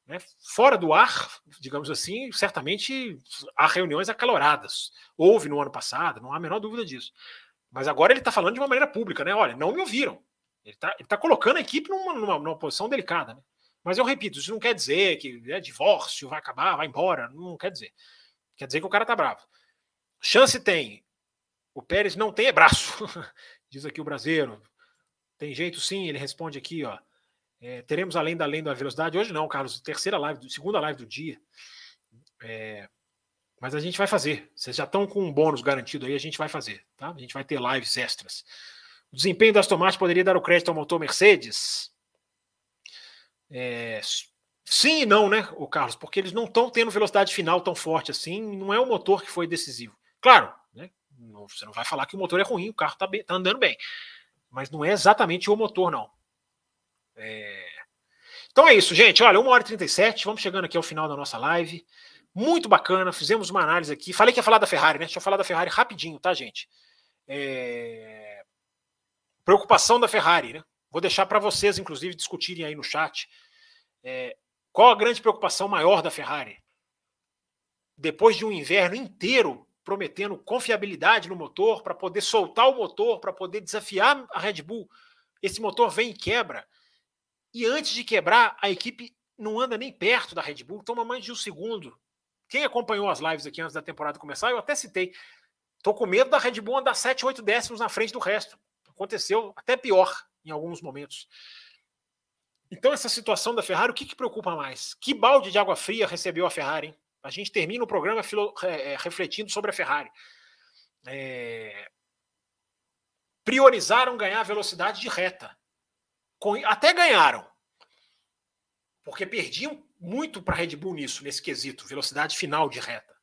Né? Fora do ar, digamos assim, certamente há reuniões acaloradas. Houve no ano passado, não há a menor dúvida disso. Mas agora ele está falando de uma maneira pública, né? Olha, não me ouviram. Ele está tá colocando a equipe numa, numa, numa posição delicada. Né? Mas eu repito, isso não quer dizer que é divórcio, vai acabar, vai embora. Não quer dizer. Quer dizer que o cara tá bravo. Chance tem. O Pérez não tem é braço. Diz aqui o brasileiro. Tem jeito sim, ele responde aqui, ó. É, teremos além da além da velocidade. Hoje não, Carlos. Terceira live, segunda live do dia. É, mas a gente vai fazer. Vocês já estão com um bônus garantido aí, a gente vai fazer. Tá? A gente vai ter lives extras. O desempenho das tomates poderia dar o crédito ao motor Mercedes? É, sim e não, né, o Carlos? Porque eles não estão tendo velocidade final tão forte assim, não é o motor que foi decisivo. Claro, não, você não vai falar que o motor é ruim, o carro está tá andando bem. Mas não é exatamente o motor, não. É... Então é isso, gente. Olha, 1 hora e 37, vamos chegando aqui ao final da nossa live. Muito bacana, fizemos uma análise aqui. Falei que ia falar da Ferrari, né? Deixa eu falar da Ferrari rapidinho, tá, gente? É... Preocupação da Ferrari, né? Vou deixar para vocês, inclusive, discutirem aí no chat. É, qual a grande preocupação maior da Ferrari? Depois de um inverno inteiro prometendo confiabilidade no motor, para poder soltar o motor, para poder desafiar a Red Bull, esse motor vem e quebra. E antes de quebrar, a equipe não anda nem perto da Red Bull, toma mais de um segundo. Quem acompanhou as lives aqui antes da temporada começar, eu até citei. Tô com medo da Red Bull andar 7, 8 décimos na frente do resto. Aconteceu até pior em alguns momentos. Então, essa situação da Ferrari, o que, que preocupa mais? Que balde de água fria recebeu a Ferrari? Hein? A gente termina o programa filo, é, refletindo sobre a Ferrari. É... Priorizaram ganhar velocidade de reta. Com... Até ganharam. Porque perdiam muito para a Red Bull nisso, nesse quesito, velocidade final de reta.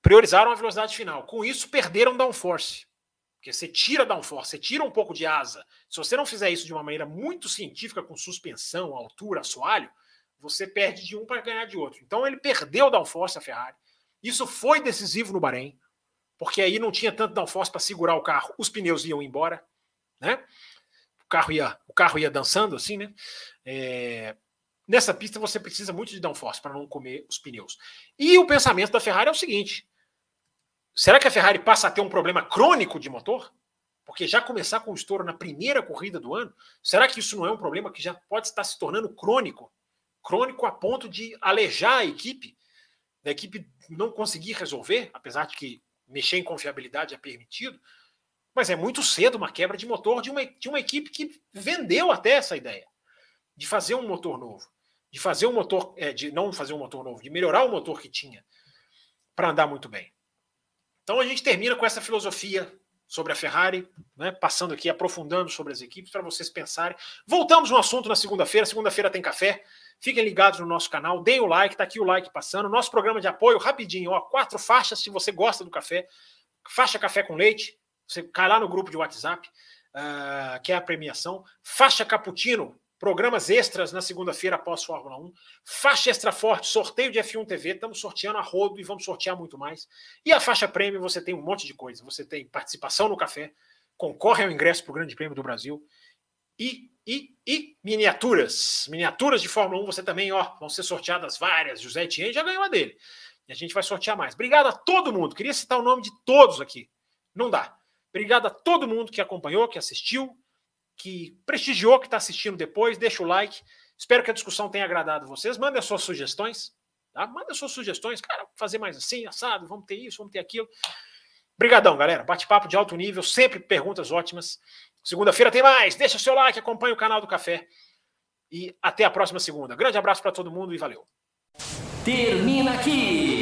Priorizaram a velocidade final. Com isso, perderam downforce. Porque você tira downforce, você tira um pouco de asa. Se você não fizer isso de uma maneira muito científica, com suspensão, altura, assoalho, você perde de um para ganhar de outro. Então ele perdeu o downforce a Ferrari. Isso foi decisivo no Bahrein, porque aí não tinha tanto downforce para segurar o carro, os pneus iam embora, né? carro ia, o carro ia dançando assim, né? É, nessa pista você precisa muito de downforce para não comer os pneus. E o pensamento da Ferrari é o seguinte: será que a Ferrari passa a ter um problema crônico de motor? Porque já começar com o estouro na primeira corrida do ano, será que isso não é um problema que já pode estar se tornando crônico? Crônico a ponto de alejar a equipe, da equipe não conseguir resolver, apesar de que mexer em confiabilidade é permitido, mas é muito cedo uma quebra de motor de uma, de uma equipe que vendeu até essa ideia de fazer um motor novo, de fazer um motor, é, de não fazer um motor novo, de melhorar o motor que tinha para andar muito bem. Então a gente termina com essa filosofia sobre a Ferrari, né, passando aqui, aprofundando sobre as equipes para vocês pensarem. Voltamos no assunto na segunda-feira. Segunda-feira tem café. Fiquem ligados no nosso canal, deem o like, tá aqui o like passando. Nosso programa de apoio, rapidinho, ó, quatro faixas se você gosta do café. Faixa café com leite, você cai lá no grupo de WhatsApp, uh, que é a premiação. Faixa cappuccino, programas extras na segunda-feira após Fórmula 1. Faixa extra forte, sorteio de F1 TV, estamos sorteando a rodo e vamos sortear muito mais. E a faixa prêmio, você tem um monte de coisa. Você tem participação no café, concorre ao ingresso para o Grande Prêmio do Brasil e e, e miniaturas. Miniaturas de Fórmula 1, você também, ó, vão ser sorteadas várias. José Etienne já ganhou a dele. E a gente vai sortear mais. Obrigado a todo mundo. Queria citar o nome de todos aqui. Não dá. Obrigado a todo mundo que acompanhou, que assistiu, que prestigiou, que está assistindo depois. Deixa o like. Espero que a discussão tenha agradado vocês. Mandem as suas sugestões. Tá? Manda suas sugestões. Cara, fazer mais assim, assado, vamos ter isso, vamos ter aquilo. Obrigadão, galera. Bate-papo de alto nível, sempre perguntas ótimas. Segunda-feira tem mais. Deixa seu like, acompanhe o canal do Café. E até a próxima segunda. Grande abraço para todo mundo e valeu. Termina aqui